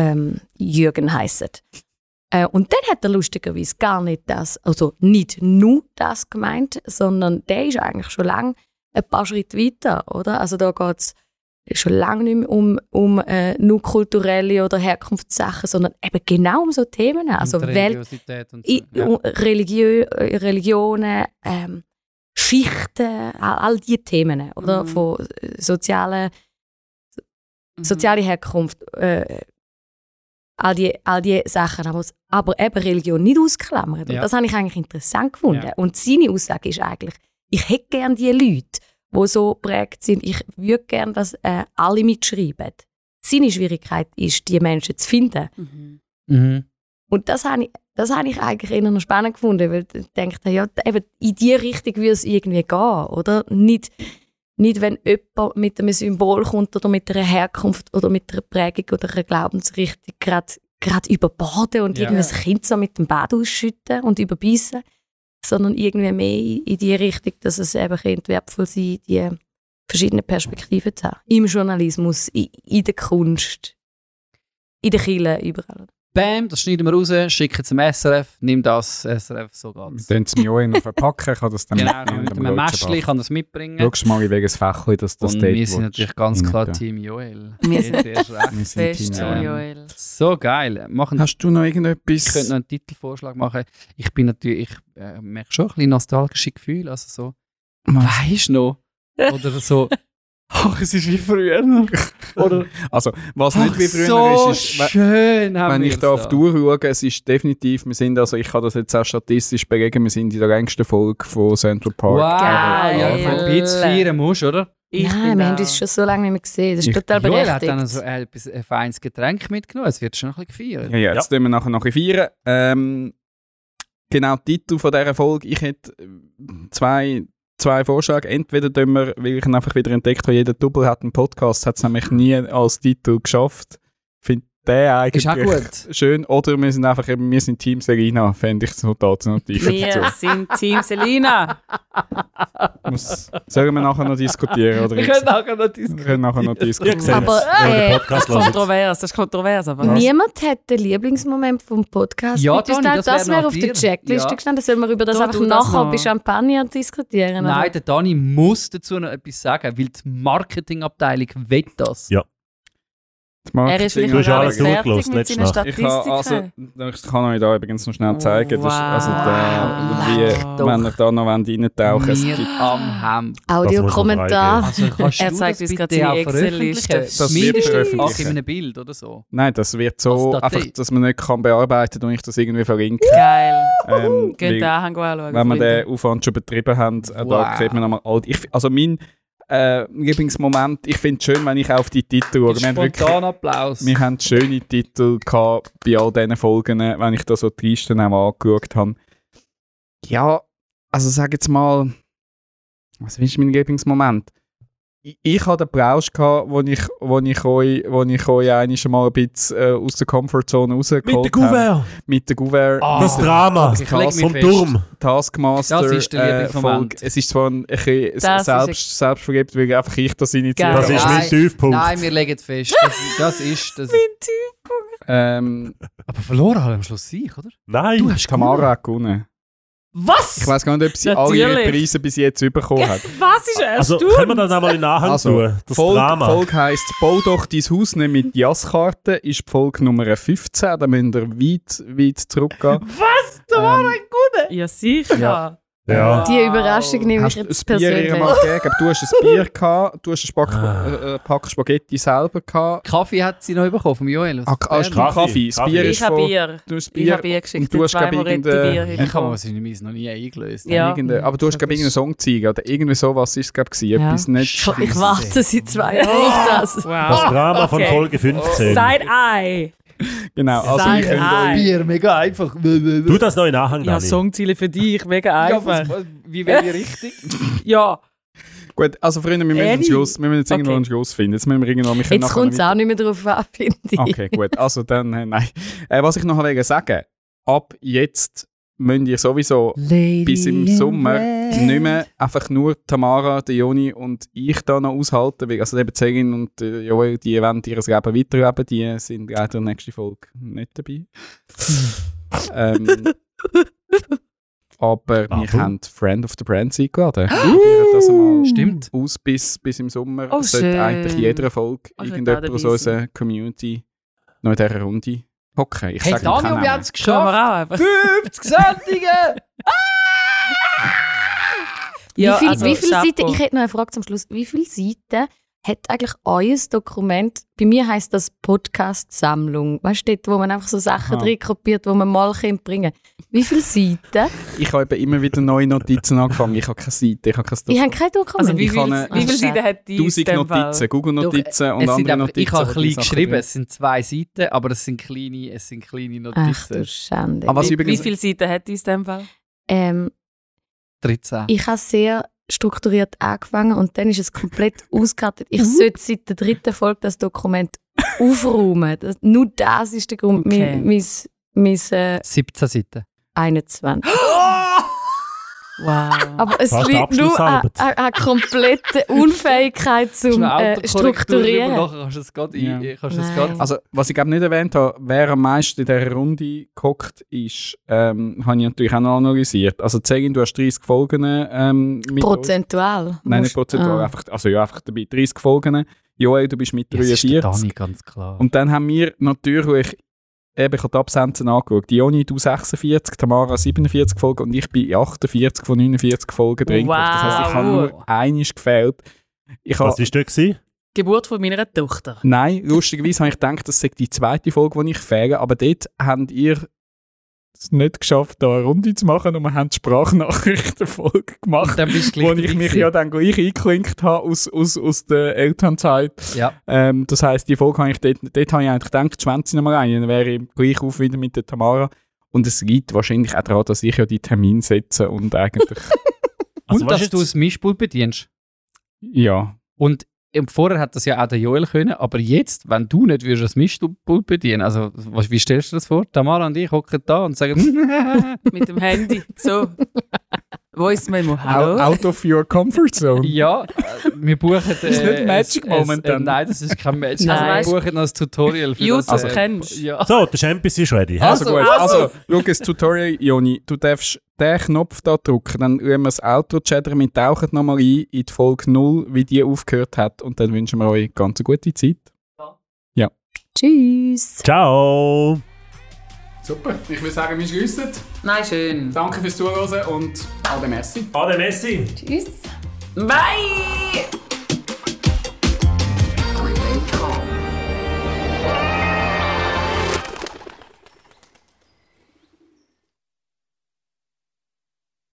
ähm, Jürgen heissen. Äh, und dann hat er lustigerweise gar nicht das, also nicht nur das gemeint, sondern der ist eigentlich schon lange ein paar Schritte weiter, oder? Also da geht es schon lange nicht mehr um, um äh, nur kulturelle oder Herkunftssachen, sondern eben genau um so Themen. Also Und Welt, Religiosität und so. I, Ja. Religiö Religionen, ähm, Schichten, all, all diese Themen, oder? Mhm. Von äh, sozialen, Mhm. soziale Herkunft, äh, all, die, all die Sachen, aber, aber eben Religion nicht ausklammert. Und Ja. das habe ich eigentlich interessant gefunden. Ja. Und seine Aussage ist eigentlich, ich hätte gerne die Leute, die so prägt sind, ich würde gerne, dass äh, alle mitschreiben. Seine Schwierigkeit ist, die Menschen zu finden. Mhm. Mhm. Und das habe ich, das habe ich eigentlich eher noch spannend gefunden, weil ich dachte, ja, eben in die Richtung würde es irgendwie gehen, oder? Nicht, nicht wenn jemand mit einem Symbol kommt oder mit einer Herkunft oder mit einer Prägung oder einer Glaubensrichtung gerade gerade überborden und Ja. irgendein Kind so mit dem Bad ausschütten und überbeissen, sondern irgendwie mehr in in die Richtung, dass es eben könnte wertvoll sein die verschiedenen Perspektiven zu haben. Im Journalismus, in, in der Kunst, in der Kirche, überall. Bam, das schneiden wir raus, schicken zum SRF, nimm das, SRF, so geht's. Dann zum Joel noch verpacken, kann das dann Genau, mitnehmen mit einem Mäschchen kann das mitbringen. Schaust du mal in welches Fächchen das, das und wir sind natürlich ganz klar. Team Joel. Wir sind-. Wir Team Joel. Joel. So geil. Machen, Hast du noch ich könnte irgendetwas? noch einen Titelvorschlag machen. Ich bin natürlich, ich äh, merke schon ein bisschen nostalgische Gefühle, also so, weisst du noch? Oder so, ach, es ist wie früher. Oder, *laughs* Also, was nicht wie früher so ist, ist, schön haben wenn ich da auf die Uhr schaue, es ist definitiv, wir sind, also ich kann das jetzt auch statistisch belegen, wir sind in der längsten Folge von Central Park. Wow, Geil. ja, wenn du Pizza feiern musst, oder? Ich Nein, wir haben uns schon so lange nicht mehr gesehen. Das ist Ich- total Joel hat berechtigt. dann so ein, etwas- ein feines Getränk mitgenommen, es wird schon ein bisschen gefeiert. Ja, ja, jetzt tun wir nachher noch ein bisschen feiern. Ähm, genau, Titel von dieser Folge, ich hätte zwei, zwei Vorschläge. Entweder tun wir, weil ich ihn einfach wieder entdeckt habe, jeder Double hat einen Podcast, hat es nämlich nie als Titel geschafft. Den eigentlich Ist auch gut. schön. Oder wir sind einfach eben, wir sind Team Selina, fände ich so alternativ. Wir sind Team Selina. *laughs* Muss, sollen wir nachher noch diskutieren? Oder Wir jetzt? können nachher noch wir diskutieren. können nachher noch diskutieren. Aber, äh, Podcast hört. Kontrovers, das ist kontrovers, aber. Niemand hat den Lieblingsmoment vom Podcast Ja, geteilt. das Das wär wäre auf der. Checkliste Ja. gestanden. Sollen wir über das Tu einfach das nachher bei Champagner diskutieren? Nein, oder? der Dani muss dazu noch etwas sagen, weil die Marketingabteilung will das. Ja. Er ist vielleicht noch alles fertig mit seinen. Ich kann, also, Statistiken. ich kann euch da übrigens noch schnell zeigen. Das ist, also der, Wow. wie, wenn ihr da noch reintauchen wollt. Es gibt, am Hemd. Audiokommentar. Also Er zeigt das uns gerade seine auch Excel-Liste. Das wird auch in einem Bild oder so. nein, das wird so einfach, dass man nicht kann bearbeiten und ich das irgendwie verlinke. Geil. Ähm, Geht da anschauen. wenn wir den Aufwand schon betrieben haben, äh, da Wow. kriegt man nochmal all die- Also mein äh, Lieblingsmoment, ich finde es schön, wenn ich auf die Titel schaue. Wir haben, wirklich, Spontan Applaus. wir haben schöne Titel gehabt bei all diesen Folgen, wenn ich da so die Listen auch angeschaut habe. Ja, also sag jetzt mal, was ist mein Lieblingsmoment? Ich, hatte den Plausch, gehabt, wo ich, wo ich euch, wo ich euch eigentlich mal ein bisschen äh, aus der Comfortzone rausgeholt Mit dem habe. Gouverne. Mit der Gouverne. Ah. Das Drama. Mich Vom fest. Turm. Taskmaster Das ist der äh, Lieblingsmoment. Folge. Es ist zwar ein, ein bisschen Das selbst, selbstverliebt, weil einfach ich das initiiert Geil. Das ist mein Tiefpunkt. Nein, wir legen fest. Das, das ist. Das ähm, aber verloren haben am Schluss ich, oder? Nein. du hast Tamara hat gewonnen. Was? Ich weiß gar nicht, ob sie alle ihre Natürlich. Preise bis jetzt bekommen hat. *laughs* Was ist erst also du? können wir das einmal in Nachhang Also, tun? Das Folge, Drama. Folge heisst «Bau doch dein Haus nicht mit Jasskarte» ist die Folge Nummer 15, da müsst ihr weit, weit zurückgehen. Was? Da war ein guter. Ja, sicher. Ja. Ja. Die Überraschung nehme ich Hast du jetzt Bier persönlich. gegeben? Du hast ein Bier *laughs* gehabt, du hast einen Spack, Ah. äh, Pack Spaghetti selber gehabt. Kaffee hat sie noch bekommen vom Joel. Ah, ah, stimmt, Kaffee. Kaffee. Das Bier Ich ist habe von... Bier. Du hast Ich Bier habe Bier geschickt. und du hast, glaub zwei ich, Moretti irgendein- Bier. Ich habe meinem noch nie eingelöst. Ja. Irgende, aber du hast, glaube ich, einen Song gezeigt oder irgendwie sowas ist es, glaube ich, Ja. etwas nicht... Ich, ich warte seit zwei Jahren auf das. Das Wow. Drama von Okay. Folge 15. Side-Eye. *laughs* Genau, also Side ich könnt. Bier, mega einfach. Du das noch in Nachhang, Ja, Dani. Songziele für dich, mega Ja, einfach. was, was, wie wäre die richtig? *laughs* Ja, Gut, also Freunde, wir müssen einen. Schluss, wir müssen jetzt irgendwo Okay. einen Schluss finden. Jetzt müssen wir irgendwo... Wir können Jetzt nachher kommt es noch auch nicht mehr drauf an, finde ich. Okay, gut. Also dann, äh, nein. Äh, was ich noch wollte sagen, ab jetzt müsst ihr sowieso bis im Sommer nicht mehr einfach nur Tamara, der Joni und ich da noch aushalten, weil also eben Celine und äh, Joel, die wollen ihr Leben weiterleben, die sind leider in der nächsten Folge nicht dabei. ähm, aber wir Warum? haben Friend of the Brand eingeladen. Probieren das mal Stimmt. aus bis, bis im Sommer. Oh, sollte schön. eigentlich jeder Folge Oh, ich irgendjemand aus unserer Community noch in dieser Runde hocken. Ich Hey sage Daniel, wir haben es geschafft. auch einfach. 50 Sendungen! *laughs* Ja, wie, viel, also, wie viele Chapeau. Seiten, ich hätte noch eine Frage zum Schluss. Wie viele Seiten hat eigentlich euer Dokument? Bei mir heisst das Podcast-Sammlung. Weißt du, dort, wo man einfach so Sachen Aha. drin kopiert, die man mal bringen kann. Wie viele Seiten? Ich habe eben immer wieder neue Notizen angefangen. Ich habe keine Seite, ich habe kein Ich habe kein Dokument. Also wie Ich viele wie viele Seiten hat die 1000 Notizen, Google-Notizen und Es sind andere Notizen. ich habe klein geschrieben, drin- es sind zwei Seiten, aber es sind kleine, es sind kleine Ach du Notizen. Schande. Aber Wie, wie übrigens, viele Seiten hat die in dem Fall? ähm, 13. ich habe sehr strukturiert angefangen und dann ist es komplett *laughs* ausgekartet. Ich sollte seit der dritten Folge das Dokument aufräumen. Das, nur das ist der Grund. Okay. Mein, mein, mein äh, 17 Seiten. 21. *gasps* *gasps* Wow. Aber es Fast liegt nur an, kompletter *laughs* Unfähigkeit zum äh, Strukturieren. Nachher kannst du es gerade Ja. ein- kannst es also, was ich glaube nicht erwähnt habe, wer am meisten in dieser Runde gehockt ist, ähm, habe ich natürlich auch noch analysiert. Also, Zegin, du hast 30 Folgen ähm, mit. Prozentual. Nein, nicht prozentual, ah. einfach, also ja, einfach dabei 30 Folgen. Joel, du bist mit Ja, es ist der 43. Dani, ganz klar. Und dann haben wir natürlich, eben, ich habe die Absenzen angeschaut. Dioni, du 46, Tamara 47 Folgen und ich bin in 48 von 49 Folgen drin. Wow. Das heisst, ich habe nur einiges gefehlt. Ich Was war gewesen? Geburt von meiner Tochter. nein, lustigerweise habe ich gedacht, das sei die zweite Folge, wo ich fehle, aber dort habt ihr es nicht geschafft, da eine Runde zu machen und wir haben die Sprachnachrichtenfolge gemacht. Und dann bist du Wo ich mich ja dann gleich eingeklinkt habe aus, aus, aus der Elternzeit. Ja. Ähm, das heisst, die Folge habe ich dort, dort habe ich eigentlich gedacht, schwänze ich nochmal rein, dann wäre ich gleich auf wieder mit der Tamara. Und es liegt wahrscheinlich auch daran, dass ich ja die Termine setze und eigentlich, *laughs* Also, Und dass du das Mischpult bedienst. ja. Und vorher hat das ja auch der Joel können, aber jetzt, wenn du nicht würdest das Mischpult bedienen, also was, wie stellst du das vor? Tamara und ich hocken da und sagen, *laughs* Mit dem Handy. So. Voice Memo. Out, Hallo? out of your comfort zone. ja, äh, wir buchen. Äh, *laughs* ist nicht Magic ein- ein- Moment äh, dann. Nein, das ist kein Magic. Nein. Also, wir buchen noch ein Tutorial für YouTube das. äh, kennst du. Ja. So, der Champions ist ready. Also, Also, gut, also. also, schau, das Tutorial, Joni, du darfst den Knopf da drücken, dann schauen wir das Outro chattern, wir tauchen nochmal ein in die Folge 0, wie die aufgehört hat und dann wünschen wir euch ganz eine gute Zeit. Tschüss. Ciao. Super, ich würde sagen, wir schliessen. Nein, schön. Danke fürs Zuhören und alle Messi. Ade Messi. Tschüss. Bye!